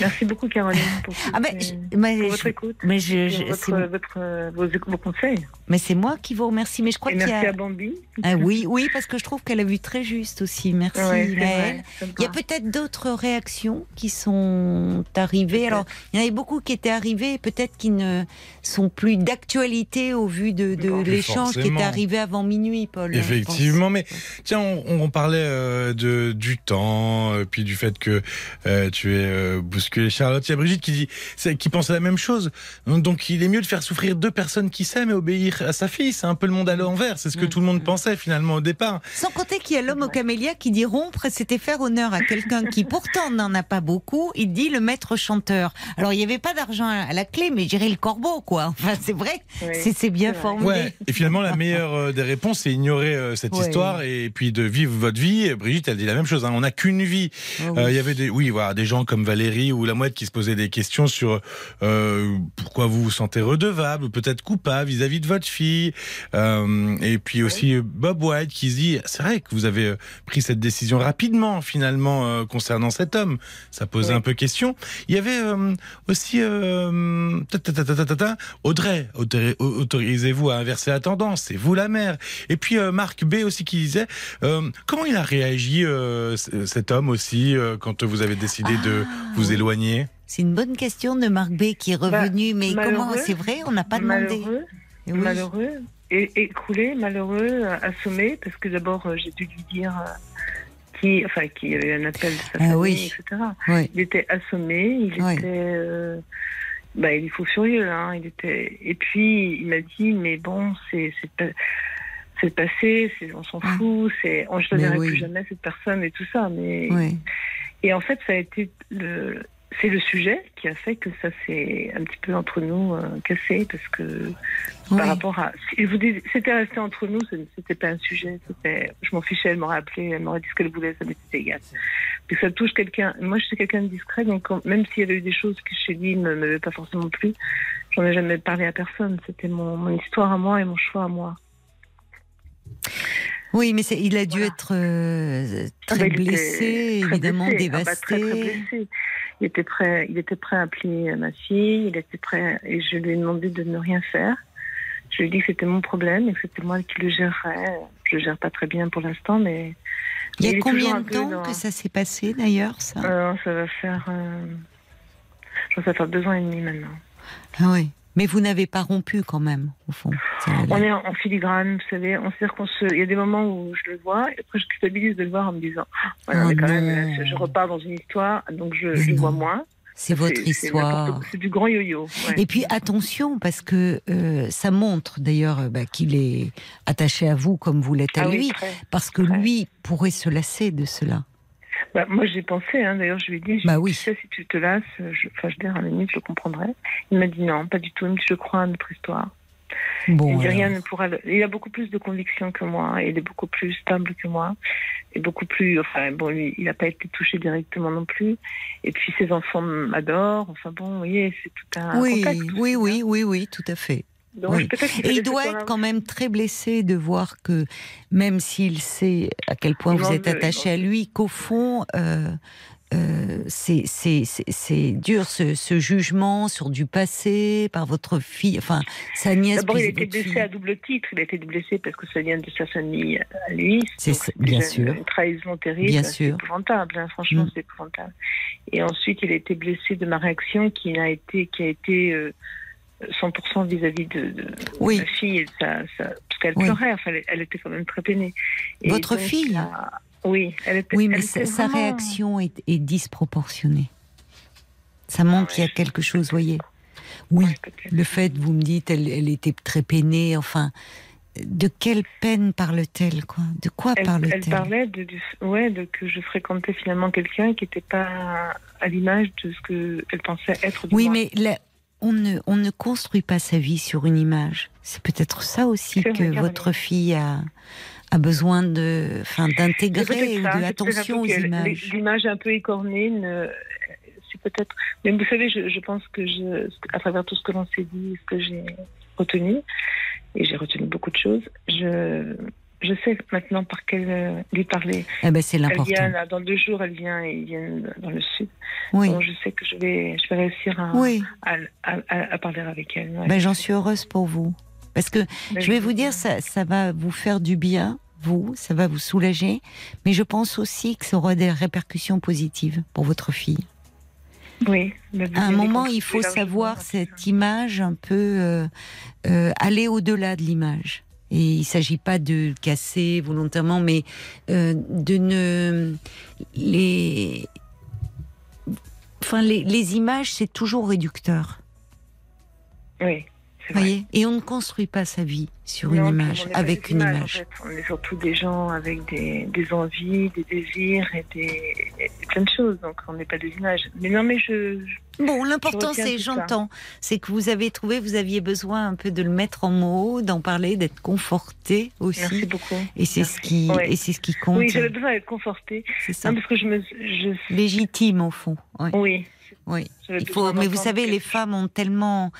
Merci beaucoup, Caroline, pour, Ah je- mais pour je- votre écoute. mais je- et je- votre, votre- euh, vos, vos conseils. Mais c'est moi qui vous remercie. Mais je crois Et qu'il y merci a. à Bambi. Ah oui, oui, parce que je trouve qu'elle a vu très juste aussi. Merci, Ouais, vrai, Il y a peut-être d'autres réactions qui sont arrivées. Alors, il y en avait beaucoup qui étaient arrivées, et peut-être qui ne sont plus d'actualité au vu de, l'échange qui était arrivé avant minuit, Paul. Effectivement, mais tiens, on, on parlait euh, de du temps, euh, puis du fait que euh, tu es euh, bousculé, Charlotte. Il y a Brigitte qui dit, qui pense la même chose. Donc, il est mieux de faire souffrir deux personnes qui s'aiment et obéir à sa fille. C'est un peu le monde à l'envers. C'est ce que Mm. tout le monde pensait finalement au départ. Sans compter qu'il y a l'homme au camélia qui dit rompre, c'était faire honneur à quelqu'un qui pourtant n'en a pas beaucoup. Il dit le maître chanteur. Alors, il n'y avait pas d'argent à la clé, mais j'irais le corbeau, quoi. Enfin, c'est vrai. Oui, C'est bien formulé. Ouais. Et finalement, la meilleure euh, des réponses, c'est ignorer euh, cette Ouais. histoire et puis de vivre votre vie. Brigitte, elle dit la même chose. hein. On n'a qu'une vie. Ah Euh, oui. Il y avait des, oui, voilà, des gens comme Valérie ou la mouette qui se posaient des questions sur euh, pourquoi vous vous sentez redevable, ou peut-être coupable vis-à-vis de votre fille. Euh, et puis aussi euh, Bob White qui se dit, c'est vrai que vous avez euh, pris cette décision rapidement finalement euh, concernant cet homme. Ça posait Oui. un peu question. Il y avait euh, aussi euh, ta, ta, ta, ta, ta, ta, ta, Audrey, autori- autorisez-vous à inverser la tendance, c'est vous la mère. Et puis euh, Marc B aussi qui disait euh, comment il a réagi euh, cet homme aussi euh, quand vous avez décidé de Ah, vous éloigner? C'est une bonne question de Marc B qui est revenu, mais Bah, comment C'est vrai, on n'a pas demandé. Malheureux, Oui. malheureux, écroulé, malheureux, assommé, parce que d'abord euh, j'ai dû lui dire euh, qui, enfin, qu'il y avait un appel de sa Ah famille, oui. etc. Oui. Il était assommé, il Oui. était, euh, bah, il est fou furieux, hein. Il était, et puis il m'a dit, mais bon, c'est, c'est, pas- c'est le passé, c'est, on s'en Ah. fout, c'est, on, je ne verrai oui. plus jamais cette personne et tout ça, mais Oui. et en fait, ça a été le, c'est le sujet qui a fait que ça s'est un petit peu entre nous euh, cassé parce que Oui. par rapport à, si je vous dis, c'était resté entre nous, ce- c'était pas un sujet, c'était, je m'en fichais, elle m'aurait appelé, elle m'aurait dit ce qu'elle voulait, ça m'était égal. Puis ça touche quelqu'un, moi je suis quelqu'un de discret, donc quand- même s'il y avait eu des choses que chez lui ne m'avaient pas forcément plu, j'en ai jamais parlé à personne. C'était mon, mon histoire à moi et mon choix à moi. Oui, mais il a dû Voilà. être euh, très bah, blessé, très évidemment blessé. Ah bah, dévasté. très, très blessé. Il était prêt, il était prêt à appeler ma fille. Il était prêt et je lui ai demandé de ne rien faire. Je lui ai dit que c'était mon problème et que c'était moi qui le gérerais. Je le gère pas très bien pour l'instant, mais Il y a combien de temps dans- que ça s'est passé d'ailleurs, ça? Euh, ça va faire, euh, ça va faire deux ans et demi maintenant. Ah oui. Mais vous n'avez pas rompu quand même, au fond. On est en, filigrane, vous savez. On sait qu'on se, il y a des moments où je le vois et après je culpabilise de le voir en me disant, Oh mais quand non. même, là, je, je repars dans une histoire, donc je, je le vois moins. C'est votre histoire. C'est du grand yo-yo. ouais. Et puis attention, parce que euh, ça montre d'ailleurs euh, bah, qu'il est attaché à vous comme vous l'êtes à Ah oui, lui, très. parce que très. lui pourrait se lasser de cela. Bah, moi, j'ai pensé, hein, d'ailleurs, je lui ai dit, Bah oui. tu sais, si tu te lasses, je, enfin, je veux dire, à la limite, je comprendrais. Il m'a dit non, pas du tout. Il me dit, je crois à notre histoire. Bon, il dit, alors. rien ne pourra. le- Il a beaucoup plus de conviction que moi. hein, Il est beaucoup plus stable que moi. Et beaucoup plus. Enfin, bon, lui, il n'a pas été touché directement non plus. Et puis, ses enfants m'adorent. Enfin, bon, vous voyez, c'est tout un oui, contexte. oui, hein. oui, oui, oui, tout à fait. Donc, Oui. peut-être qu'il Et il doit être quand même très blessé de voir que, même s'il sait à quel point Il vous êtes attaché à lui, qu'au fond, euh, euh, c'est- c'est c'est- c'est dur ce, ce jugement sur du passé par votre fille, enfin sa nièce. D'abord, il a été blessé fille. à double titre. Il a été blessé parce que ça vient de sa famille à lui. C'est bien sûr. Une trahison terrible. Bien c'est sûr. épouvantable. hein, Franchement, Mm. c'est épouvantable. Et ensuite, il a été blessé de ma réaction qui n'a été, qui a été euh, 100% vis-à-vis de, de Oui. ma fille. Sa- parce qu'elle Oui. pleurait. Enfin, elle, elle était quand même très peinée. Et Votre donc, fille Oui, elle était. Oui, mais elle sa, était sa vraiment- réaction est, est disproportionnée. Ça montre qu'il y a quelque chose, voyez. Oui, Ouais, le fait, vous me dites, elle, elle était très peinée, enfin, de quelle peine parle-t-elle, quoi? De quoi Elle, parle-t-elle? elle parlait de, du- ouais, de que je fréquentais finalement quelqu'un qui n'était pas à l'image de ce qu'elle pensait être Oui, moi. mais on ne, on ne construit pas sa vie sur une image. C'est peut-être ça aussi que votre fille a, a besoin de, enfin, d'intégrer ou de attention aux images. L'image un peu écornée, ne- c'est peut-être. Mais vous savez, je, je pense que je, à travers tout ce que l'on s'est dit, ce que j'ai retenu, et j'ai retenu beaucoup de choses, je, je sais maintenant par quel euh, lui parler. Eh ben, c'est Elle l'important. vient là, dans deux jours, elle vient et ils viennent dans le sud. Oui. Donc je sais que je vais, je vais réussir à, Oui. à, à- à- à parler avec elle. ouais. Ben, j'en suis heureuse pour vous. Parce que Ben, je vais vous dire, ça, ça va vous faire du bien, vous, ça va vous soulager, mais je pense aussi que ça aura des répercussions positives pour votre fille. Oui. vous À un moment, il faut savoir cette image un peu euh, euh, aller au-delà de l'image. Et il s'agit pas de casser volontairement, mais euh, de ne les, enfin les, les images, c'est toujours réducteur. Oui. Voyez Et on ne construit pas sa vie sur Non, une image, avec une en image. fait. On est surtout des gens avec des, des envies, des désirs et, des, et plein de choses. Donc on n'est pas des images. Mais non, mais je. je- Bon, l'important, c'est, j'entends, c'est que vous avez trouvé, vous aviez besoin un peu de le mettre en mots, d'en parler, d'être conforté aussi. Merci beaucoup. Et c'est ce qui, et c'est ce qui compte. Oui, j'avais besoin d'être confortée. c'est ça. Non, parce que je me. Je, Légitime au fond. Oui. oui. Il faut, mais vous savez, les femmes ont tellement,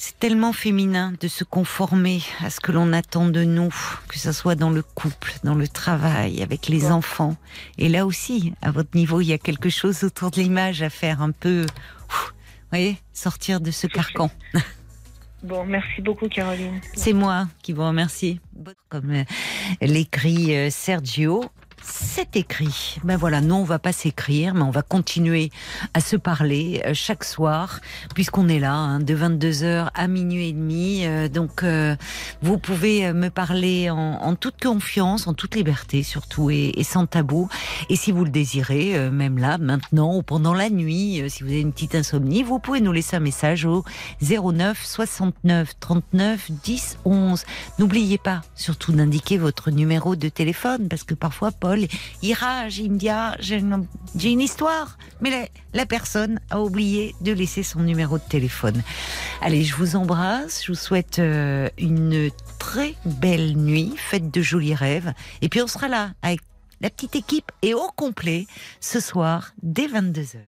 c'est tellement féminin de se conformer à ce que l'on attend de nous, que ce soit dans le couple, dans le travail, avec les Ouais. enfants. Et là aussi, à votre niveau, il y a quelque chose autour de l'image à faire un peu, vous voyez, sortir de ce fait. carcan. Bon, merci beaucoup, Caroline. C'est moi qui vous remercie. Comme euh, l'écrit euh, Sergio, c'est écrit. Ben voilà, non, on va pas s'écrire, mais on va continuer à se parler euh, chaque soir, puisqu'on est là, hein, de 22h à minuit et demi. Euh, donc, euh, vous pouvez euh, me parler en, en toute confiance, en toute liberté surtout, et, et sans tabou. Et si vous le désirez, euh, même là, maintenant, ou pendant la nuit, euh, si vous avez une petite insomnie, vous pouvez nous laisser un message au 09 69 39 10 11. N'oubliez pas surtout d'indiquer votre numéro de téléphone parce que parfois Paul il rage, il me dit ah, j'ai une, histoire, mais la, la personne a oublié de laisser son numéro de téléphone. Allez, je vous embrasse, je vous souhaite euh, une très belle nuit, faites de jolis rêves et puis on sera là avec la petite équipe et au complet ce soir dès 22h.